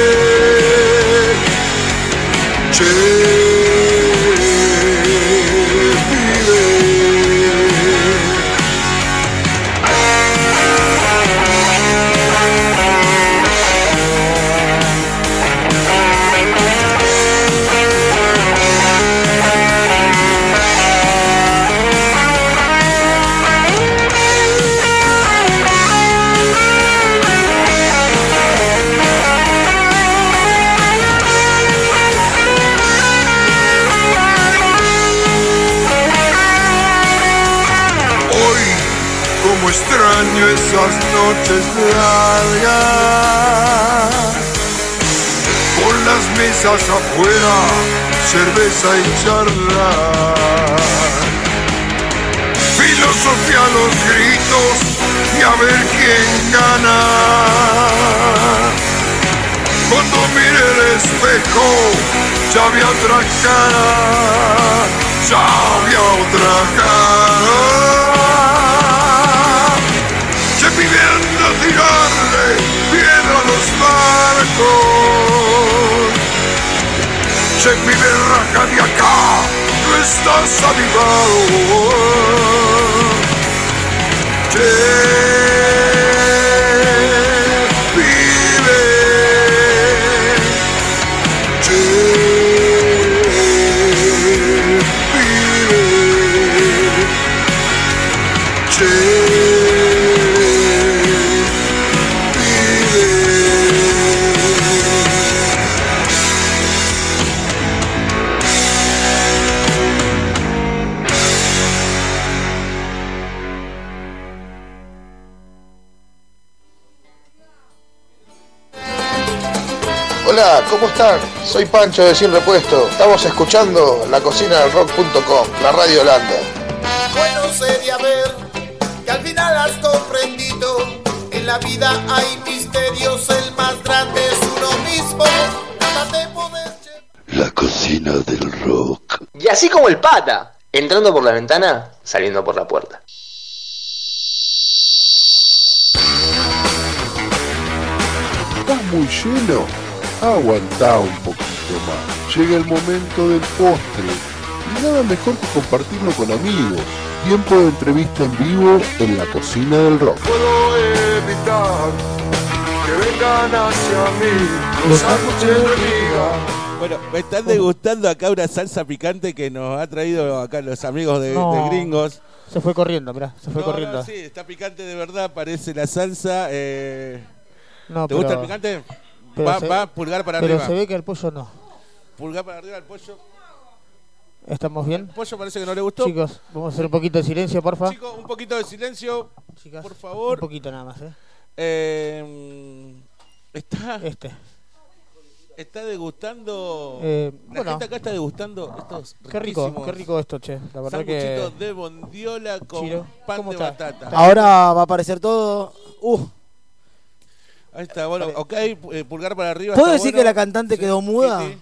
Speaker 13: Che, con las mesas afuera, cerveza y charla. Filosofía los gritos y a ver quién gana. Cuando mire el espejo, ya vi otra cara, ya vi otra cara. Barcos. Se pide raja de acá, no estás avivado. Se
Speaker 19: Hola, ¿cómo están? Soy Pancho de Sin Repuesto. Estamos escuchando la cocina del rock.com, la radio Holanda.
Speaker 13: Bueno sería ver que al final has comprendido. En la vida hay misterios, el más grande es uno mismo. Nada puedes
Speaker 2: La cocina del rock.
Speaker 10: Y así como el pata, entrando por la ventana, saliendo por la puerta.
Speaker 12: ¿Estás muy lleno? Aguantá un poquito más. Llega el momento del postre. Y nada mejor que compartirlo con amigos. Tiempo de entrevista en vivo en la cocina del rock.
Speaker 13: puedo evitar que vengan hacia mí los sándwiches de miga.
Speaker 1: Bueno, me están degustando acá una salsa picante que nos ha traído acá los amigos de,
Speaker 4: No.
Speaker 1: de gringos.
Speaker 4: Se fue corriendo, mirá, se fue
Speaker 1: No,
Speaker 4: corriendo.
Speaker 1: no, sí, está picante de verdad, parece la salsa. eh,
Speaker 4: No,
Speaker 1: ¿Te
Speaker 4: pero-
Speaker 1: gusta el picante?
Speaker 4: Pero
Speaker 1: Va,
Speaker 4: se-
Speaker 1: va pulgar para
Speaker 4: pero
Speaker 1: arriba.
Speaker 4: se ve que el pollo no.
Speaker 1: Pulgar para arriba el pollo.
Speaker 4: ¿Estamos bien?
Speaker 1: El pollo parece que no le gustó.
Speaker 4: Chicos, vamos a hacer un poquito de silencio, porfa.
Speaker 1: Chicos, un poquito de silencio,
Speaker 4: Chicas,
Speaker 1: por favor.
Speaker 4: Un poquito nada más, ¿eh?
Speaker 1: Eh, está,
Speaker 4: Este.
Speaker 1: está degustando.
Speaker 4: Eh,
Speaker 1: la
Speaker 4: bueno.
Speaker 1: gente acá está degustando estos
Speaker 4: Qué rico, qué rico esto, che. La verdad que...
Speaker 1: de bondiola con
Speaker 4: Chiro,
Speaker 1: pan
Speaker 4: ¿cómo
Speaker 1: de
Speaker 4: está?
Speaker 1: batata.
Speaker 9: Ahora va a aparecer todo. Uh,
Speaker 1: Ahí está, bueno, ok, eh, pulgar para arriba.
Speaker 9: ¿Puedo decir
Speaker 1: bueno.
Speaker 9: que la cantante quedó muda?
Speaker 1: Sí, sí.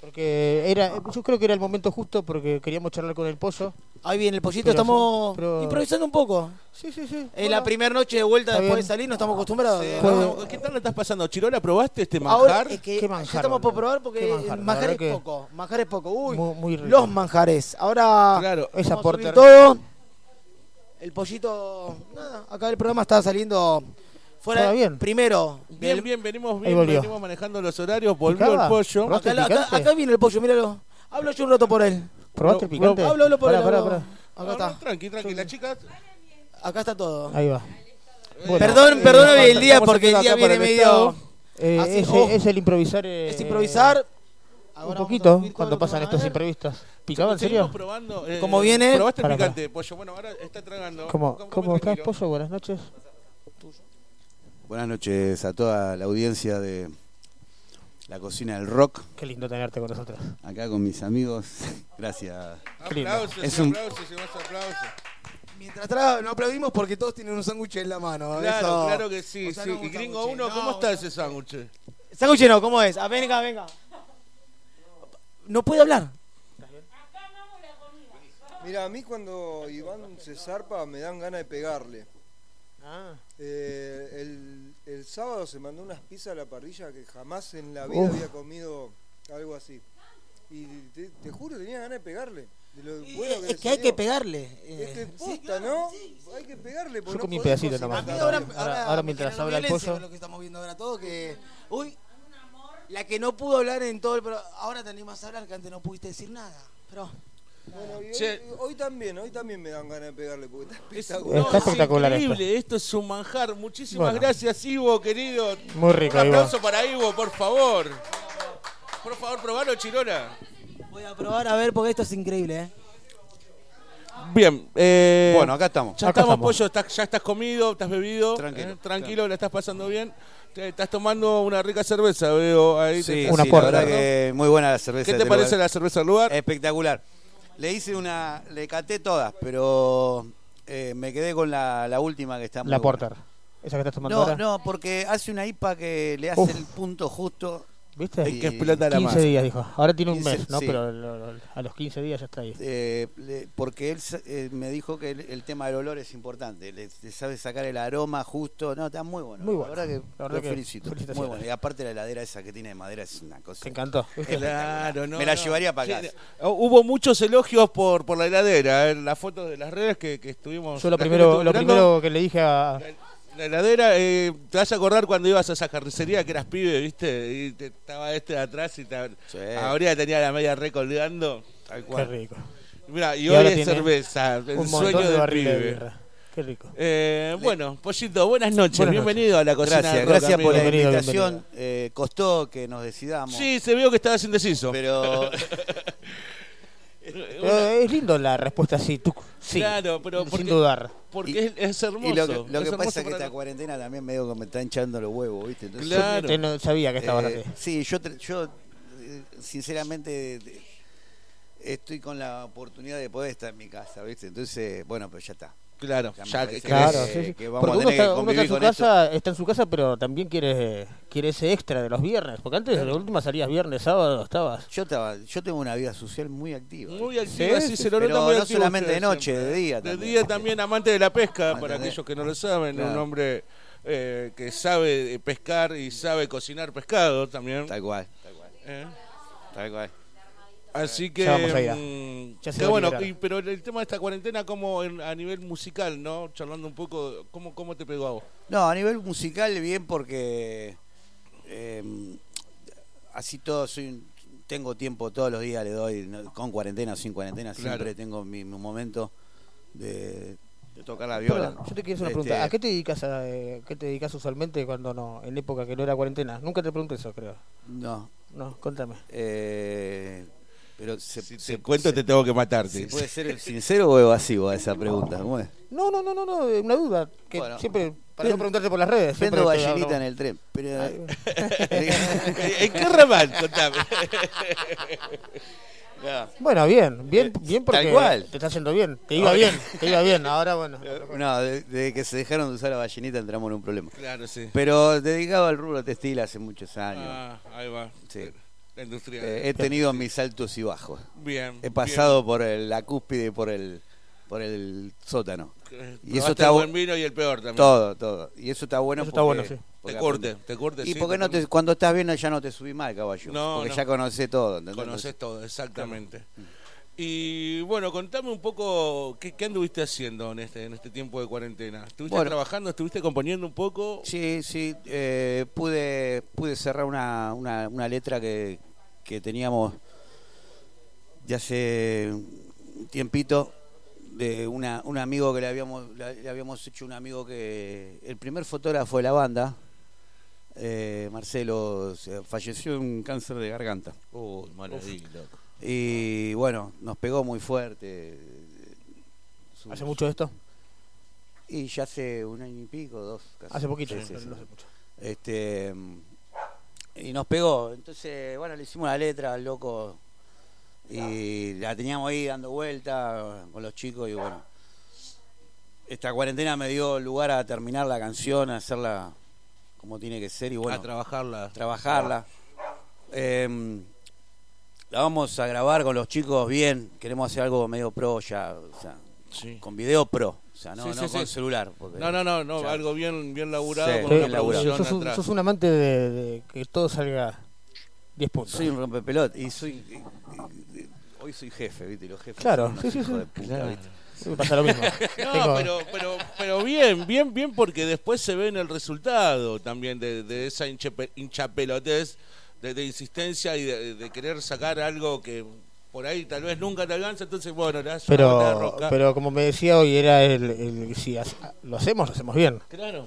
Speaker 4: Porque era, yo creo que era el momento justo porque queríamos charlar con el pollo.
Speaker 9: Ahí viene el pollito,
Speaker 4: Pero-
Speaker 9: estamos
Speaker 4: pero-
Speaker 9: improvisando un poco.
Speaker 4: Sí, sí, sí.
Speaker 9: En la primera noche de vuelta después de salir no estamos acostumbrados.
Speaker 1: Sí,
Speaker 4: Puede-
Speaker 1: no, ¿Qué tal lo estás pasando? ¿Chirola probaste este
Speaker 9: Ahora
Speaker 1: manjar?
Speaker 9: es que
Speaker 4: Qué
Speaker 9: ya
Speaker 4: manjar,
Speaker 9: estamos por probar porque
Speaker 4: manjar, la
Speaker 9: manjar, es
Speaker 4: que-
Speaker 9: poco. Manjar es poco. Uy,
Speaker 4: Muy, muy rico.
Speaker 9: los manjares. Ahora
Speaker 1: Claro.
Speaker 4: Esa
Speaker 9: vamos a subir
Speaker 4: porter.
Speaker 9: todo. El pollito. Nada, acá el programa está saliendo fuera.
Speaker 4: Está bien.
Speaker 9: Primero.
Speaker 1: Bien, bien, venimos bien, venimos manejando los horarios, volvió el pollo.
Speaker 4: ¿Probaste
Speaker 9: Acá,
Speaker 4: el
Speaker 9: acá-
Speaker 4: picante?
Speaker 9: acá viene el pollo, míralo. Hablo yo un rato por él.
Speaker 4: ¿Probaste el picante?
Speaker 9: Hablo, hablo por
Speaker 4: Pará,
Speaker 9: él.
Speaker 4: pará,
Speaker 9: hablo.
Speaker 4: pará.
Speaker 9: Acá
Speaker 1: No,
Speaker 9: está.
Speaker 1: no, tranqui, tranqui, las chicas.
Speaker 9: Acá está todo.
Speaker 4: Ahí va.
Speaker 9: Perdón,
Speaker 1: eh,
Speaker 9: perdón el día porque el día viene
Speaker 1: el
Speaker 9: medio.
Speaker 4: Eh,
Speaker 9: Así,
Speaker 4: ese-
Speaker 9: oh.
Speaker 4: es el improvisar. eh,
Speaker 9: Es improvisar.
Speaker 4: Un
Speaker 9: Ahora
Speaker 4: poquito cuando pasan estos imprevistos. ¿Picaba en serio?
Speaker 1: probando. eh,
Speaker 9: ¿Cómo viene?
Speaker 1: ¿Probaste el picante, pollo? Bueno, ahora está tragando.
Speaker 4: ¿Cómo, estás, pollo? Buenas noches.
Speaker 28: Buenas noches a toda la audiencia de la cocina del rock.
Speaker 4: Qué lindo tenerte con nosotros.
Speaker 28: Acá con mis amigos. Gracias.
Speaker 1: Aplausos,
Speaker 28: Es un-
Speaker 1: aplausos y más aplausos.
Speaker 9: Mientras atrás no aplaudimos porque todos tienen un sándwich en la mano.
Speaker 1: Claro,
Speaker 9: Eso-
Speaker 1: claro que sí.
Speaker 9: o sea,
Speaker 1: sí.
Speaker 9: no
Speaker 1: y gringo
Speaker 9: sándwich,
Speaker 1: 1,
Speaker 9: no,
Speaker 1: ¿cómo está ese sándwich?
Speaker 9: Sándwich no, ¿cómo es? Ah, venga, venga. No puede hablar.
Speaker 16: Mira, a mí cuando Iván se zarpa me dan ganas de pegarle.
Speaker 4: Ah.
Speaker 16: Eh, el, el sábado se mandó unas pizzas a la parrilla que jamás en la vida
Speaker 4: Uf.
Speaker 16: había comido algo así. Y te, te juro, tenía ganas de pegarle. De lo bueno que
Speaker 9: Es que hay que pegarle.
Speaker 16: Es que
Speaker 9: Eh,
Speaker 16: posta, ¿no? Hay que pegarle. porque
Speaker 4: Yo
Speaker 16: no
Speaker 4: comí un pedacito nomás.
Speaker 9: ahora,
Speaker 16: bien.
Speaker 4: Ahora- ahora mientras habla el pollo.
Speaker 9: lo que estamos viendo ahora todo que uy la que no pudo hablar en todo el programa ahora te animas a hablar que antes no pudiste decir nada pero
Speaker 16: Bueno, y hoy, también, hoy también me dan ganas de pegarle porque está
Speaker 1: Es,
Speaker 16: espectacular.
Speaker 4: Está
Speaker 1: es
Speaker 4: espectacular
Speaker 1: increíble, esto. es un manjar. Muchísimas
Speaker 4: Bueno.
Speaker 1: gracias, Ivo, querido.
Speaker 4: Muy rico,
Speaker 1: Un
Speaker 4: Ivo.
Speaker 1: aplauso para Ivo, por favor. Por favor, probalo, Chirola.
Speaker 9: voy a probar a ver porque esto es increíble eh
Speaker 1: Bien. eh,
Speaker 28: Bueno, acá estamos.
Speaker 1: Ya
Speaker 28: Acá
Speaker 1: estamos,
Speaker 28: estamos.
Speaker 1: pollo. estás- ya estás comido, estás bebido.
Speaker 28: Tranquilo,
Speaker 1: eh, tranquilo, la estás pasando bien. Te- estás tomando una rica cerveza, veo ahí.
Speaker 28: Sí,
Speaker 1: te-
Speaker 28: sí, la verdad que muy buena la cerveza.
Speaker 1: ¿Qué te parece
Speaker 28: lugar.
Speaker 1: la cerveza del lugar?
Speaker 28: Espectacular. Le hice una, le caté todas, pero eh, me quedé con la, la última que está muy
Speaker 4: La
Speaker 28: buena.
Speaker 4: Porter. Esa que estás tomando
Speaker 28: No,
Speaker 4: ahora.
Speaker 28: no, porque hace una IPA que le hace
Speaker 4: Uf.
Speaker 28: el punto justo.
Speaker 4: ¿Viste?
Speaker 28: y-
Speaker 4: 15 días, dijo. Ahora tiene un
Speaker 28: 15,
Speaker 4: mes, ¿no?
Speaker 28: sí.
Speaker 4: Pero lo- lo- a los 15 días ya está ahí.
Speaker 28: Eh, le- porque él eh, me dijo que el, el tema del olor es importante. Le, le sabe sacar el aroma justo. No, está muy bueno.
Speaker 4: Muy
Speaker 28: La
Speaker 4: bueno.
Speaker 28: verdad que
Speaker 4: La verdad
Speaker 28: lo
Speaker 4: que
Speaker 28: felicito. Muy bueno. Y aparte la heladera esa que tiene de madera es una cosa.
Speaker 4: Te encantó.
Speaker 1: Claro, no.
Speaker 28: Me la
Speaker 1: no.
Speaker 28: llevaría para
Speaker 1: Sí, eh, Hubo muchos elogios por, por la heladera. eh, Las fotos de las redes que, que estuvimos.
Speaker 4: Yo lo
Speaker 1: la
Speaker 4: primero, lo primero que le dije a.
Speaker 1: La heladera, eh, te vas a acordar cuando ibas a esa carnicería que eras pibe, ¿viste? Y te, estaba este de atrás y te, abría tenía la media recolgando. Tal
Speaker 4: Qué rico.
Speaker 1: Mira, y,
Speaker 4: Y
Speaker 1: hoy
Speaker 4: ahora
Speaker 1: es cerveza, el sueño
Speaker 4: de
Speaker 1: del
Speaker 4: de
Speaker 1: pibe.
Speaker 4: birra. Qué rico.
Speaker 1: Eh, bueno, Pollito, buenas noches.
Speaker 4: Buenas
Speaker 1: bienvenido a la cocina.
Speaker 28: Gracias, gracias por la
Speaker 1: amigo.
Speaker 28: invitación. Eh, costó que nos decidamos.
Speaker 1: Sí, se vio que estabas indeciso.
Speaker 28: Pero
Speaker 4: Pero es lindo la respuesta así. Tú, sí.
Speaker 1: Claro, pero
Speaker 4: sin
Speaker 1: porque-
Speaker 4: dudar.
Speaker 1: Porque es, es hermoso.
Speaker 28: Y lo que, lo
Speaker 1: es
Speaker 28: que
Speaker 1: hermoso
Speaker 28: pasa es que esta cuarentena también medio que me está hinchando los huevos, ¿viste? Entonces,
Speaker 1: Claro.
Speaker 4: Usted no sabía que estabas
Speaker 28: Eh,
Speaker 4: así.
Speaker 28: Sí, yo, yo eh, sinceramente estoy con la oportunidad de poder estar en mi casa, ¿viste? Entonces, bueno, pero ya está.
Speaker 1: Claro, ya que-
Speaker 4: Claro,
Speaker 28: que-
Speaker 4: sí, sí.
Speaker 28: que vamos
Speaker 4: Porque
Speaker 28: a
Speaker 4: uno
Speaker 28: tener
Speaker 4: está,
Speaker 28: que
Speaker 4: uno está en su
Speaker 28: esto.
Speaker 4: casa, está en su casa, pero también quiere, quiere ese extra de los viernes. Porque antes de la última salías viernes, sábado, estabas.
Speaker 28: Yo estaba, yo tengo una vida social muy activa.
Speaker 1: Muy activa, sí, se lo
Speaker 28: Pero
Speaker 1: nota muy
Speaker 28: no
Speaker 1: activo
Speaker 28: solamente de noche,
Speaker 1: siempre.
Speaker 28: de día
Speaker 1: De
Speaker 28: también.
Speaker 1: día también amante de la pesca, para aquellos que no lo saben, un hombre eh, que sabe pescar y sabe cocinar pescado también.
Speaker 28: Tal cual,
Speaker 1: Eh,
Speaker 28: tal cual.
Speaker 1: Así que,
Speaker 4: Ya vamos a ir a-
Speaker 1: mm,
Speaker 4: ya se
Speaker 1: que
Speaker 4: va a
Speaker 1: bueno, y- pero el tema de esta cuarentena, como en- a nivel musical, ¿no? Charlando un poco, ¿cómo, cómo te pegó a vos?
Speaker 28: No, a nivel musical bien porque eh, así todo soy un- tengo tiempo todos los días le doy con cuarentena o sin cuarentena
Speaker 1: Claro.
Speaker 28: siempre tengo mi, mi momento de, de tocar la viola.
Speaker 4: Perdón, yo te quiero hacer una
Speaker 28: Este,
Speaker 4: pregunta. ¿A qué te dedicas a, eh, qué te dedicas usualmente cuando no, en época que no era cuarentena? Nunca te pregunté eso, creo.
Speaker 28: No.
Speaker 4: No, contame.
Speaker 28: Eh, pero se,
Speaker 1: Si
Speaker 28: se-
Speaker 1: te cuento
Speaker 28: se-
Speaker 1: te tengo que matarte.
Speaker 28: ¿se puede ser sincero o evasivo a esa pregunta? ¿Cómo es?
Speaker 4: No, no, no, no, no, eh, una duda. Que
Speaker 28: Bueno.
Speaker 4: siempre, para no preguntarte por las redes.
Speaker 28: Vendo ballenita en el tren. Pero,
Speaker 1: ¿En qué ramal? Contame.
Speaker 28: No.
Speaker 4: Bueno, bien, bien, bien porque
Speaker 28: Tal cual.
Speaker 4: te está haciendo bien. Te iba bien, te iba bien. Ahora, bueno.
Speaker 28: No, de- desde que se dejaron de usar la ballenita entramos en un problema.
Speaker 1: Claro, sí.
Speaker 28: Pero dedicado al rubro textil hace muchos años.
Speaker 1: Ah, ahí va.
Speaker 28: Sí.
Speaker 1: La industria.
Speaker 28: Eh, he tenido mis altos y bajos.
Speaker 1: Bien,
Speaker 28: He pasado por el- la cúspide y por el, por el sótano. Y eso está
Speaker 1: el buen vino y el peor también.
Speaker 28: Todo, todo. Y eso está bueno
Speaker 4: Eso está
Speaker 28: porque-
Speaker 4: bueno, sí.
Speaker 28: porque
Speaker 1: Te
Speaker 28: aprendés.
Speaker 1: te curte,
Speaker 28: Y
Speaker 1: sí,
Speaker 28: porque no te, cuando estás bien ya no te subís más, caballo.
Speaker 1: No,
Speaker 28: porque
Speaker 1: no.
Speaker 28: ya conocés todo. ¿entendés?
Speaker 1: Conoces todo, exactamente.
Speaker 28: Mm.
Speaker 1: Y bueno, contame un poco qué, qué anduviste haciendo en este, en este tiempo de cuarentena. ¿Estuviste
Speaker 28: Bueno.
Speaker 1: trabajando? ¿Estuviste componiendo un poco?
Speaker 28: Sí, sí, eh, pude, pude cerrar una, una, una letra que, que teníamos de hace un tiempito de una, un amigo que le habíamos, le, habíamos hecho un amigo que el primer fotógrafo de la banda, eh, Marcelo, falleció de un cáncer de garganta.
Speaker 1: Uy, maravilla, loco.
Speaker 28: Y bueno, nos pegó muy fuerte. Su-
Speaker 4: ¿Hace mucho esto?
Speaker 28: Y ya hace un año y pico, dos. casi.
Speaker 4: Hace poquito,
Speaker 28: Sí,
Speaker 4: no
Speaker 28: sí, sí.
Speaker 4: hace mucho.
Speaker 28: Este, y nos pegó. Entonces, bueno, le hicimos la letra al loco y la teníamos ahí dando vuelta con los chicos y bueno. Esta cuarentena me dio lugar a terminar la canción, a hacerla como tiene que ser y bueno.
Speaker 1: a trabajarla.
Speaker 28: trabajarla. Em, la vamos a grabar con los chicos bien. Queremos hacer algo medio pro ya, o sea,
Speaker 1: Sí.
Speaker 28: con video pro, sea, no,
Speaker 1: Sí,
Speaker 28: no
Speaker 1: sí,
Speaker 28: con
Speaker 1: sí.
Speaker 28: celular. porque
Speaker 1: No, no, no, no
Speaker 28: ya-
Speaker 1: algo bien, bien laburado
Speaker 28: Sí,
Speaker 1: con
Speaker 28: bien
Speaker 1: una producción
Speaker 4: Sos un,
Speaker 1: atrás.
Speaker 4: sos un amante de, de que todo salga 10 puntos.
Speaker 28: Soy un rompepelot y soy. y- y- hoy soy jefe, ¿viste? Y Los jefes
Speaker 4: Claro,
Speaker 28: son unos
Speaker 4: sí, sí,
Speaker 28: hijos de puta,
Speaker 1: Claro.
Speaker 28: ¿viste?
Speaker 4: Sí, me pasa lo mismo.
Speaker 1: No,
Speaker 4: Tengo-
Speaker 1: pero, pero, pero bien, bien, bien, porque después se ve en el resultado también de, de esa hinchape- hinchapelotez, de, de insistencia y de, de querer sacar algo que por ahí tal vez nunca te alcanza, entonces bueno, de
Speaker 4: pero, pero como me decía hoy, era el, el si hace- lo hacemos, lo hacemos bien.
Speaker 1: Claro.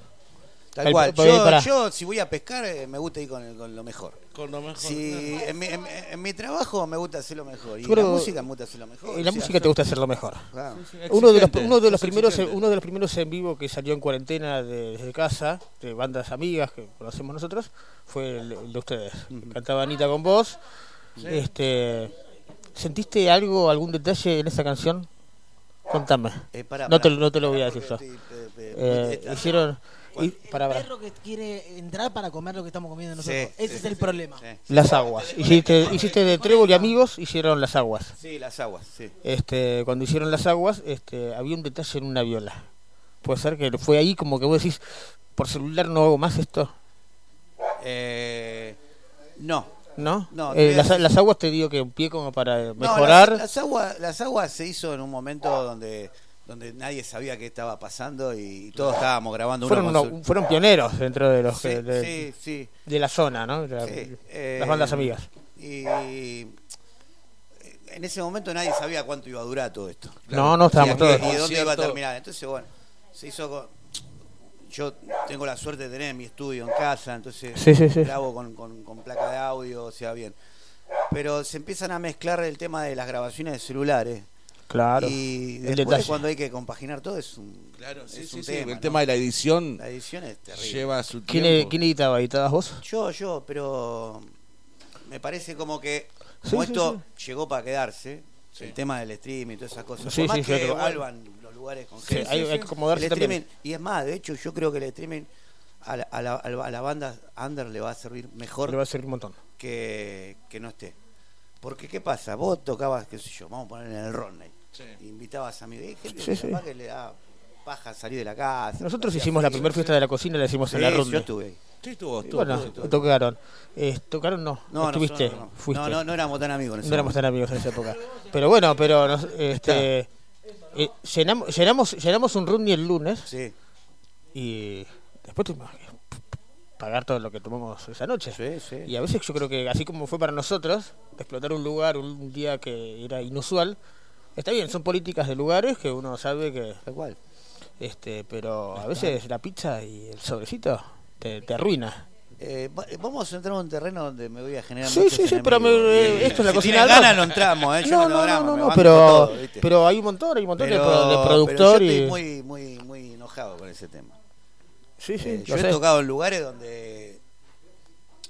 Speaker 28: Tal
Speaker 4: El-
Speaker 28: cual. Yo, yo, si voy a pescar, eh, me gusta ir con, el- con lo mejor.
Speaker 1: Con lo mejor.
Speaker 28: Si, en, mi, en- en mi trabajo me gusta hacer lo mejor. Y
Speaker 4: Yo
Speaker 28: la
Speaker 4: creo-
Speaker 28: música me gusta hacer lo mejor.
Speaker 4: Y la
Speaker 28: O sea,
Speaker 4: música te gusta hacerlo mejor.
Speaker 28: Claro.
Speaker 4: Uno de los, uno de los primeros
Speaker 1: exigente.
Speaker 4: uno de los primeros en vivo que salió en cuarentena de- desde casa, de bandas amigas que conocemos nosotros, fue el, el de ustedes. Cantaba Anita con vos.
Speaker 1: Sí.
Speaker 4: Este, ¿Sentiste algo, algún detalle en esa canción? Contame.
Speaker 28: Eh, pará,
Speaker 4: no, te, no te lo voy a decir yo.
Speaker 28: Eh, eh,
Speaker 4: Eh, hicieron... y- pará, pará.
Speaker 9: perro que quiere entrar para comer lo que estamos comiendo
Speaker 28: Sí,
Speaker 9: nosotros. Ese
Speaker 28: sí,
Speaker 9: es el
Speaker 28: sí,
Speaker 9: problema.
Speaker 28: sí.
Speaker 4: Las aguas. Hiciste, hiciste de Trébol y amigos, hicieron las aguas.
Speaker 28: Sí, las aguas, sí.
Speaker 4: Este, cuando hicieron las aguas, este, había un detalle en una viola. Puede ser que fue ahí como que vos decís, por celular no hago más esto,
Speaker 28: Eh, no.
Speaker 4: ¿No?
Speaker 28: No,
Speaker 4: Eh, las, las aguas te digo que un pie como para
Speaker 28: No,
Speaker 4: mejorar.
Speaker 28: las, las aguas, las aguas se hizo en un momento donde donde nadie sabía qué estaba pasando y todos estábamos grabando
Speaker 4: fueron,
Speaker 28: uno
Speaker 4: fueron pioneros dentro de los
Speaker 28: Sí,
Speaker 4: que- de,
Speaker 28: sí, sí.
Speaker 4: de la zona, ¿no? La-
Speaker 28: eh,
Speaker 4: las bandas amigas.
Speaker 28: Y en ese momento nadie sabía cuánto iba a durar todo esto.
Speaker 4: No, no, estábamos
Speaker 28: y,
Speaker 4: todos.
Speaker 28: y dónde iba a terminar. Entonces, bueno, se hizo con- Yo tengo la suerte de tener mi estudio en casa, entonces
Speaker 4: Sí, sí, sí.
Speaker 28: grabo con, con- con placa de audio, o sea, bien. Pero se empiezan a mezclar el tema de las grabaciones de celulares.
Speaker 4: Claro,
Speaker 28: Y después cuando hay que compaginar todo es un,
Speaker 1: Claro, sí,
Speaker 28: es
Speaker 1: sí,
Speaker 28: un
Speaker 1: sí.
Speaker 28: tema.
Speaker 1: El
Speaker 28: ¿no?
Speaker 1: tema de la edición
Speaker 28: La edición es terrible.
Speaker 1: lleva su
Speaker 4: ¿Quién,
Speaker 1: tiempo.
Speaker 4: ¿Quién editaba? ¿Editabas vos?
Speaker 28: Yo, yo, pero me parece como que
Speaker 4: Sí,
Speaker 28: como
Speaker 4: sí,
Speaker 28: esto llegó para quedarse, el tema del streaming y todas esas cosas.
Speaker 4: Sí,
Speaker 28: Por más
Speaker 4: sí,
Speaker 28: que vuelvan los lugares con
Speaker 4: Sí,
Speaker 28: gente.
Speaker 4: hay- hay que acomodarse
Speaker 28: el
Speaker 4: también.
Speaker 28: streaming, y es más, de hecho, yo creo que el streaming a la, a la- a la- a la banda under le va a servir mejor
Speaker 4: Le va a servir un montón.
Speaker 28: que, que no esté. Porque, ¿qué pasa? Vos tocabas, qué sé yo, vamos a poner en el Rodney. Invitabas. Y hay gente
Speaker 4: Sí,
Speaker 28: que
Speaker 4: sí.
Speaker 28: capaz que le da paja salir de la casa.
Speaker 4: Nosotros
Speaker 28: hacía
Speaker 4: hicimos la primera fiesta de la cocina, la hicimos en la
Speaker 28: Sí,
Speaker 4: ronda.
Speaker 28: yo estuve ahí.
Speaker 1: Sí, estuvo, estuvo,
Speaker 4: bueno,
Speaker 1: estuvo, estuvo.
Speaker 4: tocaron. Eh, tocaron no,
Speaker 28: No,
Speaker 4: estuviste,
Speaker 28: nosotros no.
Speaker 4: fuiste.
Speaker 28: No, no, no éramos tan amigos en ese
Speaker 4: No éramos tan amigos en esa época. Pero bueno, pero nos- este, eh, llenamos, llenamos, llenamos un Runny el lunes
Speaker 28: Sí.
Speaker 4: y después tuvimos que pagar todo lo que tomamos esa noche.
Speaker 28: Sí, sí.
Speaker 4: Y a veces yo creo que así como fue para nosotros, explotar un lugar un día que era inusual, está bien, son políticas de lugares que uno sabe que...
Speaker 28: Tal cual.
Speaker 4: Este, pero a veces la pizza y el sobrecito te, te arruina.
Speaker 28: Eh, va- vamos a entrar en un terreno donde me voy a generar
Speaker 4: Sí, sí, sí, pero me- eh, esto es la
Speaker 28: si
Speaker 4: cocina
Speaker 28: ganas no entramos, ¿eh? Yo
Speaker 4: No,
Speaker 28: no,
Speaker 4: no, no, pero, pero hay un montón, hay un montón de,
Speaker 28: Pero-
Speaker 4: de
Speaker 28: pero
Speaker 4: productor
Speaker 28: yo
Speaker 4: y...
Speaker 28: estoy muy, muy, muy enojado con ese tema.
Speaker 4: Sí, sí,
Speaker 28: Eh, yo he tocado en lugares donde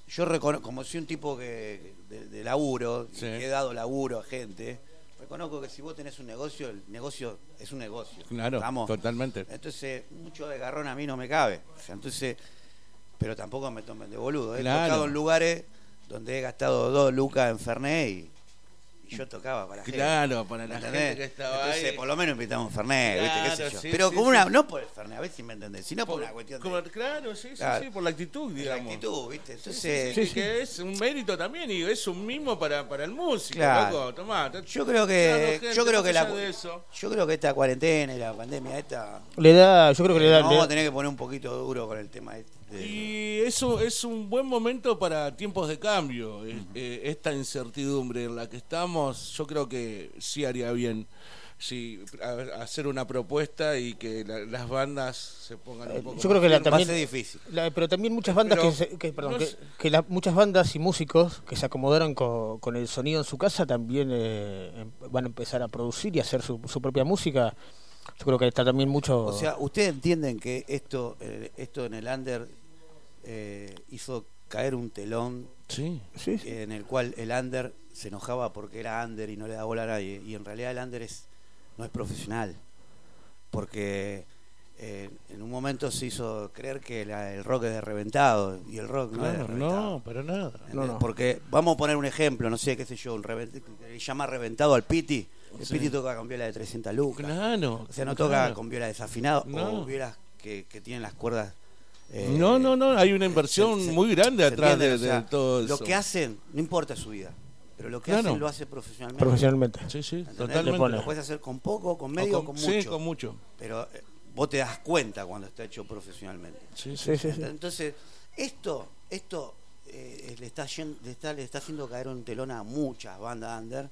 Speaker 28: yo reconozco, como soy un tipo que de, de laburo, y que he dado laburo a gente, reconozco que si vos tenés un negocio, el negocio es un negocio.
Speaker 1: Claro,
Speaker 28: ¿estamos?
Speaker 1: totalmente.
Speaker 28: Entonces, mucho de garrón a mí no me cabe. O sea, entonces, pero tampoco me tomen de boludo. He
Speaker 1: Claro.
Speaker 28: tocado en lugares donde he gastado dos lucas en Fernet y, y yo tocaba para la gente.
Speaker 1: Claro, para la que estaba
Speaker 28: Entonces,
Speaker 1: ahí.
Speaker 28: por lo menos invitamos Fernet, ¿viste? ¿Qué sé
Speaker 1: Claro,
Speaker 28: yo?
Speaker 1: sí,
Speaker 28: pero
Speaker 1: sí,
Speaker 28: como
Speaker 1: sí.
Speaker 28: una, no por el Fernet, a ver si me entendés, sino por,
Speaker 1: Por-
Speaker 28: una cuestión
Speaker 1: como-
Speaker 28: de...
Speaker 1: claro, sí, sí,
Speaker 28: Claro.
Speaker 1: sí, por la actitud, digamos.
Speaker 28: La actitud, ¿viste?
Speaker 1: Sí,
Speaker 28: Entonces,
Speaker 1: sí, sí, que es un mérito también y es un mimo para, para el músico,
Speaker 28: Claro.
Speaker 1: loco. Tomá,
Speaker 28: Yo creo
Speaker 1: Claro,
Speaker 28: que
Speaker 1: gente,
Speaker 28: yo creo que la yo creo que esta cuarentena y la pandemia esta
Speaker 4: Le da, yo creo que le da...
Speaker 28: vamos a tener que poner un poquito duro con el tema este.
Speaker 1: Y eso es un buen momento para tiempos de cambio. Eh, eh, esta incertidumbre en la que estamos, yo creo que sí haría bien sí, a- hacer una propuesta y que la- las bandas se pongan un poco
Speaker 4: Yo creo que la, también,
Speaker 28: difícil.
Speaker 4: la- pero también muchas bandas
Speaker 1: Pero
Speaker 4: que, se- que- perdón,
Speaker 1: no
Speaker 4: que,
Speaker 1: es-
Speaker 4: que la- muchas bandas y músicos que se acomodaron co- con, el sonido en su casa también eh, em- van a empezar a producir y hacer su, su propia música. Yo creo que está también mucho.
Speaker 28: O sea, ustedes entienden que esto eh, esto en el under eh, hizo caer un telón
Speaker 1: Sí.
Speaker 4: Sí, sí.
Speaker 28: en el cual el under se enojaba porque era under y no le da bola a nadie y en realidad el under es no es profesional porque eh, en un momento se hizo creer que la- el rock es de reventado y el rock no es de reventado.
Speaker 1: no, para nada.
Speaker 28: Porque vamos a poner un ejemplo, no sé, qué sé yo, un revent- le llama reventado al Piti. El
Speaker 1: Sí.
Speaker 28: Piti toca con viola de 300 lucas.
Speaker 1: Claro.
Speaker 28: O sea, no
Speaker 1: claro.
Speaker 28: toca con viola desafinado
Speaker 1: No.
Speaker 28: o violas que, que tienen las cuerdas. eh,
Speaker 1: No, no, no, hay una inversión
Speaker 28: se- se-
Speaker 1: muy grande
Speaker 28: ¿se
Speaker 1: atrás de,
Speaker 28: O sea,
Speaker 1: de todo eso.
Speaker 28: Lo que hacen, no importa su vida, pero lo que
Speaker 1: Claro.
Speaker 28: hacen lo hace profesionalmente.
Speaker 4: Profesionalmente.
Speaker 1: Sí, sí,
Speaker 28: ¿Entendés?
Speaker 1: totalmente.
Speaker 28: Lo puedes hacer con poco, con medio,
Speaker 1: O
Speaker 28: o con,
Speaker 1: sí,
Speaker 28: mucho.
Speaker 1: con mucho.
Speaker 28: Pero eh, vos te das cuenta cuando está hecho profesionalmente.
Speaker 1: Sí,
Speaker 4: Sí, sí, sí.
Speaker 28: Entonces, esto, esto eh, le, está, yen- le, está, le está haciendo caer un telón a muchas bandas under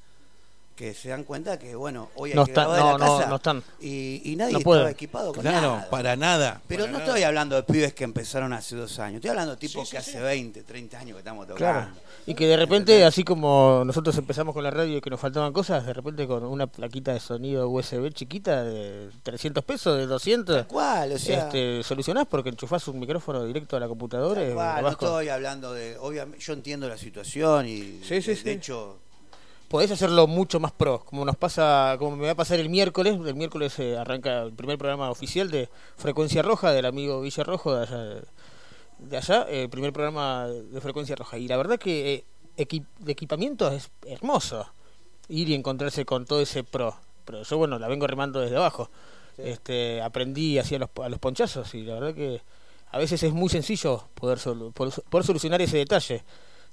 Speaker 28: que se dan cuenta que, bueno, hoy hay
Speaker 4: No
Speaker 28: que grabar de
Speaker 4: no,
Speaker 28: la
Speaker 4: no,
Speaker 28: casa
Speaker 4: no están.
Speaker 28: Y, y nadie
Speaker 4: No
Speaker 28: estaba equipado con
Speaker 1: Claro,
Speaker 28: nada.
Speaker 1: para nada.
Speaker 28: Pero
Speaker 1: para
Speaker 28: no
Speaker 1: nada.
Speaker 28: estoy hablando de pibes que empezaron hace dos años. Estoy hablando de tipos que hace 20, 30 años que estamos tocando.
Speaker 4: Claro. Y que de repente, así como nosotros empezamos con la radio y que nos faltaban cosas, de repente con una plaquita de sonido USB chiquita de 300 pesos, de 200,
Speaker 28: cual, o sea-
Speaker 4: este, solucionás porque enchufás un micrófono directo a la computadora
Speaker 28: no estoy hablando de. Obviamente, yo entiendo la situación y.
Speaker 4: Sí, sí,
Speaker 28: de,
Speaker 4: sí.
Speaker 28: de hecho,
Speaker 4: Podés hacerlo mucho más pro, como nos pasa, como me va a pasar el miércoles. El miércoles eh, arranca el primer programa oficial de Frecuencia Roja del amigo Villa Rojo de allá, de allá el primer programa de Frecuencia Roja. Y la verdad que eh, de equipamiento es hermoso ir y encontrarse con todo ese pro. Pero yo, bueno, la vengo remando desde abajo. Este, aprendí así a los, a los ponchazos y la verdad que a veces es muy sencillo poder, solu- poder solucionar ese detalle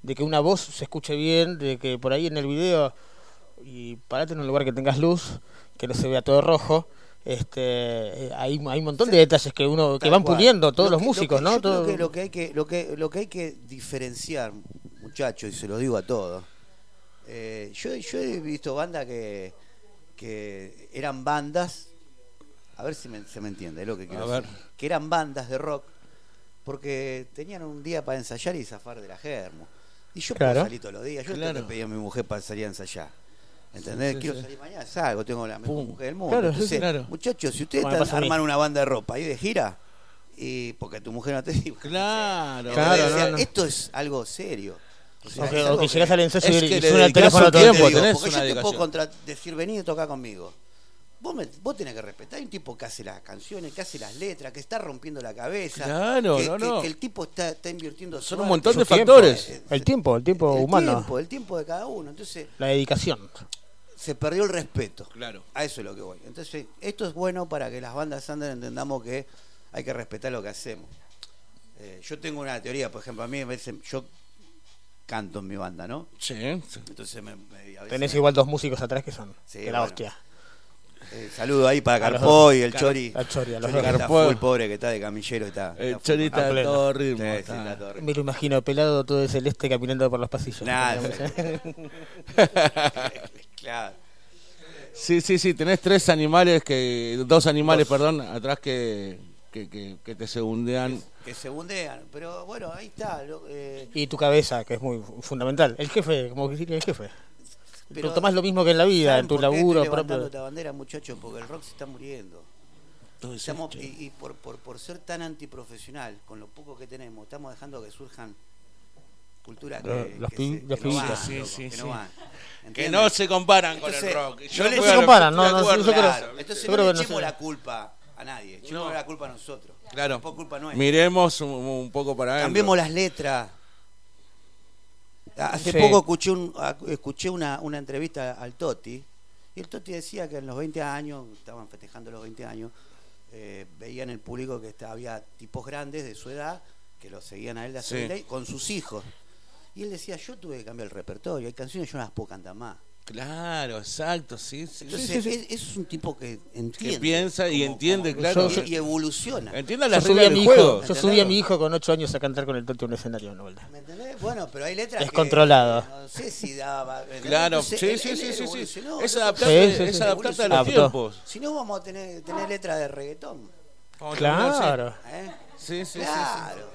Speaker 4: de que una voz se escuche bien, de que por ahí en el video y parate en un lugar que tengas luz, que no se vea todo rojo. Este, eh, hay, hay un montón de detalles que uno que
Speaker 28: Tal
Speaker 4: van
Speaker 28: cual.
Speaker 4: puliendo todos
Speaker 28: Lo
Speaker 4: los
Speaker 28: que-
Speaker 4: músicos,
Speaker 28: lo que-
Speaker 4: ¿no?
Speaker 28: creo
Speaker 4: Todo-
Speaker 28: que lo que hay que lo que lo que hay que diferenciar, muchachos, y se lo digo a todos. eh, yo, yo he visto bandas que que eran bandas, a ver si me- se me entiende lo que quiero
Speaker 1: A
Speaker 28: decir, que eran bandas de rock porque tenían un día para ensayar y zafar de la germo. Y yo
Speaker 4: Claro.
Speaker 28: puedo salir todos los días, yo
Speaker 1: Claro.
Speaker 28: le pedí a mi mujer para salir a ensayar. ¿Entendés?
Speaker 1: Sí, sí,
Speaker 28: Quiero
Speaker 1: sí.
Speaker 28: salir mañana, salgo, tengo la mejor mujer del mundo.
Speaker 4: Claro,
Speaker 28: Entonces,
Speaker 4: sí, claro.
Speaker 28: muchachos, si ustedes
Speaker 4: Bueno,
Speaker 28: están
Speaker 4: pasa a mí.
Speaker 28: arman una banda de ropa ahí de gira, y porque tu mujer no te dijo.
Speaker 1: Claro.
Speaker 4: Claro,
Speaker 28: O sea,
Speaker 4: no, no.
Speaker 28: Esto es algo serio. O sea,
Speaker 4: O que- que llegás al ensayo
Speaker 1: Es
Speaker 4: y-
Speaker 1: que
Speaker 4: y suena el teléfono todo el
Speaker 1: tiempo,
Speaker 4: tiempo.
Speaker 1: tenés
Speaker 28: porque
Speaker 1: una
Speaker 28: yo te puedo decir, vení y tocar conmigo. Vos, me- vos tenés que respetar. Hay un tipo que hace las canciones, que hace las letras, que está rompiendo la cabeza.
Speaker 1: Claro,
Speaker 28: que,
Speaker 1: no,
Speaker 28: que-
Speaker 1: no.
Speaker 28: que el tipo está, está invirtiendo
Speaker 1: Son un montón de
Speaker 28: tiempo,
Speaker 1: factores.
Speaker 28: eh,
Speaker 4: El tiempo, el tiempo
Speaker 28: el
Speaker 4: humano,
Speaker 28: tiempo, el tiempo de cada uno. Entonces,
Speaker 4: la dedicación.
Speaker 28: se perdió el respeto.
Speaker 1: Claro.
Speaker 28: A eso es lo que voy. Entonces, esto es bueno para que las bandas under entendamos que hay que respetar lo que hacemos. Eh, yo tengo una teoría, por ejemplo, a mí a veces yo canto en mi banda, ¿no?
Speaker 1: Sí.
Speaker 28: Entonces me, me- a veces
Speaker 4: Tenés
Speaker 28: me-
Speaker 4: igual dos músicos atrás que son
Speaker 28: Sí,
Speaker 4: de la
Speaker 28: bueno.
Speaker 4: hostia.
Speaker 28: Eh, saludo ahí para Carpoy,
Speaker 4: dos.
Speaker 28: el
Speaker 4: Car-
Speaker 28: Chori.
Speaker 4: al Chori, a los
Speaker 28: Chori full pobre, que está de camillero. Está,
Speaker 1: El
Speaker 28: está
Speaker 1: Chori está
Speaker 4: a
Speaker 1: todo ritmo.
Speaker 28: Sí, sí,
Speaker 1: está.
Speaker 28: está todo ritmo.
Speaker 4: Me lo imagino pelado todo de celeste caminando por los pasillos.
Speaker 28: Nada, claro.
Speaker 1: Sí, sí, sí, tenés tres animales, que dos animales, perdón, atrás que, que, que, que te segundean.
Speaker 28: Que se bundean. Pero bueno, ahí está. lo- eh,
Speaker 4: Y tu cabeza, que es muy fundamental. El jefe, como que el jefe.
Speaker 28: Pero-
Speaker 4: Tú tomás lo mismo que en la vida,
Speaker 28: ¿saben
Speaker 4: en tu laburo
Speaker 28: estoy levantando
Speaker 4: propio.
Speaker 28: esta bandera, muchachos? Porque el rock se está muriendo. Estamos- y y por, por, por ser tan antiprofesional, con lo poco que tenemos, estamos dejando que surjan culturas que,
Speaker 4: Los-
Speaker 28: que
Speaker 4: los
Speaker 28: que no van.
Speaker 1: Sí,
Speaker 28: loco,
Speaker 1: sí,
Speaker 28: que
Speaker 1: sí.
Speaker 28: no van.
Speaker 1: Que no se comparan con
Speaker 28: Entonces,
Speaker 1: el rock.
Speaker 28: yo
Speaker 4: No se comparan, no, no, yo creo-
Speaker 28: Claro, Entonces
Speaker 4: yo
Speaker 28: no
Speaker 4: creo no
Speaker 28: echemos la culpa a nadie, echemos
Speaker 1: No.
Speaker 28: la culpa a nosotros.
Speaker 1: Claro.
Speaker 28: Culpa nuestra.
Speaker 1: Miremos un, un poco para.
Speaker 28: Cambiemos las letras. Hace
Speaker 4: Sí.
Speaker 28: poco escuché, un, escuché una, una entrevista al Toti y el Toti decía que en los 20 años, estaban festejando los 20 años, eh, veían el público que había tipos grandes de su edad que lo seguían a él de hace
Speaker 1: Sí.
Speaker 28: 20 años, con sus hijos. Y él decía, yo tuve que cambiar el repertorio, hay canciones yo no las puedo cantar más.
Speaker 1: Claro, exacto, sí, sí.
Speaker 28: Entonces,
Speaker 1: sí, sí.
Speaker 28: Es, es un tipo que entiende.
Speaker 1: Que piensa y
Speaker 28: como-
Speaker 1: entiende,
Speaker 28: como-
Speaker 1: claro.
Speaker 28: y, y evoluciona.
Speaker 1: Entienda
Speaker 4: Yo
Speaker 1: las
Speaker 4: subí, a
Speaker 1: reglas
Speaker 4: mi
Speaker 1: del
Speaker 4: hijo,
Speaker 1: juego.
Speaker 4: yo subí a mi hijo con 8 años a cantar con el Toti a un escenario una vuelta.
Speaker 28: ¿Me entendés? Bueno, pero hay letras
Speaker 4: Descontrolado.
Speaker 28: que no sé si daba. ¿entendés?
Speaker 1: Claro,
Speaker 28: Entonces,
Speaker 1: sí,
Speaker 28: él-
Speaker 1: sí,
Speaker 28: él
Speaker 1: sí, sí, sí. Es adaptarte,
Speaker 4: Sí, sí,
Speaker 1: es adaptarte a los
Speaker 4: Adaptó.
Speaker 1: tiempos.
Speaker 28: Si no, vamos a tener, tener letras de reggaetón.
Speaker 1: Vamos
Speaker 4: Claro.
Speaker 28: ¿eh?
Speaker 1: Sí, sí, sí, sí,
Speaker 28: Claro.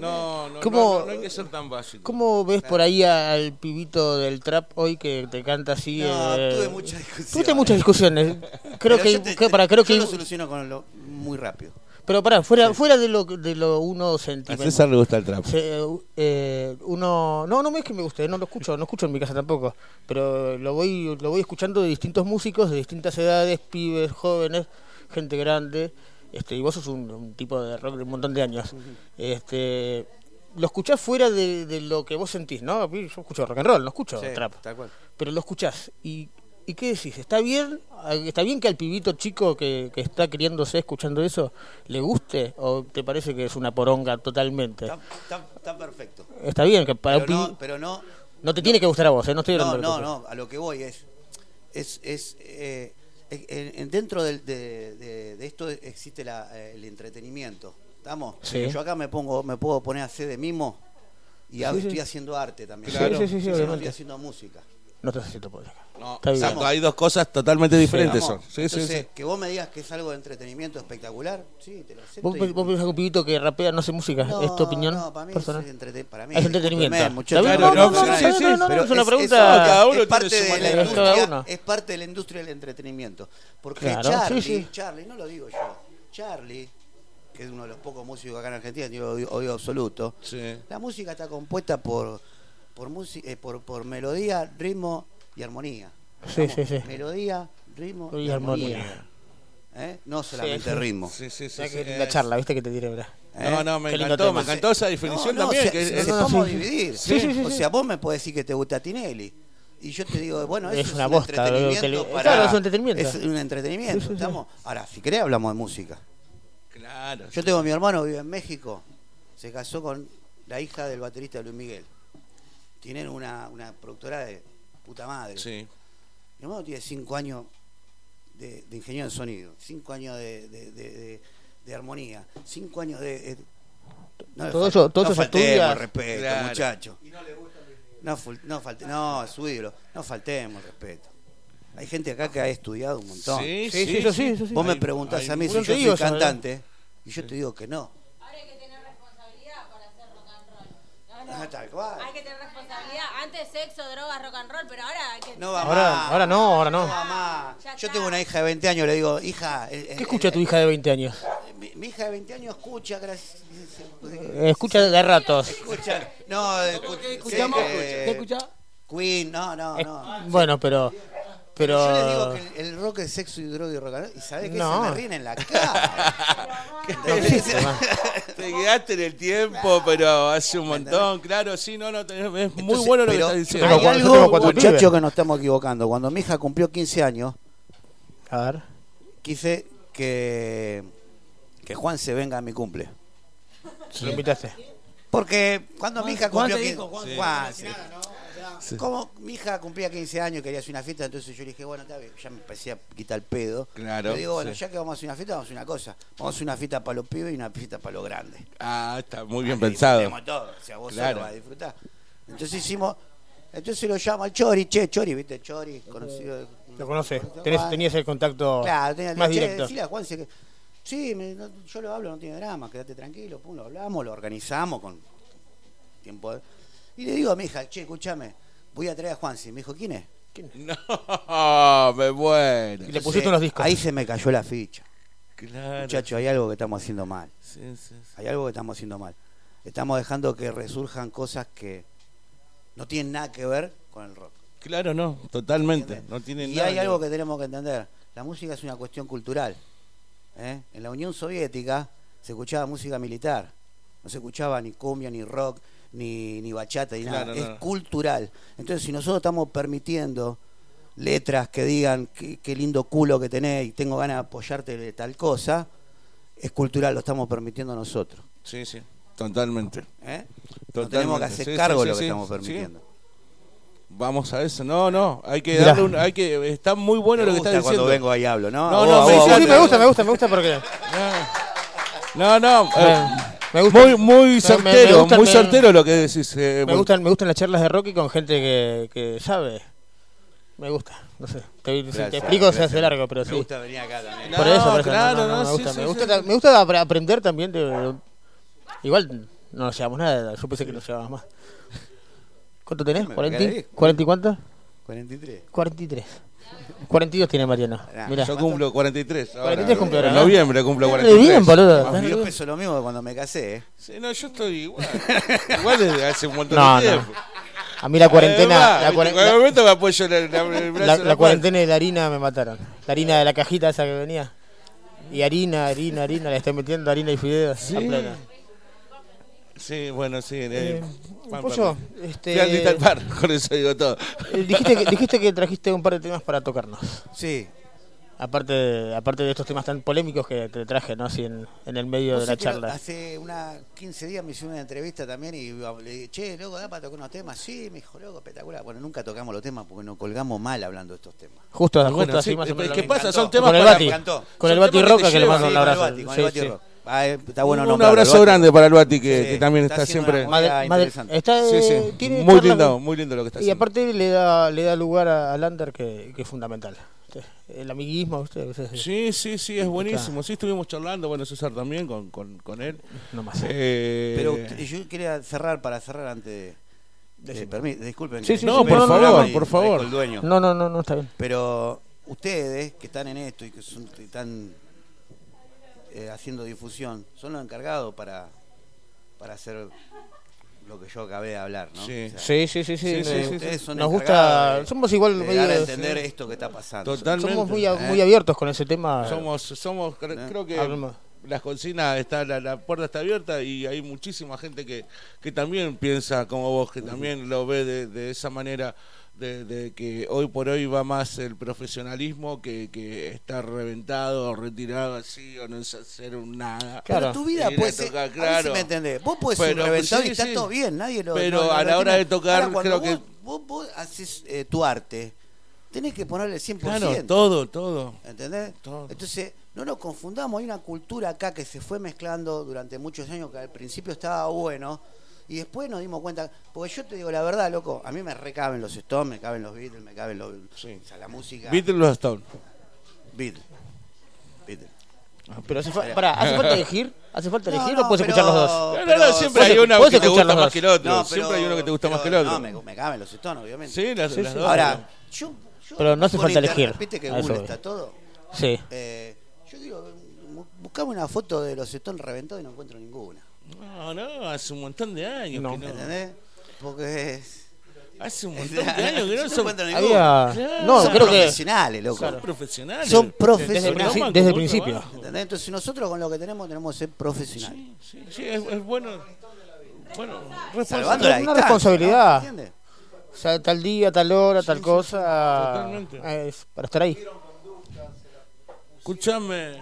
Speaker 1: No, no,
Speaker 4: ¿Cómo-
Speaker 1: no, no hay que ser tan básico.
Speaker 4: ¿Cómo ves por ahí al pibito del trap hoy que te canta así?
Speaker 28: No,
Speaker 4: eh,
Speaker 28: tuve muchas discusiones.
Speaker 4: Tuviste muchas discusiones. Creo que,
Speaker 28: yo te-
Speaker 4: que- para, creo
Speaker 28: yo
Speaker 4: que
Speaker 28: lo soluciono con lo, muy rápido.
Speaker 4: pero para fuera fuera de lo de lo uno
Speaker 1: A
Speaker 4: sentimental.
Speaker 1: César le gusta el trap.
Speaker 4: Se- eh, uno no no es que me guste no lo escucho no escucho en mi casa tampoco pero lo voy lo voy escuchando de distintos músicos de distintas edades pibes jóvenes gente grande este y vos sos un, un tipo de rock de un montón de años este lo escuchás fuera de, de lo que vos sentís no yo escucho rock and roll no escucho
Speaker 28: Sí,
Speaker 4: trap
Speaker 28: tal cual.
Speaker 4: pero lo escuchás y ¿Y qué decís? ¿Está bien? ¿Está bien que al pibito chico que, que está criándose escuchando eso le guste? ¿O te parece que es una poronga totalmente?
Speaker 28: Está, está- está perfecto.
Speaker 4: Está bien que para
Speaker 28: Pero no, pero no,
Speaker 4: no te tiene que gustar a vos, ¿eh? no estoy
Speaker 28: no, no, no, a lo que voy es, es, es eh, dentro del- de, de- de esto existe la, eh, el entretenimiento, ¿estamos?
Speaker 4: Sí.
Speaker 28: Yo acá me pongo, me puedo poner a hacer de mimo y
Speaker 4: Sí,
Speaker 28: hago-
Speaker 4: sí.
Speaker 28: estoy haciendo arte también.
Speaker 4: Obviamente.
Speaker 28: estoy haciendo música.
Speaker 4: No estás haciendo política.
Speaker 1: No,
Speaker 4: Está bien.
Speaker 1: exacto, hay dos cosas totalmente diferentes. Son. Sí, sí,
Speaker 28: Entonces,
Speaker 1: sí.
Speaker 28: que vos me digas que es algo de entretenimiento espectacular, sí, te lo acepto.
Speaker 4: ¿Vos,
Speaker 28: y-
Speaker 4: vos pensás que un pibito que rapea no hace música?
Speaker 28: No,
Speaker 4: ¿Es tu opinión
Speaker 28: no, para mí
Speaker 4: personal?
Speaker 28: es, entrete- para mí
Speaker 4: Es entretenimiento.
Speaker 28: discúlpeme, muchachos,
Speaker 4: Está bien,
Speaker 28: pero
Speaker 4: no, no,
Speaker 28: no,
Speaker 4: no,
Speaker 28: sí,
Speaker 4: no,
Speaker 28: sí,
Speaker 4: no, no,
Speaker 28: pero
Speaker 4: es una pregunta-
Speaker 28: eso
Speaker 4: Cada uno
Speaker 28: es
Speaker 4: tiene
Speaker 28: parte
Speaker 4: su
Speaker 28: de la
Speaker 4: manera. Cada
Speaker 28: industria,
Speaker 4: uno.
Speaker 28: es parte de la industria del entretenimiento. Porque
Speaker 4: Claro,
Speaker 28: Charlie,
Speaker 4: sí, sí.
Speaker 28: Charlie, no lo digo yo, Charlie, que es uno de los pocos músicos acá en Argentina, tiene oído, oído absoluto. La música está compuesta por por, musi- eh, por por melodía, ritmo y armonía.
Speaker 4: Sí, sí, sí.
Speaker 28: Melodía, ritmo y,
Speaker 4: Y
Speaker 28: armonía.
Speaker 4: armonía.
Speaker 28: ¿Eh? No solamente
Speaker 4: Sí, sí.
Speaker 28: ritmo.
Speaker 1: Sí, sí, sí,
Speaker 4: ¿Sabes
Speaker 1: sí,
Speaker 4: qué linda
Speaker 1: es-
Speaker 4: charla, viste que te diré, ¿verdad?
Speaker 1: No, no, me encantó, me encantó esa definición
Speaker 28: No, no,
Speaker 1: también.
Speaker 28: se,
Speaker 1: que
Speaker 28: se
Speaker 1: es-
Speaker 28: podemos
Speaker 4: sí.
Speaker 28: dividir.
Speaker 4: Sí, sí, sí,
Speaker 28: o sea, vos me podés decir que te gusta Tinelli. Y yo te digo, bueno, eso
Speaker 4: Es
Speaker 28: es,
Speaker 4: una
Speaker 28: un
Speaker 4: bosta,
Speaker 28: entretenimiento para...
Speaker 4: claro, es un entretenimiento.
Speaker 28: Es un entretenimiento,
Speaker 4: Sí, sí, sí.
Speaker 28: estamos... Ahora, si querés hablamos de música.
Speaker 1: Claro.
Speaker 28: Yo tengo a mi hermano, vive en México, se casó con la hija del baterista Luis Miguel. Tienen una, una productora de puta madre.
Speaker 1: Sí.
Speaker 28: Mi hermano tiene cinco años de, de ingeniero de sonido, cinco años de, de- de- de- de armonía, cinco años de... de- no le
Speaker 4: Todo
Speaker 28: fal-
Speaker 4: eso- todo
Speaker 28: no
Speaker 4: eso se
Speaker 28: faltemos respeto,
Speaker 1: Claro.
Speaker 28: muchacho. No, ful- no, falte- no, es su ídolo. No faltemos al respeto. Hay gente acá que ha estudiado un montón.
Speaker 1: Sí,
Speaker 4: Sí, sí, eso sí, eso sí.
Speaker 28: Vos me preguntás a mí si yo soy
Speaker 4: ¿verdad?
Speaker 28: cantante y yo te digo que no. Ah, tal cual.
Speaker 17: Hay que tener responsabilidad. Antes sexo, drogas, rock and roll, pero ahora hay que.
Speaker 28: No va
Speaker 4: Ahora,
Speaker 28: más.
Speaker 4: ahora no, ahora no.
Speaker 28: No va más.
Speaker 17: Ya
Speaker 28: Yo
Speaker 17: está.
Speaker 28: tengo una hija de 20 años, le digo, hija. eh, eh,
Speaker 4: ¿Qué escucha tu hija de 20 años?
Speaker 28: Mi, mi hija de 20 años escucha, gracias.
Speaker 4: Eh, Escucha de ratos.
Speaker 28: Escucha. No, escu-
Speaker 9: escuchamos?
Speaker 28: eh,
Speaker 9: ¿Qué escucha?
Speaker 28: Queen, no, no, no.
Speaker 4: Bueno, pero. Pero.
Speaker 28: Yo les digo que el, el rock es sexo y droga y rock and roll, y sabés que
Speaker 4: No.
Speaker 28: se me ríen en la cara.
Speaker 4: No existe.
Speaker 1: Te quedaste en el tiempo, pero hace un montón, claro, sí, no, no, es muy
Speaker 28: Entonces,
Speaker 1: bueno lo que
Speaker 28: pero
Speaker 1: estás diciendo.
Speaker 28: Hay algo,
Speaker 4: tengo cuatro
Speaker 28: muchachos,
Speaker 4: pibes.
Speaker 28: que nos estamos equivocando. Cuando mi hija cumplió 15 años,
Speaker 4: A ver.
Speaker 28: quise que, que Juan se venga a mi cumple.
Speaker 4: Lo invitaste.
Speaker 28: Porque cuando mi hija
Speaker 9: Juan
Speaker 28: cumplió
Speaker 9: te
Speaker 28: 15
Speaker 9: dijo, Juan,
Speaker 28: Sí.
Speaker 9: sí.
Speaker 28: Juan, sí. Como mi hija cumplía 15 años y quería hacer una fiesta, entonces yo le dije, bueno, bien, ya me empecé a quitar el pedo.
Speaker 1: Claro,
Speaker 28: Le digo, bueno,
Speaker 1: sí.
Speaker 28: ya que vamos a hacer una fiesta, vamos a hacer una cosa. Vamos a hacer una fiesta para los pibes y una fiesta para los grandes.
Speaker 1: Ah, está muy bien
Speaker 28: que
Speaker 1: pensado.
Speaker 28: todo. O sea, vos
Speaker 1: Claro.
Speaker 28: solo vas a disfrutar. Entonces hicimos, entonces lo llamo al Chori, che, Chori, ¿viste? Chori, conocido.
Speaker 4: Lo conoce. Tenés, tenías el contacto
Speaker 28: Claro, tenía,
Speaker 4: más
Speaker 28: che,
Speaker 4: directo.
Speaker 28: decile a Juan si que- Sí, me- no, yo lo hablo, no tiene drama, quédate tranquilo, pum, lo hablamos, lo organizamos con tiempo. de- Y le digo a mi hija, che, escúchame, voy a traer a Juan. Me dijo, ¿quién es?
Speaker 1: No, me muero.
Speaker 4: Y le pusiste unos discos.
Speaker 28: Ahí se me cayó la ficha.
Speaker 1: Claro.
Speaker 28: Muchachos, hay algo que estamos haciendo mal.
Speaker 1: Sí, sí, sí.
Speaker 28: Hay algo que estamos haciendo mal. Estamos dejando que resurjan cosas que no tienen nada que ver con el rock.
Speaker 1: Claro, no, totalmente. No tiene
Speaker 28: Y
Speaker 1: nada
Speaker 28: hay algo que tenemos que entender. La música es una cuestión cultural. ¿eh? En la Unión Soviética se escuchaba música militar. No se escuchaba ni cumbia, ni rock, ni, ni bachata, ni
Speaker 1: Claro,
Speaker 28: nada.
Speaker 1: no,
Speaker 28: Es
Speaker 1: no.
Speaker 28: cultural. Entonces, si nosotros estamos permitiendo letras que digan qué, qué lindo culo que tenés y tengo ganas de apoyarte de tal cosa, es cultural, lo estamos permitiendo nosotros.
Speaker 1: Sí, sí, totalmente.
Speaker 28: ¿eh?
Speaker 1: Totalmente.
Speaker 28: tenemos que hacer
Speaker 1: Sí,
Speaker 28: cargo
Speaker 1: sí,
Speaker 28: de lo que
Speaker 1: sí,
Speaker 28: estamos
Speaker 1: sí.
Speaker 28: permitiendo.
Speaker 1: Vamos a eso. No, no, hay que darle un, hay que está muy bueno
Speaker 28: Me
Speaker 1: lo que
Speaker 28: gusta
Speaker 1: estás
Speaker 28: cuando
Speaker 1: diciendo.
Speaker 28: vengo ahí y hablo, ¿no?
Speaker 1: No,
Speaker 28: A
Speaker 1: no,
Speaker 28: vos,
Speaker 1: me
Speaker 28: a vos,
Speaker 4: Sí, sí,
Speaker 1: encanta.
Speaker 4: me gusta, me gusta, me gusta porque.
Speaker 1: No, no, eh,
Speaker 4: Me- me gusta-
Speaker 1: muy muy
Speaker 4: me- me-
Speaker 1: certero,
Speaker 4: me gusta-
Speaker 1: muy
Speaker 4: me-
Speaker 1: certero lo que decís. eh,
Speaker 4: Me gustan, me gustan las charlas de Rocky con gente que, que sabe. Me gusta, no sé. Te, si te
Speaker 28: Gracias,
Speaker 4: explico se hace largo, pero
Speaker 28: Me
Speaker 4: sí.
Speaker 28: gusta venir acá también.
Speaker 4: Por
Speaker 1: No,
Speaker 4: eso, por eso. no,
Speaker 1: claro,
Speaker 4: no, me
Speaker 1: sí,
Speaker 4: gusta.
Speaker 1: sí,
Speaker 4: me,
Speaker 1: sí,
Speaker 4: gusta
Speaker 1: sí.
Speaker 4: me gusta apre- aprender también. de- igual no nos llevamos nada. Yo pensé que nos llevábamos más. ¿Cuánto tenés?
Speaker 28: Me voy a quedar ahí.
Speaker 4: ¿40? ¿40 y cuánto?
Speaker 28: 43.
Speaker 4: 43. 42 tiene Mariano. Mirá.
Speaker 1: Yo cumplo 43. ahora.
Speaker 4: 43 cumple ahora,
Speaker 1: En
Speaker 4: ¿no?
Speaker 1: noviembre cumplo
Speaker 4: Re
Speaker 1: 43.
Speaker 4: bien, boludo.
Speaker 1: Más.
Speaker 28: Yo peso lo mismo que cuando me casé, ¿eh?
Speaker 1: Sí, no, yo estoy igual. igual desde hace un montón
Speaker 4: No,
Speaker 1: de
Speaker 4: no.
Speaker 1: tiempo.
Speaker 4: A mí la cuarentena.
Speaker 1: Además,
Speaker 4: La, cuaren-
Speaker 1: En cualquier momento me apoyo la, la- el brazo
Speaker 4: la- la
Speaker 1: la
Speaker 4: cuarentena y la harina me mataron. La harina de la cajita esa que venía. Y harina, harina, harina. Le estoy metiendo harina y fideos a plena.
Speaker 1: Sí, bueno, sí.
Speaker 4: Eh,
Speaker 1: Eh, pam,
Speaker 4: Pollo,
Speaker 1: pam.
Speaker 4: este-
Speaker 1: Fui al Little Bar, con eso digo todo.
Speaker 4: Dijiste, que, dijiste que trajiste un par de temas para tocarnos.
Speaker 28: Sí.
Speaker 4: Aparte de, aparte de estos temas tan polémicos que te traje, ¿no? Así en, en el medio de la charla.
Speaker 28: Hace una 15 días me hicieron una entrevista también y le dije, che, loco, ¿da para tocar unos temas? Sí, me dijo, loco, espectacular. Bueno, nunca tocamos los temas porque nos colgamos mal hablando de estos temas.
Speaker 4: Justo,
Speaker 1: Bueno,
Speaker 4: justo así
Speaker 1: sí,
Speaker 4: más o
Speaker 1: es
Speaker 4: menos.
Speaker 1: que
Speaker 4: lo
Speaker 1: pasa, son temas
Speaker 4: con el
Speaker 1: para-
Speaker 4: Bati,
Speaker 1: me encantó.
Speaker 4: con el Bati Roca que le mando
Speaker 28: Sí,
Speaker 4: un
Speaker 28: con el
Speaker 4: abrazo.
Speaker 28: Bati, con
Speaker 4: Sí,
Speaker 28: el Bati
Speaker 4: sí.
Speaker 28: Ah, está bueno
Speaker 1: un
Speaker 28: nombrarlo,
Speaker 1: abrazo grande para el Bati, que,
Speaker 28: Sí,
Speaker 1: que también
Speaker 28: está
Speaker 1: siempre.
Speaker 4: Madre- madre-
Speaker 28: interesante.
Speaker 4: está,
Speaker 1: Sí, sí.
Speaker 4: eh, tiene
Speaker 1: Muy
Speaker 4: charla
Speaker 1: lindo, muy lindo lo que está
Speaker 4: Y
Speaker 1: haciendo.
Speaker 4: aparte le da, le da lugar a- al under que, que es fundamental. El amiguismo, usted. usted-
Speaker 1: Sí, sí, sí, es
Speaker 4: Está-
Speaker 1: buenísimo. Sí, estuvimos charlando, bueno, César también con, con, con él.
Speaker 4: No más.
Speaker 1: Eh,
Speaker 28: Pero usted- yo quería cerrar, para cerrar antes de... eh, disculpen.
Speaker 4: Sí,
Speaker 28: que-
Speaker 4: sí,
Speaker 1: No, por
Speaker 4: no,
Speaker 1: favor,
Speaker 4: no,
Speaker 1: por favor.
Speaker 28: el dueño.
Speaker 4: No, no, no, no está bien.
Speaker 28: Pero ustedes que están en esto y que son, están eh, haciendo difusión, son los encargados para, para hacer lo que yo acabé de hablar, ¿no?
Speaker 1: Sí.
Speaker 28: O sea,
Speaker 4: Sí, sí, sí, sí.
Speaker 1: Sí, sí,
Speaker 4: me-
Speaker 1: sí,
Speaker 28: ustedes son
Speaker 4: Nos gusta.
Speaker 28: de-
Speaker 4: somos igual
Speaker 28: de
Speaker 4: medio-
Speaker 28: dar a entender
Speaker 4: sí.
Speaker 28: esto que está pasando.
Speaker 1: Totalmente.
Speaker 4: Somos muy, a-
Speaker 28: ¿Eh?
Speaker 4: muy abiertos con ese tema.
Speaker 1: Somos, somos, cre-
Speaker 28: Eh.
Speaker 1: creo que las cocinas está la, la puerta está abierta y hay muchísima gente que, que también piensa como vos, que también lo ve de, de esa manera. De, de que hoy por hoy va más el profesionalismo que, que estar reventado o retirado así o no hacer un nada.
Speaker 28: Pero tu vida puede ser,
Speaker 1: tocar,
Speaker 28: a ver si
Speaker 1: claro.
Speaker 28: me entendés. Vos podés ser reventado
Speaker 1: sí,
Speaker 28: y está
Speaker 1: sí.
Speaker 28: todo bien, nadie lo
Speaker 1: Pero
Speaker 28: no-
Speaker 1: a la hora de tocar,
Speaker 28: Ahora,
Speaker 1: creo
Speaker 28: vos,
Speaker 1: que-
Speaker 28: vos, vos haces eh, tu arte, tenés que ponerle el 100%.
Speaker 1: Claro, todo, todo.
Speaker 28: ¿Entendés? Entonces, no nos confundamos, hay una cultura acá que se fue mezclando durante muchos años, que al principio estaba bueno, y después nos dimos cuenta, porque yo te digo la verdad, loco, a mí me recaben los Stones, me caben los Beatles, me caben los... O sea, la música...
Speaker 1: Beatles los Stones.
Speaker 28: Beatles. Beatles.
Speaker 4: Pero hace, fa- pará, ¿hace falta elegir? ¿Hace falta
Speaker 28: No,
Speaker 4: elegir
Speaker 28: no,
Speaker 4: o puedes
Speaker 28: pero-
Speaker 4: escuchar los dos?
Speaker 1: No, no, no, siempre hay uno que te gusta más que el otro. Siempre hay uno que te gusta más que el otro.
Speaker 28: No, me, me caben los Stones, obviamente.
Speaker 1: Sí, las-
Speaker 4: Sí,
Speaker 1: las
Speaker 4: sí.
Speaker 1: dos.
Speaker 28: Ahora, yo, yo
Speaker 4: Pero no hace falta
Speaker 28: internet,
Speaker 4: elegir.
Speaker 28: Viste que Google está todo.
Speaker 4: Sí.
Speaker 28: Eh, yo digo, bu- buscame una foto de los Stones reventados y no encuentro ninguna.
Speaker 1: No, no, hace un montón de años
Speaker 4: No.
Speaker 1: que no.
Speaker 28: ¿Entendés? Porque es...
Speaker 1: Hace un montón de años que no son.
Speaker 4: Había-
Speaker 28: ninguna.
Speaker 4: no,
Speaker 28: son
Speaker 4: creo que-
Speaker 28: profesionales, loco.
Speaker 1: Son profesionales.
Speaker 28: Son
Speaker 4: Desde el,
Speaker 28: profesionales.
Speaker 1: Toman
Speaker 4: desde el principio.
Speaker 28: ¿Entendés? Entonces nosotros con lo que tenemos tenemos que ser profesionales.
Speaker 1: Sí, sí, es, es bueno. Bueno,
Speaker 28: Salvando la
Speaker 4: Es una responsabilidad.
Speaker 28: ¿no? ¿Entiendes?
Speaker 4: O sea, tal día, tal hora, tal cosa.
Speaker 1: Totalmente.
Speaker 4: Es para estar ahí.
Speaker 1: Escúchame.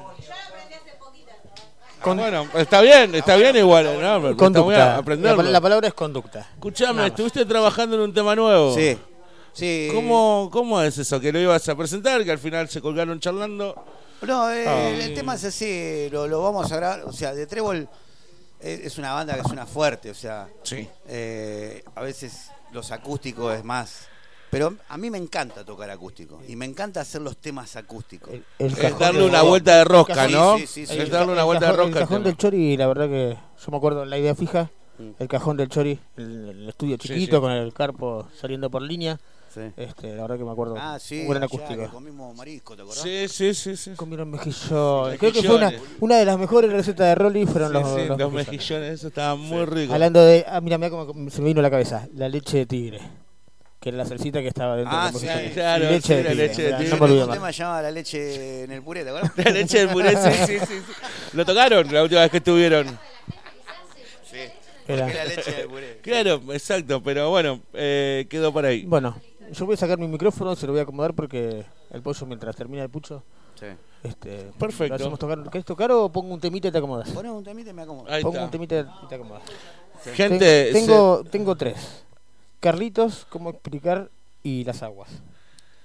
Speaker 4: Con-
Speaker 1: Bueno, está bien, está bien igual, ¿no? Pero Está muy
Speaker 4: Conducta. La, palabra es conducta. Más.
Speaker 1: estuviste trabajando en un tema nuevo.
Speaker 28: Sí. Sí.
Speaker 1: ¿Cómo, ¿Cómo es eso? Que lo ibas a presentar, que al final se colgaron charlando.
Speaker 28: No, eh,
Speaker 1: Ah.
Speaker 28: el tema es así, lo, lo vamos a grabar. O sea, de Trébol es, es una banda que suena fuerte, o sea,
Speaker 1: Sí.
Speaker 28: eh, a veces los acústicos es más. Pero a mí me encanta tocar acústico y me encanta hacer los temas acústicos.
Speaker 4: El
Speaker 1: Es
Speaker 4: cajón
Speaker 1: darle
Speaker 4: del-
Speaker 1: una vuelta de rosca, ¿no?
Speaker 28: sí, sí, sí.
Speaker 1: Es
Speaker 4: el
Speaker 1: darle
Speaker 4: ca-
Speaker 1: una
Speaker 4: el
Speaker 1: vuelta de
Speaker 4: cajón-
Speaker 1: rosca.
Speaker 4: El
Speaker 1: al
Speaker 4: cajón
Speaker 1: tema.
Speaker 4: del Chori, la verdad que yo me acuerdo la idea fija.
Speaker 28: Mm.
Speaker 4: El cajón del Chori, el, el estudio chiquito
Speaker 1: sí.
Speaker 4: con el carpo saliendo por línea.
Speaker 28: Sí.
Speaker 4: Este, la verdad que me acuerdo.
Speaker 28: Ah, sí,
Speaker 4: un acústico.
Speaker 28: comimos marisco, ¿te acordás?
Speaker 1: Sí, sí, sí, sí.
Speaker 4: Comieron mejillones. Creo que fue una, una de las mejores recetas de Rolly fueron
Speaker 1: Sí,
Speaker 4: los,
Speaker 1: sí,
Speaker 4: los
Speaker 1: los
Speaker 4: mejillones.
Speaker 1: mejillones, eso estaba muy rico.
Speaker 4: Hablando de. Ah, mira, mira cómo se me vino a la cabeza. La leche de tigre. Que era la salsita que estaba dentro
Speaker 28: Ah,
Speaker 4: de los
Speaker 28: sí,
Speaker 1: claro,
Speaker 4: Y leche
Speaker 1: sí,
Speaker 4: de
Speaker 1: la leche de tigre.
Speaker 4: No más.
Speaker 28: tema llamaba la leche en el puré, ¿te acuerdas?
Speaker 1: La leche del puré, sí, sí, sí, sí. Lo tocaron la última vez que estuvieron.
Speaker 28: Sí.
Speaker 4: Era-
Speaker 28: Porque la leche del puré.
Speaker 1: Claro, exacto, pero bueno, eh, quedó por ahí.
Speaker 4: Bueno, yo voy a sacar mi micrófono, se lo voy a acomodar porque el pollo mientras termina el pucho.
Speaker 28: Sí.
Speaker 4: Este,
Speaker 1: Perfecto.
Speaker 4: lo hacemos tocar. ¿Querés tocar o pongo un temita y te acomodas?
Speaker 28: Pones un temita y me acomodo.
Speaker 1: Ahí
Speaker 4: Pongo
Speaker 1: está.
Speaker 4: un temita y te acomodas.
Speaker 1: Gente,
Speaker 4: Ten- tengo, tengo tres. Carlitos, cómo explicar y las aguas.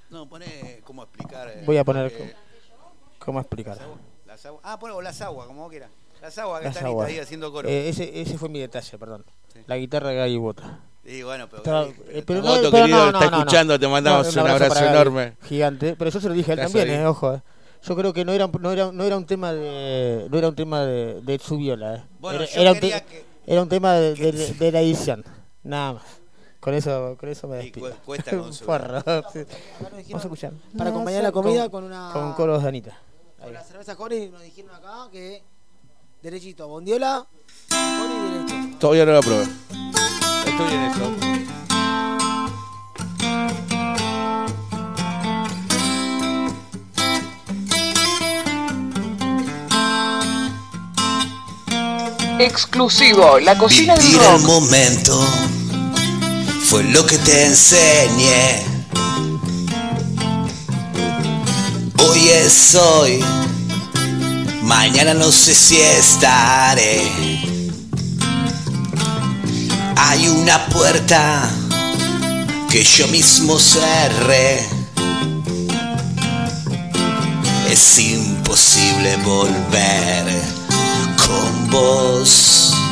Speaker 28: No, pone cómo explicar. eh,
Speaker 4: Voy a poner
Speaker 28: porque
Speaker 4: cómo explicar.
Speaker 28: Las aguas. Ah, pon o las aguas, como vos quieras. Las aguas que
Speaker 4: Las
Speaker 28: están
Speaker 4: aguas.
Speaker 28: ahí haciendo coro.
Speaker 4: Eh, ese, ese fue mi detalle, perdón.
Speaker 28: Sí.
Speaker 4: La guitarra de Gaby Bota.
Speaker 28: Y bueno, pero. Pero-
Speaker 4: eh, pero no-
Speaker 1: Voto,
Speaker 4: pero
Speaker 1: querido,
Speaker 4: no,
Speaker 1: está
Speaker 4: no, no,
Speaker 1: escuchando,
Speaker 4: no.
Speaker 1: te mandamos un abrazo
Speaker 4: Gaby,
Speaker 1: enorme.
Speaker 4: Gigante, pero yo se lo dije a él
Speaker 1: Estás
Speaker 4: también, eh, ojo. eh. Yo creo que no era, no era, no era un tema de, no era un tema de, de su viola. eh.
Speaker 28: Bueno,
Speaker 4: era,
Speaker 28: yo
Speaker 4: era un
Speaker 28: quería
Speaker 4: te-
Speaker 28: que-
Speaker 4: era un tema de, de- de la edición, nada más. Con eso, con eso me
Speaker 28: Y
Speaker 4: despido.
Speaker 28: cu- cuesta con su-
Speaker 4: Porro, sí. Vamos a escuchar.
Speaker 9: Para acompañar la comida con una.
Speaker 4: Con coros de Anita.
Speaker 9: Con la cerveza Cori nos dijeron acá que. Derechito, bondiola, Cori derecho.
Speaker 1: Todavía no la probé. Estoy en eso.
Speaker 5: Exclusivo, la cocina del
Speaker 29: Vivir el
Speaker 5: rock.
Speaker 29: momento fue lo que te enseñé. Hoy es hoy, mañana no sé si estaré. Hay una puerta que yo mismo cerré. Es imposible volver
Speaker 28: con vos.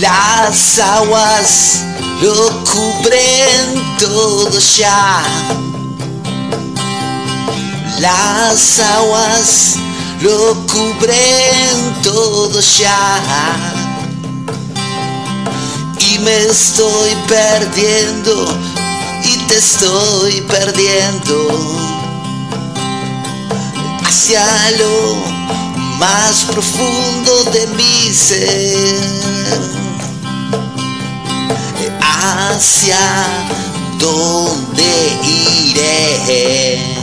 Speaker 28: Las aguas lo cubren todo ya. Las aguas lo cubren todo ya. Y me estoy perdiendo y te estoy perdiendo hacia lo más profundo de mi ser. Hacia dónde iré.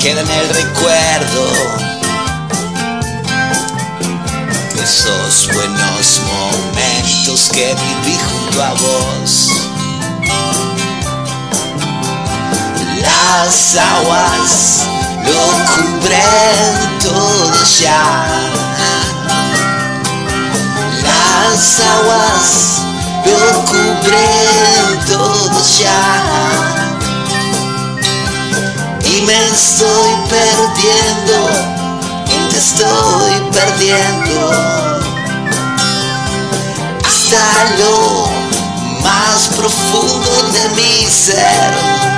Speaker 28: Queda en el recuerdo de esos buenos momentos que viví junto a vos. Las aguas lo cubren todo ya. Las aguas lo cubren todo ya. Y me estoy perdiendo, y te estoy perdiendo. Hasta lo más profundo de mi ser.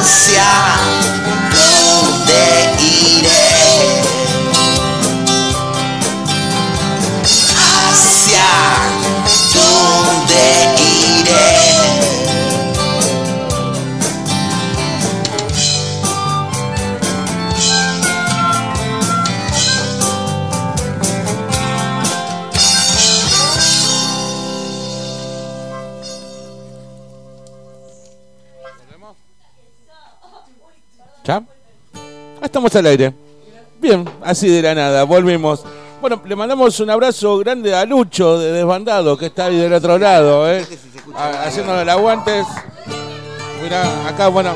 Speaker 28: hacia dónde iré. Hacia dónde iré.
Speaker 1: Estamos al aire. Bien, así de la nada, volvimos. Bueno, le mandamos un abrazo grande a Lucho de Desbandado, que está ahí del otro lado, ¿eh? Ah, Haciéndole el aguantes. Mira, acá, bueno,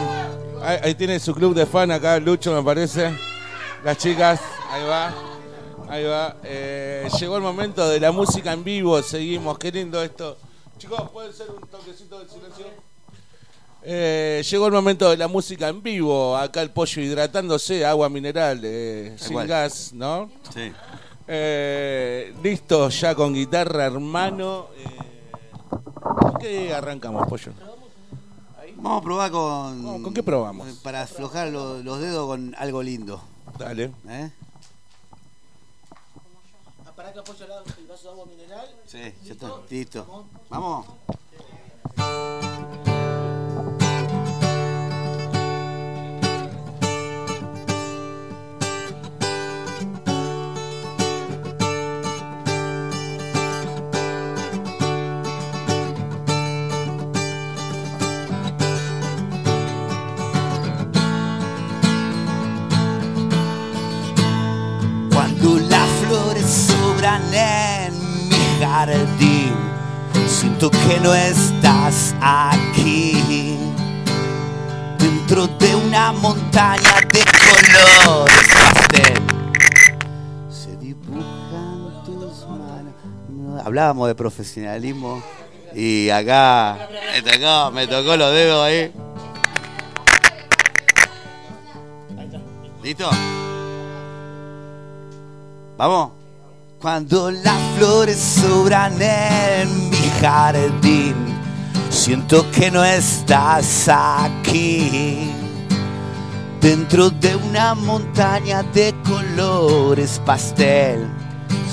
Speaker 1: ahí, ahí tiene su club de fan, acá Lucho, me parece. Las chicas, ahí va. Ahí va. Eh, llegó el momento de la música en vivo, seguimos, qué lindo esto. Chicos, ¿pueden ser un toquecito de silencio? Eh, llegó el momento de la música en vivo. Acá el pollo hidratándose, agua mineral, eh, sin
Speaker 30: cual.
Speaker 1: gas, ¿no?
Speaker 30: Sí.
Speaker 1: Eh, listo, ya con guitarra, hermano. Eh, ¿Con qué arrancamos, pollo?
Speaker 30: Vamos a probar con.
Speaker 1: ¿Con qué probamos?
Speaker 30: Para aflojar lo- los dedos con algo lindo.
Speaker 1: Dale.
Speaker 28: ¿Eh?
Speaker 9: ¿Para que apoyo el vaso de agua mineral?
Speaker 28: Sí, ya está. Listo. Vamos. Cuando las flores sobran en mi jardín, siento que no estás aquí. Dentro de una montaña de colores se dibujan tus manos. Hablábamos de profesionalismo y acá me tocó, me tocó los dedos ahí. ¿Listo? Vamos. Cuando las flores sobran en mi jardín, siento que no estás aquí. Dentro de una montaña de colores pastel,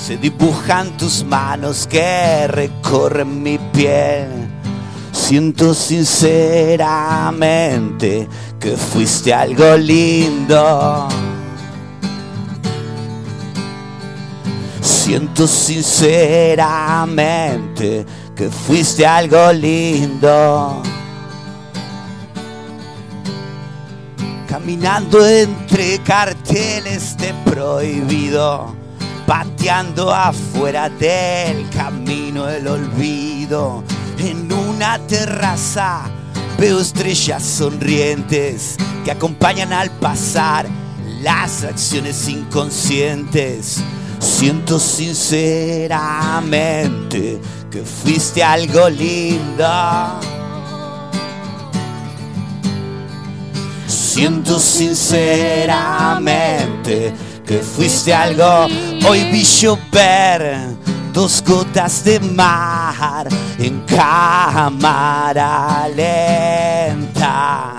Speaker 28: se dibujan tus manos que recorren mi piel. Siento sinceramente que fuiste algo lindo. Siento sinceramente que fuiste algo lindo. Caminando entre carteles de prohibido, pateando afuera del camino el olvido. En una terraza veo estrellas sonrientes que acompañan al pasar las acciones inconscientes. Siento sinceramente que fuiste algo lindo. Siento sinceramente que fuiste algo. Hoy vi llover dos gotas de mar en cámara lenta.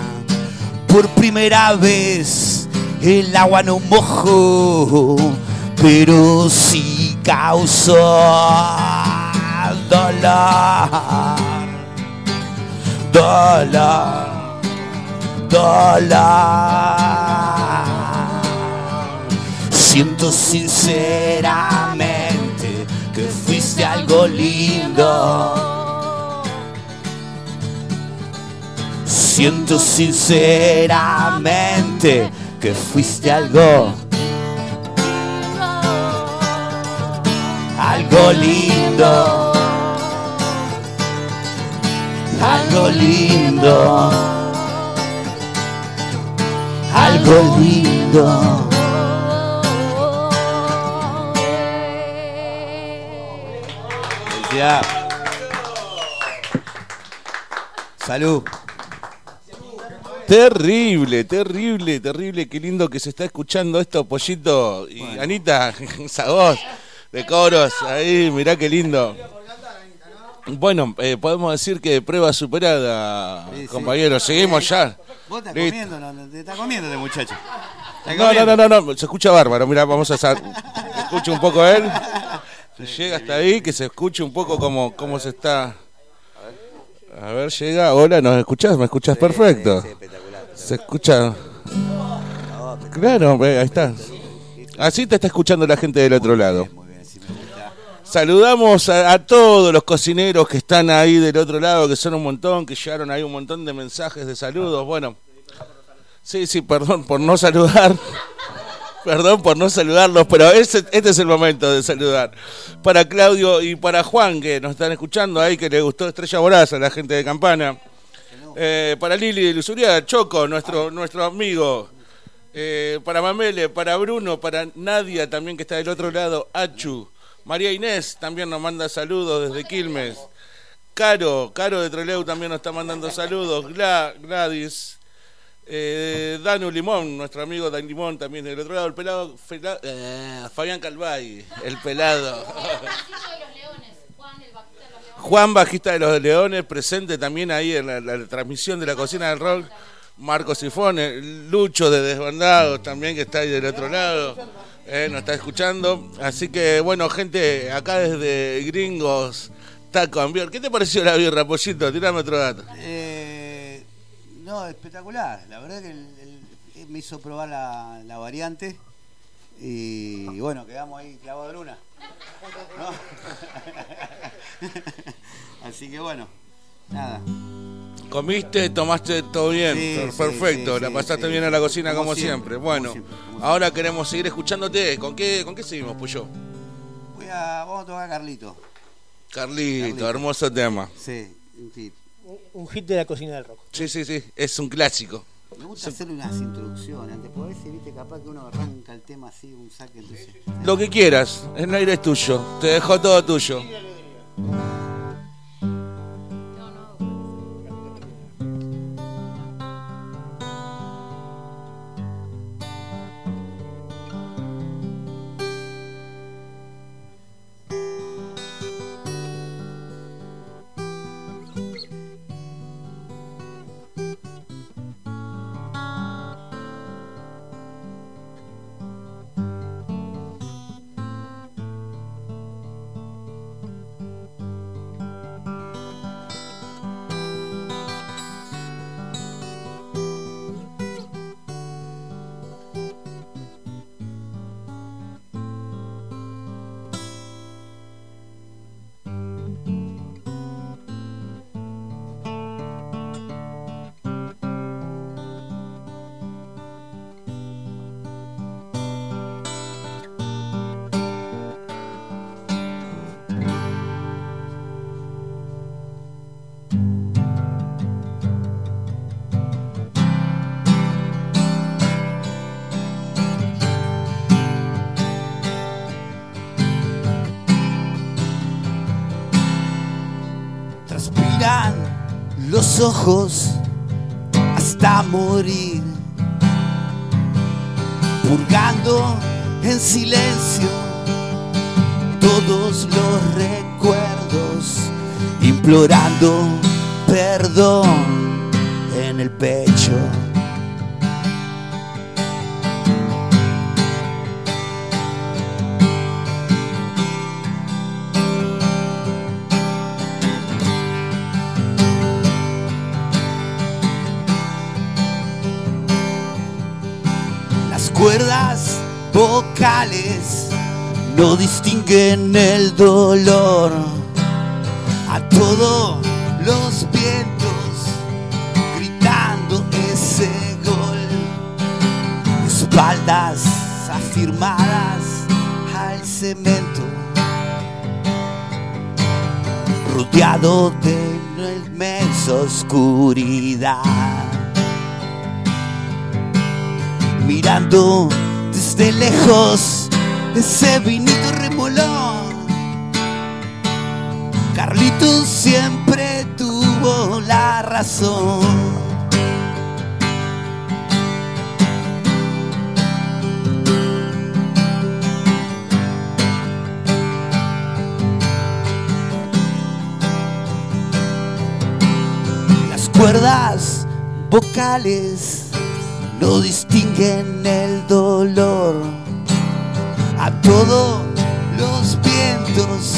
Speaker 28: Por primera vez el agua no mojó pero sí causó dolor, dolor, dolor. Siento sinceramente que fuiste algo lindo. Siento sinceramente que fuiste algo algo lindo, algo lindo, algo lindo. Felicidad. Salud.
Speaker 1: Terrible, terrible, terrible. Qué lindo que se está escuchando esto, Pollito. Y Anita, esa voz de coros. Ahí, mirá qué lindo. Bueno, eh, podemos decir que prueba superada, compañeros. Seguimos ya.
Speaker 28: Vos estás
Speaker 1: Listo.
Speaker 28: comiendo, no, te estás comiendo este muchacho. Está
Speaker 1: No, no,
Speaker 28: comiendo.
Speaker 1: no, no, no, se escucha bárbaro. Mira, vamos a hacer. Escucha un poco él. Se llega hasta ahí, que se escuche un poco cómo, cómo se está. A ver, llega. Hola, ¿nos escuchás? ¿Me escuchás perfecto? Se escucha. Claro, ahí está. Así te está escuchando la gente del otro lado. Saludamos a, todos los cocineros que están ahí del otro lado, que son un montón, que llegaron ahí un montón de mensajes de saludos. Bueno, sí, sí, perdón por no saludar. Perdón por no saludarlos, pero ese- este es el momento de saludar. Para Claudio y para Juan, que nos están escuchando ahí, que le gustó Estrella Voraz a la gente de Campana. Eh, para Lili de Luzuria, Choco, nuestro, nuestro amigo. Eh, para Mamele, para Bruno, para Nadia también que está del otro lado, Achu. María Inés también nos manda saludos desde Quilmes. Caro, Caro de Treleu también nos está mandando saludos. Gla- Gladys. Eh, Danu Limón, nuestro amigo Dan Limón también del otro lado. El pelado, eh, Fabián Calvay, el pelado. Juan, bajista de los Leones, presente también ahí en la, la transmisión de la cocina del rock. Marco Sifone, Lucho de Desbandados también que está ahí del otro lado, eh, nos está escuchando. Así que bueno, gente, acá desde Gringos, Taco Ambior. ¿Qué te pareció la birra, Pollito? Tirame otro dato.
Speaker 31: Eh, no, espectacular. La verdad que me hizo probar la, la variante y bueno, quedamos ahí clavados en una. Así que bueno, nada.
Speaker 1: ¿Comiste? ¿Tomaste todo bien?
Speaker 31: Sí,
Speaker 1: Per-
Speaker 31: sí,
Speaker 1: Perfecto,
Speaker 31: sí,
Speaker 1: la pasaste
Speaker 31: sí.
Speaker 1: bien a la cocina como,
Speaker 31: Como
Speaker 1: siempre.
Speaker 31: siempre,
Speaker 1: Bueno,
Speaker 31: como siempre, como
Speaker 1: ahora queremos seguir escuchándote. ¿Con qué, ¿Con qué seguimos, Puyo?
Speaker 31: Voy a, vamos a tocar a Carlito.
Speaker 1: Carlito,
Speaker 31: Carlito.
Speaker 1: hermoso tema.
Speaker 31: Sí, un hit.
Speaker 4: Un hit de la cocina del rock.
Speaker 1: Sí, sí, sí, es un clásico.
Speaker 31: Me gusta hacer unas introducciones antes, porque a veces, viste, capaz que uno arranca el tema así, un saque, entonces...
Speaker 1: Lo que quieras, el aire es tuyo. Te dejo todo tuyo.
Speaker 28: Ojos hasta morir, purgando en silencio todos los recuerdos, implorando perdón en el pecho. No distinguen el dolor. A todos los vientos gritando ese gol. Espaldas afirmadas al cemento. Rodeado de inmensa oscuridad mirando desde lejos ese vinito remolón. Carlitos siempre tuvo la razón. Las cuerdas vocales no distinguen el dolor. Todos los vientos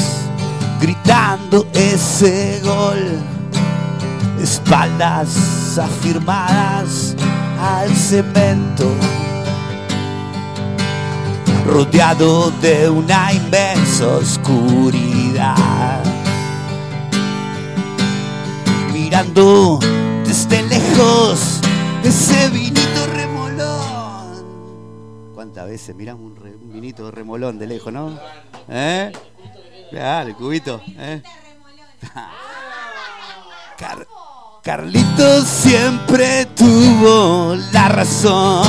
Speaker 28: gritando ese gol. Espaldas afirmadas al cemento. Rodeado de una inmensa oscuridad. Mirando desde lejos ese. ¿Cuántas veces miramos un, re- un vinito remolón de lejos, no? ¿Eh? Claro, el cubito. ¿eh? Car- Carlitos siempre tuvo la razón.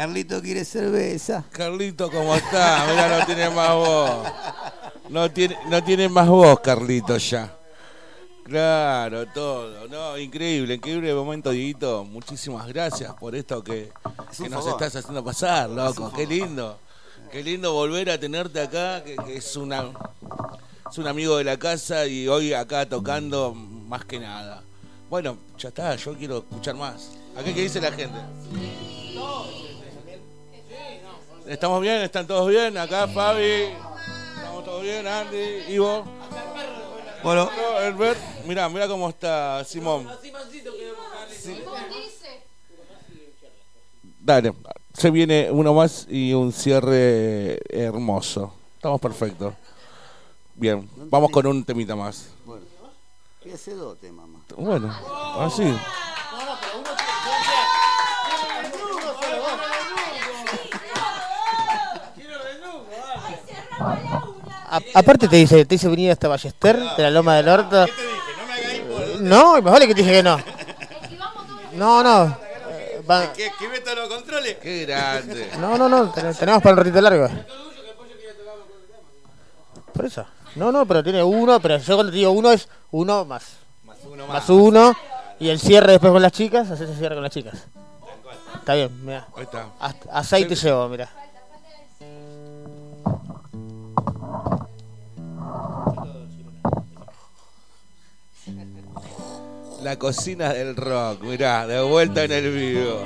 Speaker 28: Carlito quiere cerveza.
Speaker 1: Carlito, ¿cómo está? Mira, no tiene más voz. No tiene, no tiene más voz, Carlitos, ya. Claro, todo. No, increíble, increíble momento, Dieguito. Muchísimas gracias por esto que, que nos
Speaker 28: favor.
Speaker 1: estás haciendo pasar, loco. Qué lindo. Qué lindo volver a tenerte acá, que, que es una es un amigo de la casa y hoy acá tocando más que nada. Bueno, ya está, yo quiero escuchar más. ¿A qué, qué dice la gente? ¿Estamos bien? ¿Están todos bien? Acá Fabi. ¿Estamos todos bien? Andy, Ivo.
Speaker 28: Bueno.
Speaker 1: Herbert. Mirá, mirá cómo está Simón. Dale, se viene uno más y un cierre hermoso. Estamos perfectos. Bien, vamos con un temita más.
Speaker 28: Bueno, voy a hacer dos temas más.
Speaker 1: Bueno, así.
Speaker 4: A- aparte te dice, te dice venir hasta Ballester, de la Loma del Orto. No, y más vale que te dije que no. No, no. eh, va-
Speaker 28: ¿Qué, qué meto los controles?
Speaker 1: Qué grande.
Speaker 4: No, no, no, ten- tenemos para un ratito largo. Por eso. No, no, pero tiene uno, pero yo cuando te digo uno es uno más.
Speaker 28: uno
Speaker 4: Más uno. Y el cierre después con las chicas, haces el cierre con las chicas. Está bien, mira.
Speaker 1: Ahí está.
Speaker 4: Aceite llevo, mira.
Speaker 1: La cocina del rock, mirá, de vuelta en el vivo.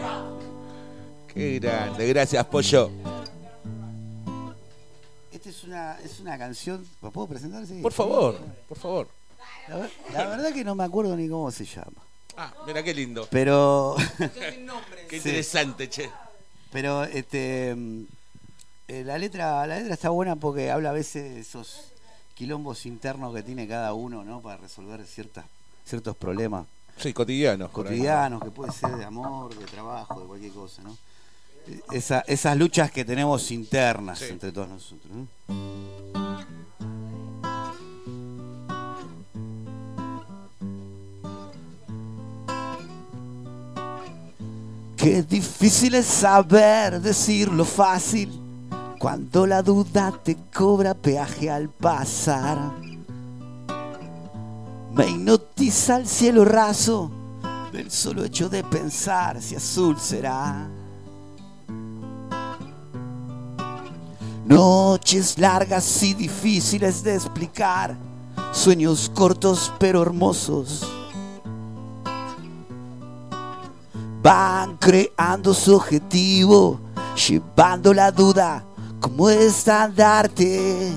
Speaker 1: Qué grande, gracias, Pollo.
Speaker 28: Esta es una, es una canción. ¿Me puedo presentar? Sí.
Speaker 1: Por favor, por favor.
Speaker 28: La, ver- la verdad que no me acuerdo ni cómo se llama.
Speaker 1: Ah, mira qué lindo.
Speaker 28: Pero.
Speaker 1: Qué
Speaker 28: Sí.
Speaker 1: interesante, che.
Speaker 28: Pero este mm, eh, la letra la letra está buena porque habla a veces de esos quilombos internos que tiene cada uno, ¿no? Para resolver ciertas ciertos problemas
Speaker 1: Sí, cotidianos.
Speaker 28: cotidianos que puede ser de amor, de trabajo, de cualquier cosa, ¿no? Esa- esas luchas que tenemos internas
Speaker 1: Sí.
Speaker 28: entre todos nosotros. ¿no? Qué difícil es saber decir lo fácil cuando la duda te cobra peaje al pasar. Me hipnotiza el cielo raso del solo hecho de pensar si azul será. Noches largas y difíciles de explicar, sueños cortos pero hermosos. Van creando su objetivo, llevando la duda como estandarte.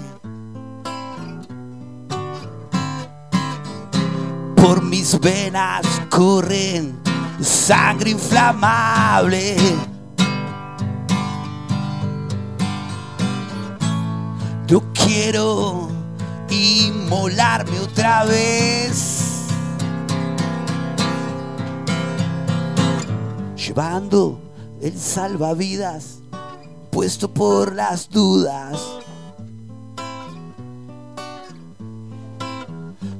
Speaker 28: Por mis venas corren sangre inflamable. No quiero inmolarme otra vez. Llevando el salvavidas puesto por las dudas.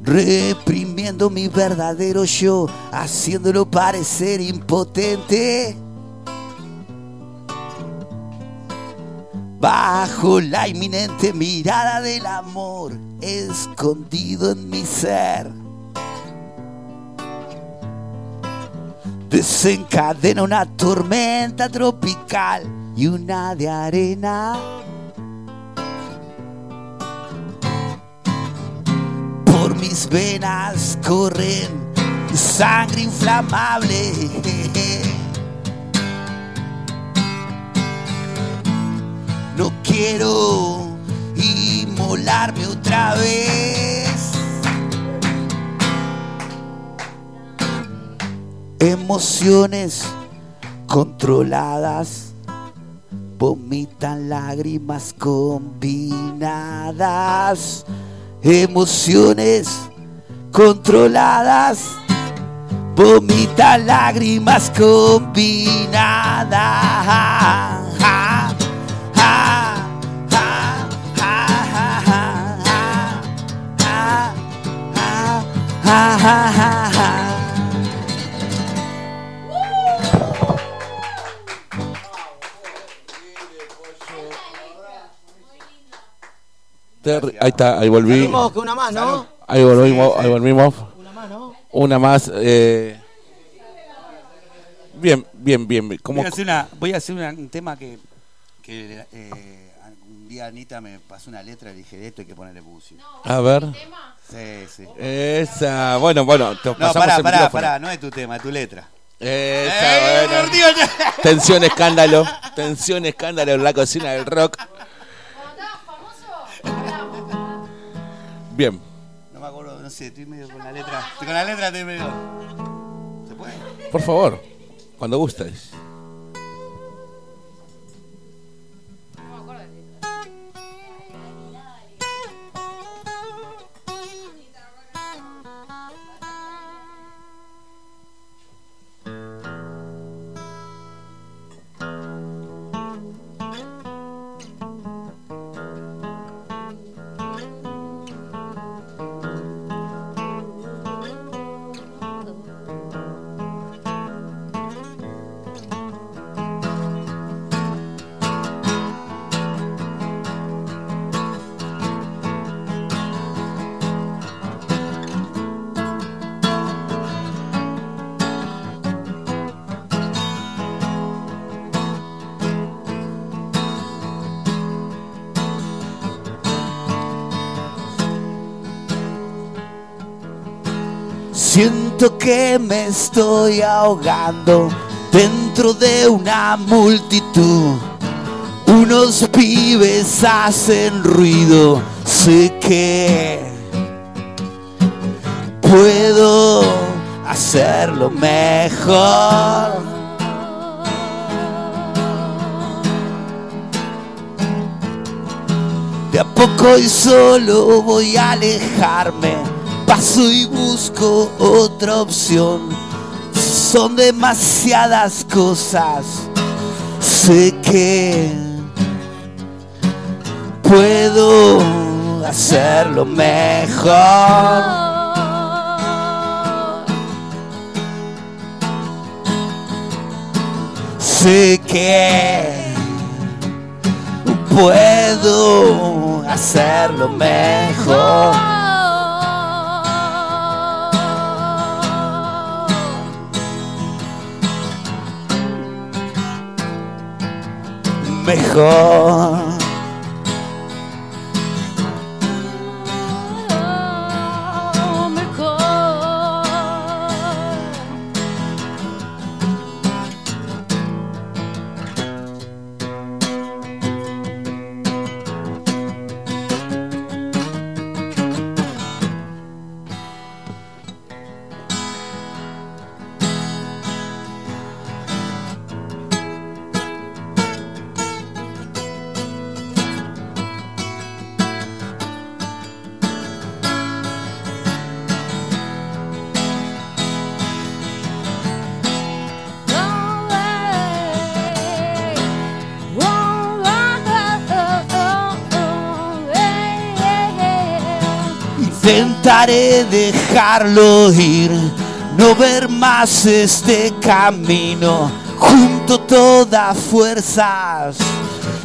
Speaker 28: Reprimiendo mi verdadero yo, haciéndolo parecer impotente. Bajo la inminente mirada del amor, escondido en mi ser. Desencadena una tormenta tropical y una de arena. Mis venas corren sangre inflamable. No quiero inmolarme otra vez. Emociones controladas vomitan lágrimas combinadas. Emociones controladas vomitan lágrimas combinadas.
Speaker 1: Terry, ahí está, ahí volví.
Speaker 9: Salimos que una más, ¿no?
Speaker 1: Ahí volvimos, ahí volvimos.
Speaker 9: Una más, ¿no?
Speaker 1: Una más. eh. Bien, bien, bien. bien. ¿Cómo-
Speaker 32: Voy a hacer, una, voy a hacer una- un tema que, que eh, un día Anita me pasó una letra y dije, de esto hay que ponerle música.
Speaker 1: A ver.
Speaker 32: Sí, sí.
Speaker 1: Esa, bueno, bueno, te
Speaker 32: No,
Speaker 1: pasamos
Speaker 32: pará,
Speaker 1: el
Speaker 32: pará,
Speaker 1: micrófono.
Speaker 32: pará, no es tu tema, es tu letra.
Speaker 1: Esa,
Speaker 32: Eh,
Speaker 1: bueno. Tensión, escándalo. Tensión, escándalo en la cocina del rock. Bien.
Speaker 32: No me acuerdo, no sé, estoy medio con la letra. Estoy con la letra, estoy medio. ¿Se puede?
Speaker 1: Por favor, cuando gustes.
Speaker 28: Estoy ahogando dentro de una multitud. Unos pibes hacen ruido, sé que puedo hacerlo mejor. De a poco y solo voy a alejarme. Paso y busco otra opción. Son demasiadas cosas. Sé que puedo hacerlo mejor. Sé que puedo hacerlo mejor. Mejor. Dejarlo ir, no ver más este camino. Junto todas fuerzas,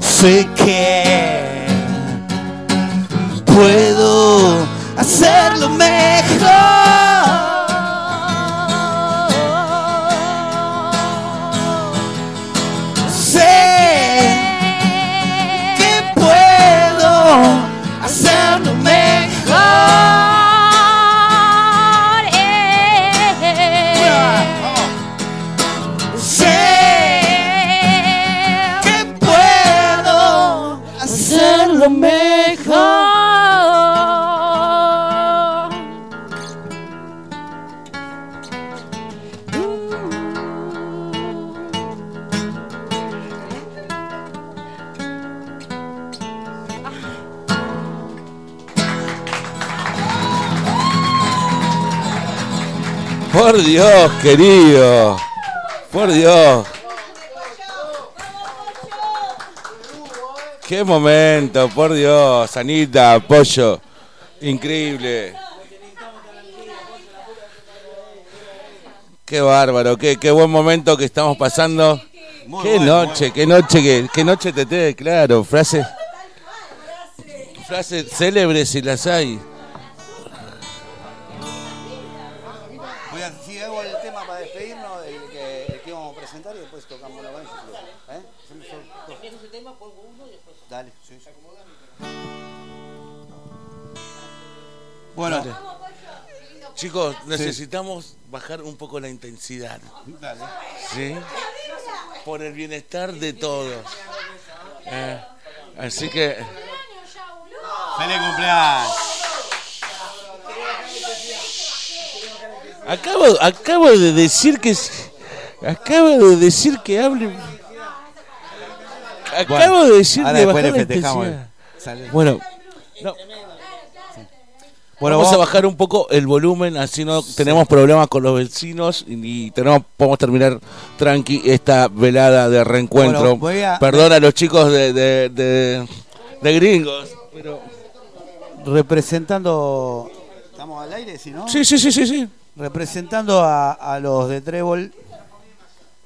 Speaker 28: sé que puedo hacerlo mejor. Hacerlo mejor.
Speaker 1: Por Dios, querido. Por Dios. Qué momento, por Dios. Anita, Pollo. Increíble. Qué bárbaro, qué, qué buen momento que estamos pasando. qué
Speaker 32: bueno,
Speaker 1: noche, qué noche, qué, qué noche te te, claro, frase. frases célebres si las hay.
Speaker 33: Bueno,
Speaker 1: Dale. Chicos, necesitamos bajar un poco la intensidad.
Speaker 33: Dale.
Speaker 1: ¿Sí? Por el bienestar de todos. Eh, así que.
Speaker 33: ¡Feliz cumpleaños!
Speaker 1: Acabo, acabo de decir que. Acabo de decir que hable. Acabo
Speaker 33: Bueno,
Speaker 1: de decir de bajar la intensidad. Bueno, no.
Speaker 33: Bueno,
Speaker 1: vamos a bajar un poco el volumen, así no tenemos problemas con los vecinos y, y tenemos, podemos terminar tranqui esta velada de reencuentro.
Speaker 33: Bueno, a-
Speaker 1: Perdón a los chicos de, de, de- de gringos. Pero...
Speaker 33: Representando. ¿Estamos al aire, si no?
Speaker 1: Sí, sí, sí, sí, sí.
Speaker 33: Representando a, a los de Trébol,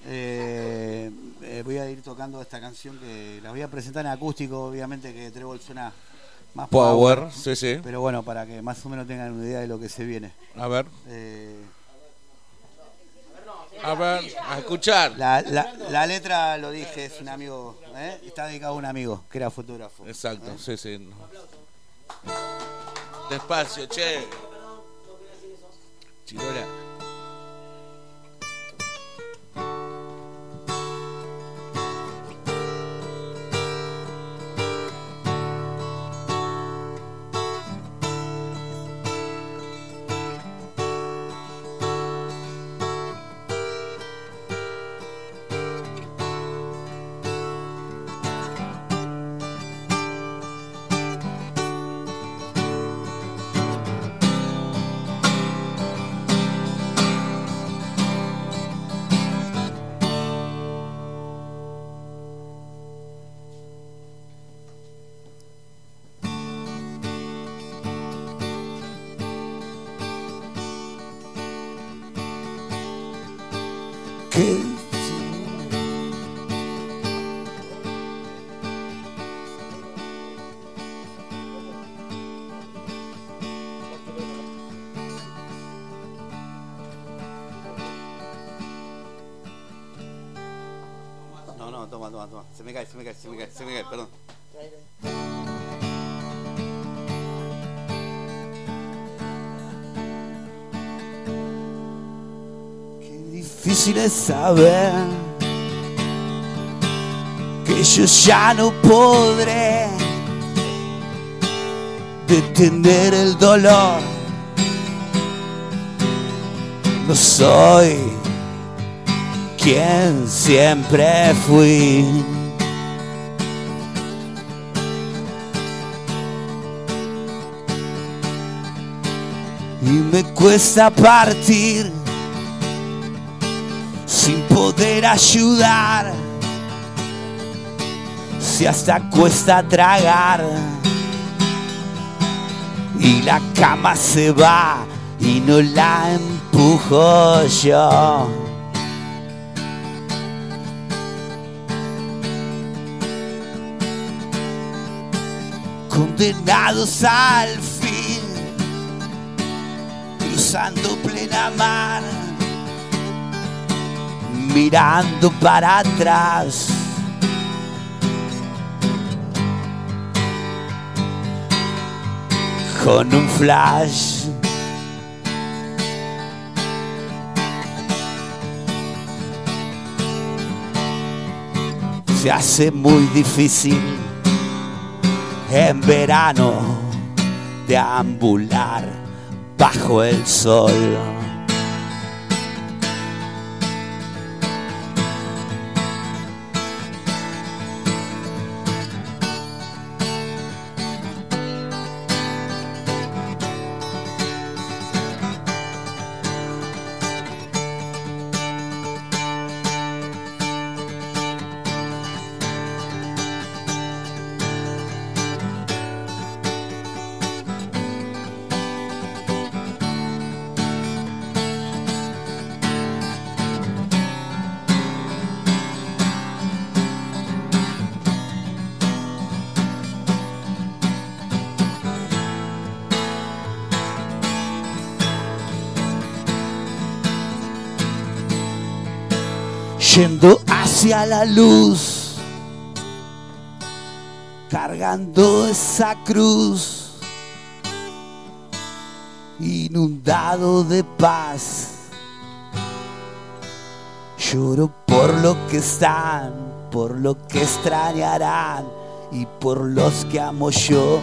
Speaker 33: eh, eh, voy a ir tocando esta canción que la voy a presentar en acústico, obviamente que Trébol suena más
Speaker 1: Power, sí, sí.
Speaker 33: Pero bueno, para que más o menos tengan una idea de lo que se viene.
Speaker 1: A ver.
Speaker 33: Eh,
Speaker 1: A ver, a escuchar.
Speaker 33: la, la- la letra, lo dije, es un amigo, ¿eh? está dedicado a un amigo que era fotógrafo.
Speaker 1: Exacto, sí, sí. Despacio, che. Chirola.
Speaker 33: Toma, toma, toma. Se me cae, se me cae, se me cae, se me cae, perdón.
Speaker 28: difícil es saber que yo ya no podré detener el dolor. No soy quien siempre fui. Y me cuesta partir sin poder ayudar. Si hasta cuesta tragar y la cama se va y no la empujo yo. Condenados al fin, cruzando plena mar mirando para atrás. Con un flash. Se hace muy difícil en verano deambular bajo el sol. Hacia la luz, cargando esa cruz, inundado de paz. Lloro por lo que están, por lo que extrañarán y por los que amo yo.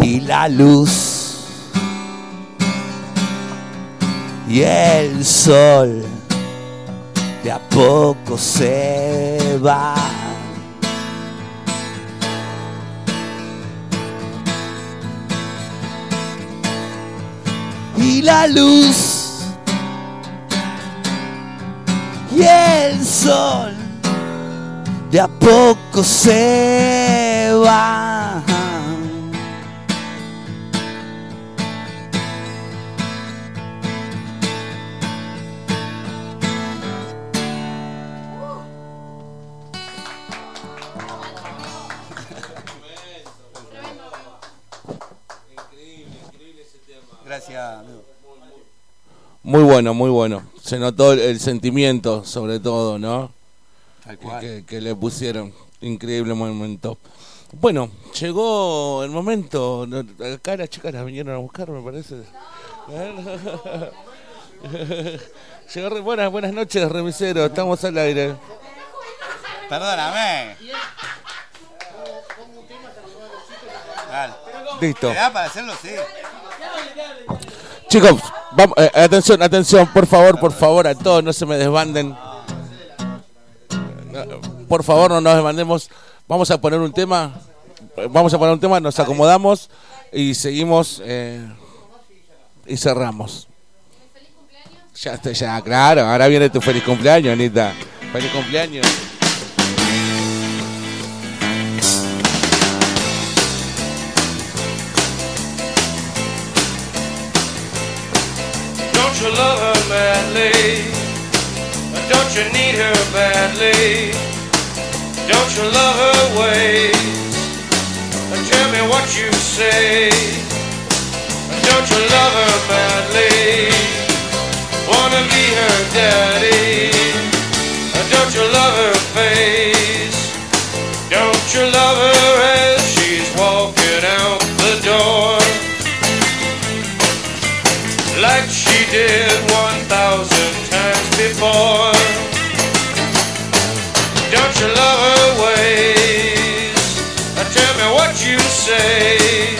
Speaker 28: Y la luz y el sol de a poco se va. Y la luz y el sol de a poco se va. Gracias, amigo.
Speaker 1: Muy bueno, muy bueno. Se notó el, el sentimiento, sobre todo, ¿no?
Speaker 28: Tal
Speaker 1: Que-
Speaker 28: cual.
Speaker 1: Que, que le pusieron. Increíble momento. Bueno, llegó el momento. no, Acá las chicas las vinieron a buscar, me parece. Llegó re- buenas, buenas noches, remisero. Estamos al aire.
Speaker 28: Perdóname.
Speaker 1: Listo.
Speaker 28: ¿Me da para hacerlo? Sí.
Speaker 1: Chicos, eh, atención, atención, por favor, por favor, a todos, no se me desbanden. No, Por favor, no nos desbandemos. Vamos a poner un tema. eh, Vamos a poner un tema, nos acomodamos y seguimos eh, y cerramos. Ya está, ya, claro. Ahora viene tu feliz cumpleaños, Anita. Feliz cumpleaños.
Speaker 34: You love her madly? Don't you need her badly? Don't you love her ways? Tell me what you say. Don't you love her madly? Wanna be her daddy? Don't you love her face? Don't you love her as she's walking out the door? Did 1,000 times before. Don't you love her ways? Now tell me what you say.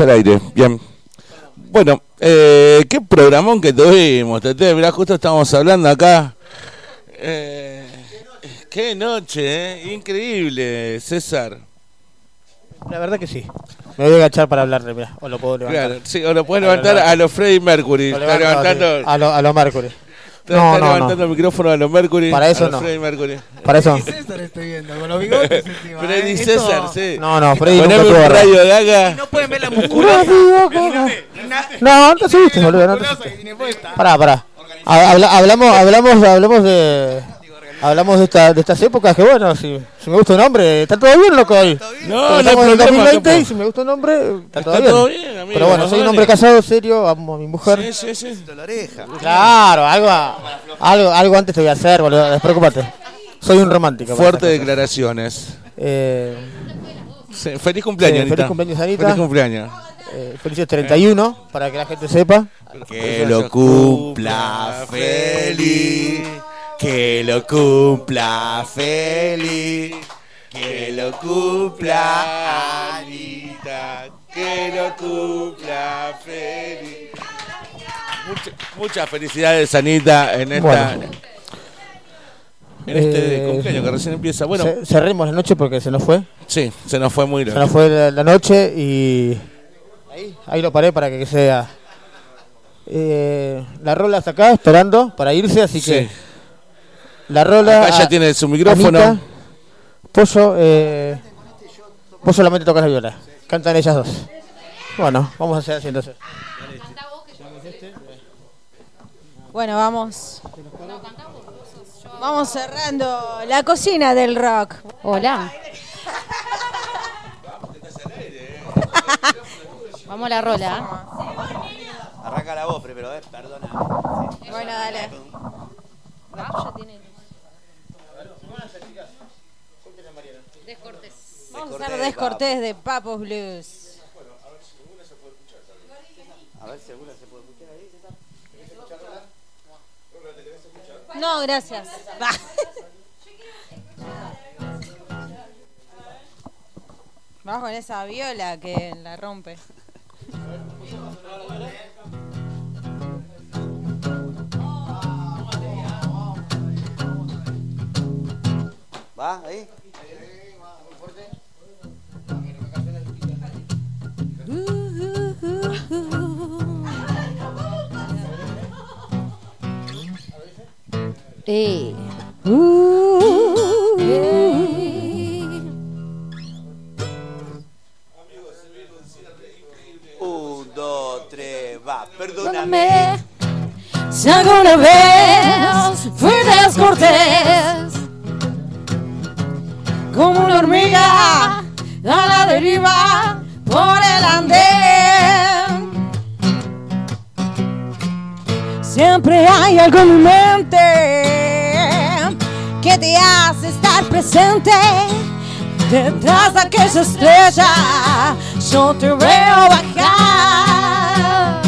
Speaker 1: Al aire, bien. Bueno, eh, qué programón que tuvimos, Tete. Mirá, justo estábamos hablando acá. Eh, qué noche, eh. Increíble, César.
Speaker 4: La verdad que sí. Me voy a agachar para hablarle, mira. O lo puedo levantar.
Speaker 1: Claro, sí, o lo puedes levantar a los Freddie Mercury.
Speaker 4: Lo levanto
Speaker 1: levantando,
Speaker 4: A lo, a lo Mercury.
Speaker 1: Está
Speaker 4: No, no,
Speaker 1: levantando
Speaker 4: no.
Speaker 1: el micrófono a los Mercury.
Speaker 4: Para eso
Speaker 1: a los
Speaker 4: no.
Speaker 1: Mercury.
Speaker 4: Para eso.
Speaker 9: César estoy viendo, con los bigotes encima.
Speaker 1: Freddy
Speaker 9: ¿eh?
Speaker 1: César,
Speaker 9: Esto-
Speaker 1: sí.
Speaker 4: No, no, Freddy
Speaker 1: Poneme
Speaker 4: nunca tuvo
Speaker 1: un
Speaker 4: barba.
Speaker 1: rayo de Gaga.
Speaker 9: No pueden ver la musculosa.
Speaker 4: No, no te subiste, boludo. No te subiste. Pará, pará. Ha- habla- hablamos, hablamos, hablamos de. Hablamos de, esta, de estas épocas que bueno, si, si me gusta un nombre, está todo bien, loco, ahí.
Speaker 1: No, no
Speaker 4: estamos en el
Speaker 1: problema,
Speaker 4: 2020 y si me gusta un nombre, está,
Speaker 1: Está
Speaker 4: todo bien.
Speaker 1: todo bien, amigo,
Speaker 4: Pero bueno,
Speaker 1: no
Speaker 4: soy un hombre casado, serio, amo a mi mujer.
Speaker 1: Sí, sí, sí.
Speaker 28: La oreja.
Speaker 4: Claro, algo, algo, algo antes te voy a hacer, boludo, despreocúpate. Soy un romántico.
Speaker 1: Fuertes declaraciones.
Speaker 4: Eh,
Speaker 1: Sí, feliz cumpleaños,
Speaker 4: sí,
Speaker 1: Anita.
Speaker 4: feliz cumpleaños, Anita.
Speaker 1: Feliz cumpleaños.
Speaker 4: eh, felices 31, para que la gente sepa.
Speaker 28: Que lo cumpla feliz. Que lo cumpla feliz. Que lo cumpla
Speaker 1: Anita. Que lo cumpla feliz. Mucha- muchas felicidades, Anita, en esta.
Speaker 4: Bueno.
Speaker 1: En este
Speaker 4: Eh,
Speaker 1: cumpleaños que recién empieza. Bueno,
Speaker 4: Ce- cerremos la noche porque se nos fue.
Speaker 1: sí, se nos fue muy
Speaker 4: Se
Speaker 1: loco.
Speaker 4: nos fue la, la noche y ahí lo paré para que sea. Eh, la rola está acá esperando para irse, así que
Speaker 1: Sí.
Speaker 4: La rola.
Speaker 1: Acá ya
Speaker 4: a-
Speaker 1: tiene su micrófono.
Speaker 4: Anita, Pollo, eh, vos solamente tocas la viola. Cantan ellas dos. Bueno, vamos a hacer así entonces.
Speaker 17: Bueno, vamos. Vamos cerrando la cocina del rock.
Speaker 20: Hola. Vamos a la rola.
Speaker 28: Arranca la voz primero, eh. Perdona.
Speaker 17: Bueno, dale. Hacer Descortés de Papos Blues.
Speaker 28: A ver si alguna se puede escuchar ahí.
Speaker 17: No, gracias. Vamos con esa viola que la rompe.
Speaker 28: ¿Va? ¿Ahí?
Speaker 20: Eh.
Speaker 28: Un, dos, tres, va. Perdóname
Speaker 20: si alguna vez fui descortés como una hormiga a la deriva por el andén. Siempre hay algo en mi mente que te hace estar presente detrás de aquella estrella. Yo te veo bajar.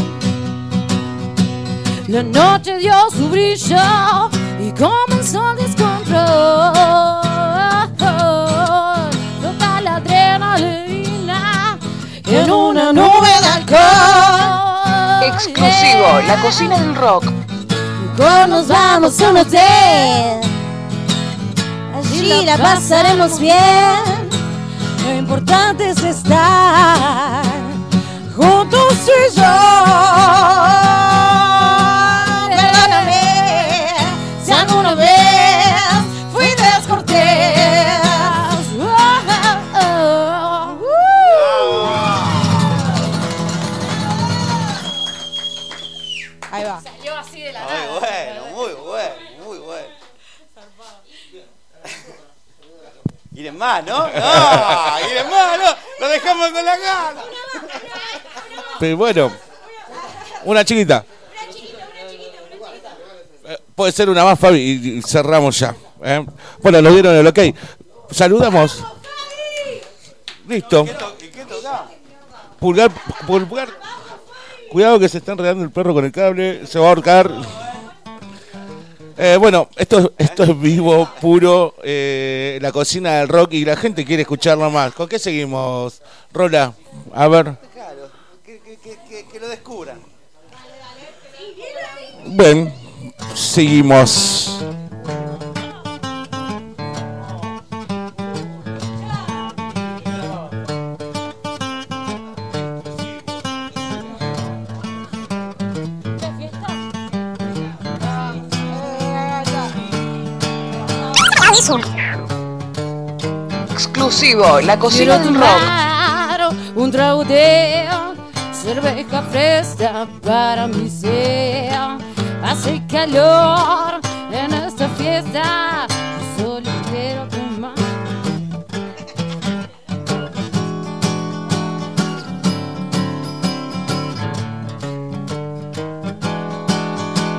Speaker 20: La noche dio su brillo y comenzó el descontrol. Total adrenalina en una nube de alcohol.
Speaker 5: Exclusivo, la cocina del rock.
Speaker 20: Mejor nos vamos a un hotel. Allí la pasaremos bien. Lo importante es estar juntos y yo.
Speaker 28: Más, no? No, ¿quieren más, no? Lo dejamos con la gana.
Speaker 1: Pero bueno, una chiquita. Eh, Puede ser una más, Fabi, y cerramos ya. ¿eh? Bueno, nos dieron el ok. Saludamos. Listo. Pulgar, pulgar. Cuidado que se está enredando el perro con el cable, se va a ahorcar. Eh, bueno, esto, es- esto es vivo, puro, eh, la cocina del rock y la gente quiere escucharlo más. ¿Con qué seguimos, Rola? A ver.
Speaker 28: que, que- que- que lo descubran.
Speaker 1: Bien, seguimos.
Speaker 5: Exclusivo, la cocina del rock.
Speaker 20: un trago de cerveza fresca para mi ser. Hace calor en esta fiesta. Solo quiero tomar.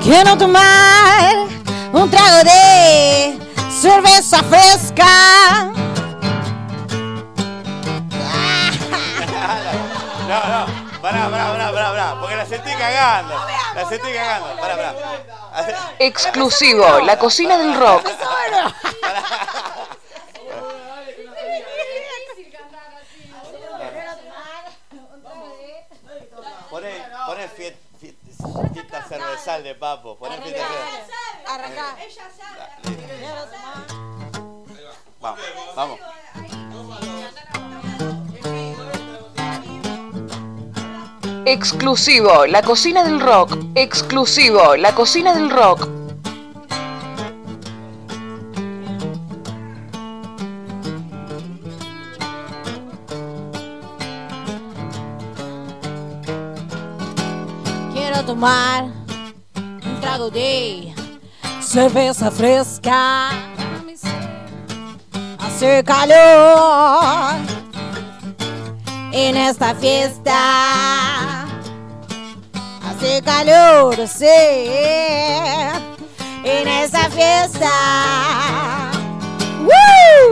Speaker 20: Quiero tomar un trago de cerveza fresca.
Speaker 28: Pará, pará, pará, pará, pará, porque la sentí cagando. La sentí cagando, pará, pará.
Speaker 5: Exclusivo, la cocina del rock.
Speaker 28: Poné, fiesta cervezal de papo, poné fiesta cervezal.
Speaker 20: Arrancá.
Speaker 28: Vamos, vamos.
Speaker 5: Exclusivo, la cocina del rock. Exclusivo, la cocina del rock.
Speaker 20: Quiero tomar un trago de cerveza fresca. Hace calor en esta fiesta. Hace calor, sí, en esta fiesta. ¡Woo!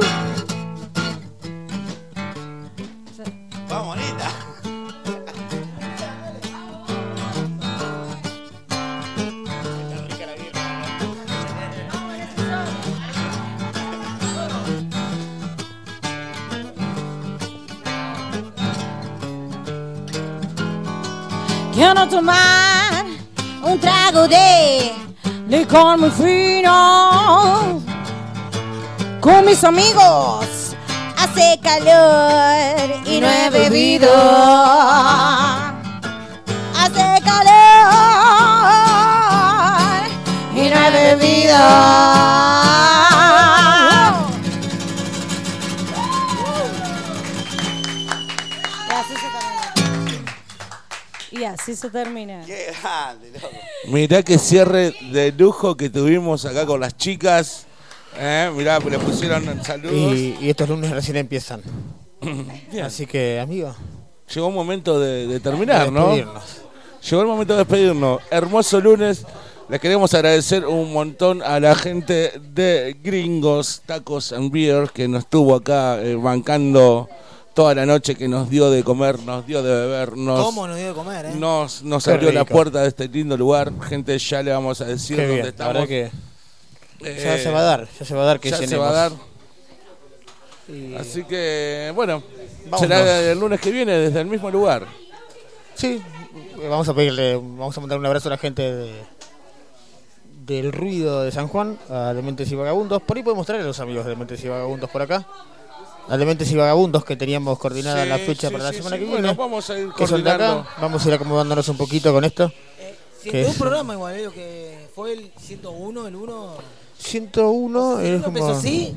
Speaker 28: Vamos, bonita.
Speaker 20: Quiero tomar un trago de licor muy fino con mis amigos. Hace calor y no he bebido. Hace calor y no he bebido. Así se termina.
Speaker 28: Qué grande, loco.
Speaker 1: Mirá qué cierre de lujo que tuvimos acá con las chicas. Eh, mirá, le pusieron saludos.
Speaker 4: Y, y estos lunes recién empiezan. Así que, amigo.
Speaker 1: Llegó un momento de, de terminar,
Speaker 4: De
Speaker 1: ¿no?
Speaker 4: despedirnos.
Speaker 1: Llegó el momento de despedirnos. Hermoso lunes. Les queremos agradecer un montón a la gente de Gringos Tacos and Beer que nos estuvo acá eh, bancando toda la noche, que nos dio de comer, nos dio de beber, nos,
Speaker 9: ¿Cómo nos dio de comer, eh?
Speaker 1: nos, nos abrió la puerta de este lindo lugar. Gente, ya le vamos a decir
Speaker 4: Qué
Speaker 1: dónde
Speaker 4: bien,
Speaker 1: estamos.
Speaker 4: que ya
Speaker 1: Eh,
Speaker 4: se va a dar, ya se va a dar que
Speaker 1: ya se va a dar.
Speaker 4: Y-
Speaker 1: Así que, bueno,
Speaker 4: Vámonos.
Speaker 1: será el lunes que viene desde el mismo lugar.
Speaker 4: Sí, vamos a pedirle, vamos a mandar un abrazo a la gente de, del ruido de San Juan, a Dementes y Vagabundos. Por ahí podemos traer a los amigos de Dementes y Vagabundos por acá. A Dementes y Vagabundos que teníamos coordinada
Speaker 1: Sí,
Speaker 4: la fecha
Speaker 1: sí,
Speaker 4: para la
Speaker 1: sí,
Speaker 4: semana
Speaker 1: sí.
Speaker 4: que
Speaker 1: Bueno,
Speaker 4: viene.
Speaker 1: vamos a ir
Speaker 4: que son de acá.
Speaker 1: coordinando.
Speaker 4: Vamos a ir acomodándonos un poquito con esto. Que
Speaker 9: fue un programa igual, eh, que fue el 101, el 1.
Speaker 4: 101 es
Speaker 9: ¿Uno empezó
Speaker 4: como...
Speaker 9: así?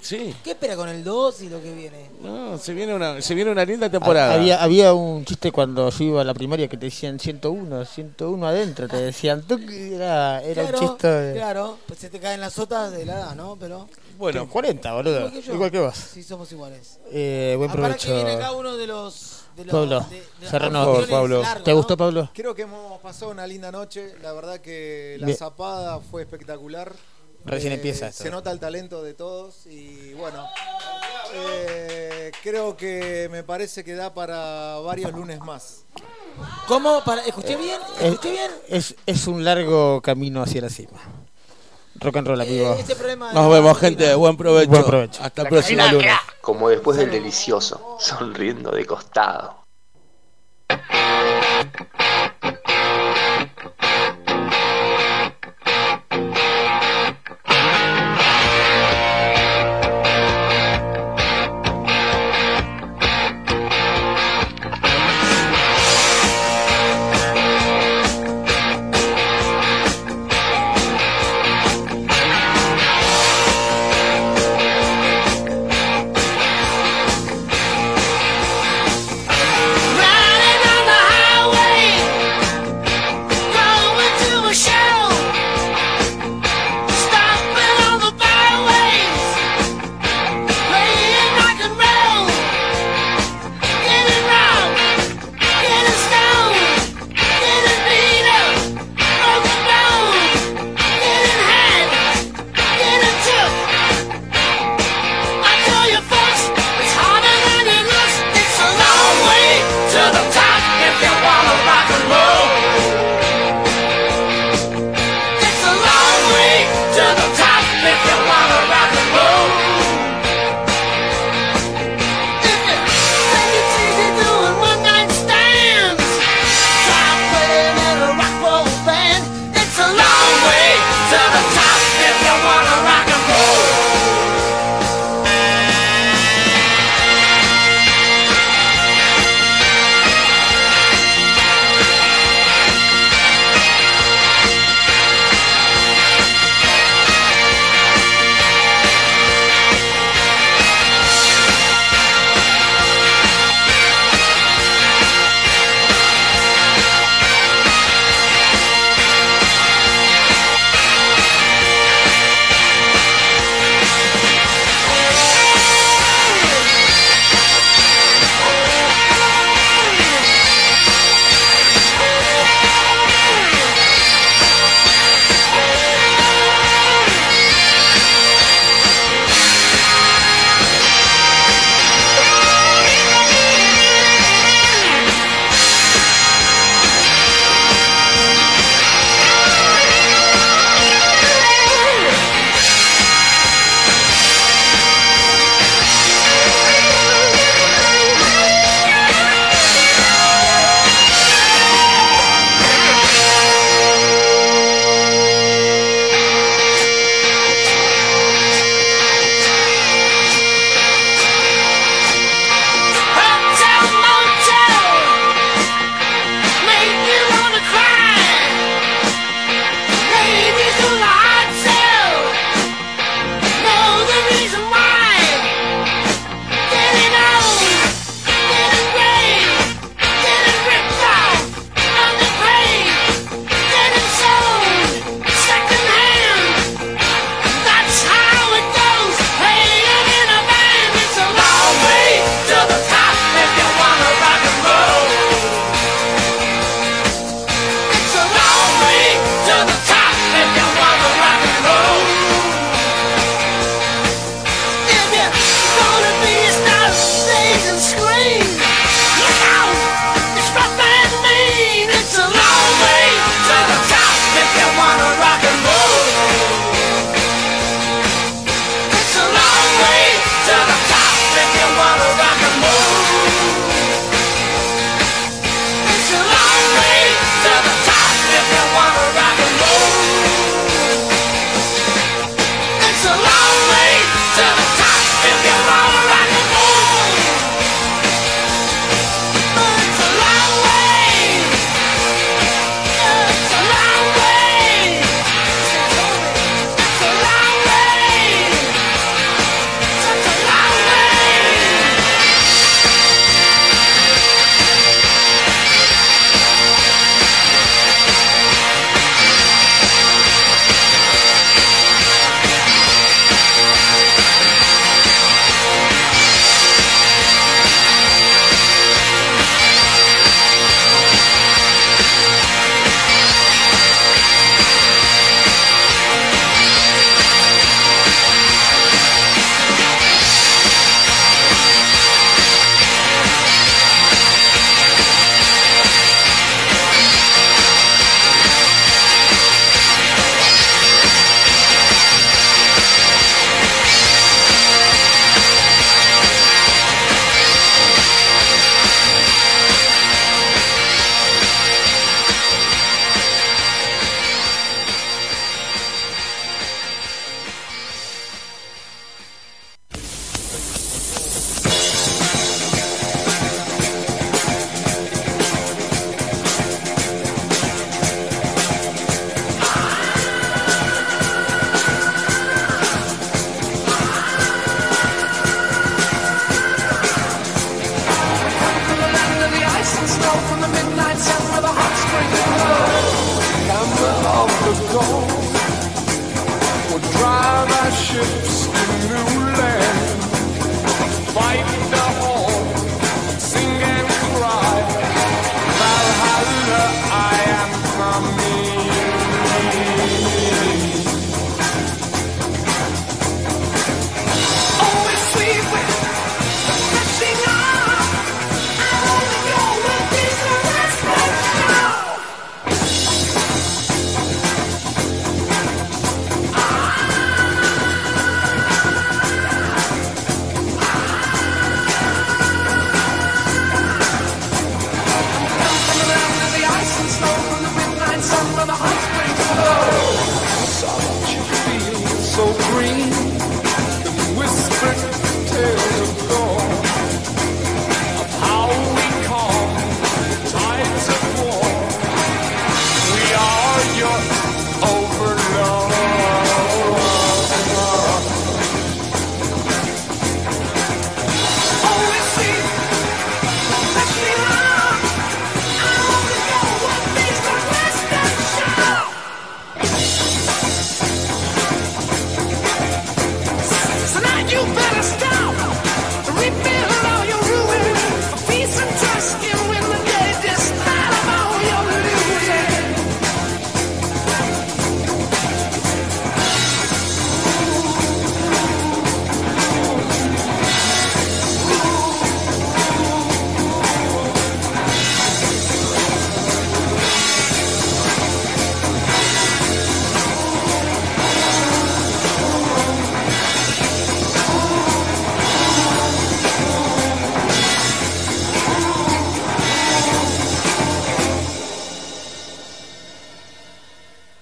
Speaker 1: Sí.
Speaker 9: ¿Qué espera con el 2 y lo que viene?
Speaker 1: No, se viene una, se viene una linda temporada.
Speaker 4: Había, había un chiste cuando yo iba a la primaria que te decían 101, 101 adentro, te decían tú era, era
Speaker 9: claro,
Speaker 4: un chiste de
Speaker 9: Claro, pues se te caen las sotas de la edad, ¿no? Pero.
Speaker 1: Bueno,
Speaker 4: 40, boludo.
Speaker 9: Igual que yo.
Speaker 4: Igual que vos.
Speaker 9: Sí, somos iguales.
Speaker 4: Eh, buen
Speaker 9: Ah, para
Speaker 4: provecho.
Speaker 9: que viene acá uno de los. De los
Speaker 4: Pablo,
Speaker 9: de-
Speaker 1: Pablo.
Speaker 9: largos,
Speaker 4: ¿Te
Speaker 9: ¿no?
Speaker 4: gustó, Pablo?
Speaker 14: Creo que hemos pasado una linda noche. La verdad que la
Speaker 4: Bien.
Speaker 14: zapada fue espectacular. Eh,
Speaker 4: Recién empieza esto.
Speaker 14: Se nota el talento de todos y bueno, eh, creo que me parece que da para varios lunes más.
Speaker 9: ¿Cómo? Para, ¿Escuché bien?
Speaker 4: Es,
Speaker 9: ¿Escuché bien?
Speaker 4: es, es un largo camino hacia la cima. Rock and roll, amigo.
Speaker 9: Eh, ese problema de
Speaker 1: Nos vemos, gente. Buen provecho.
Speaker 4: Buen provecho.
Speaker 1: Hasta el próximo lunes.
Speaker 10: Como después del delicioso, sonriendo de costado.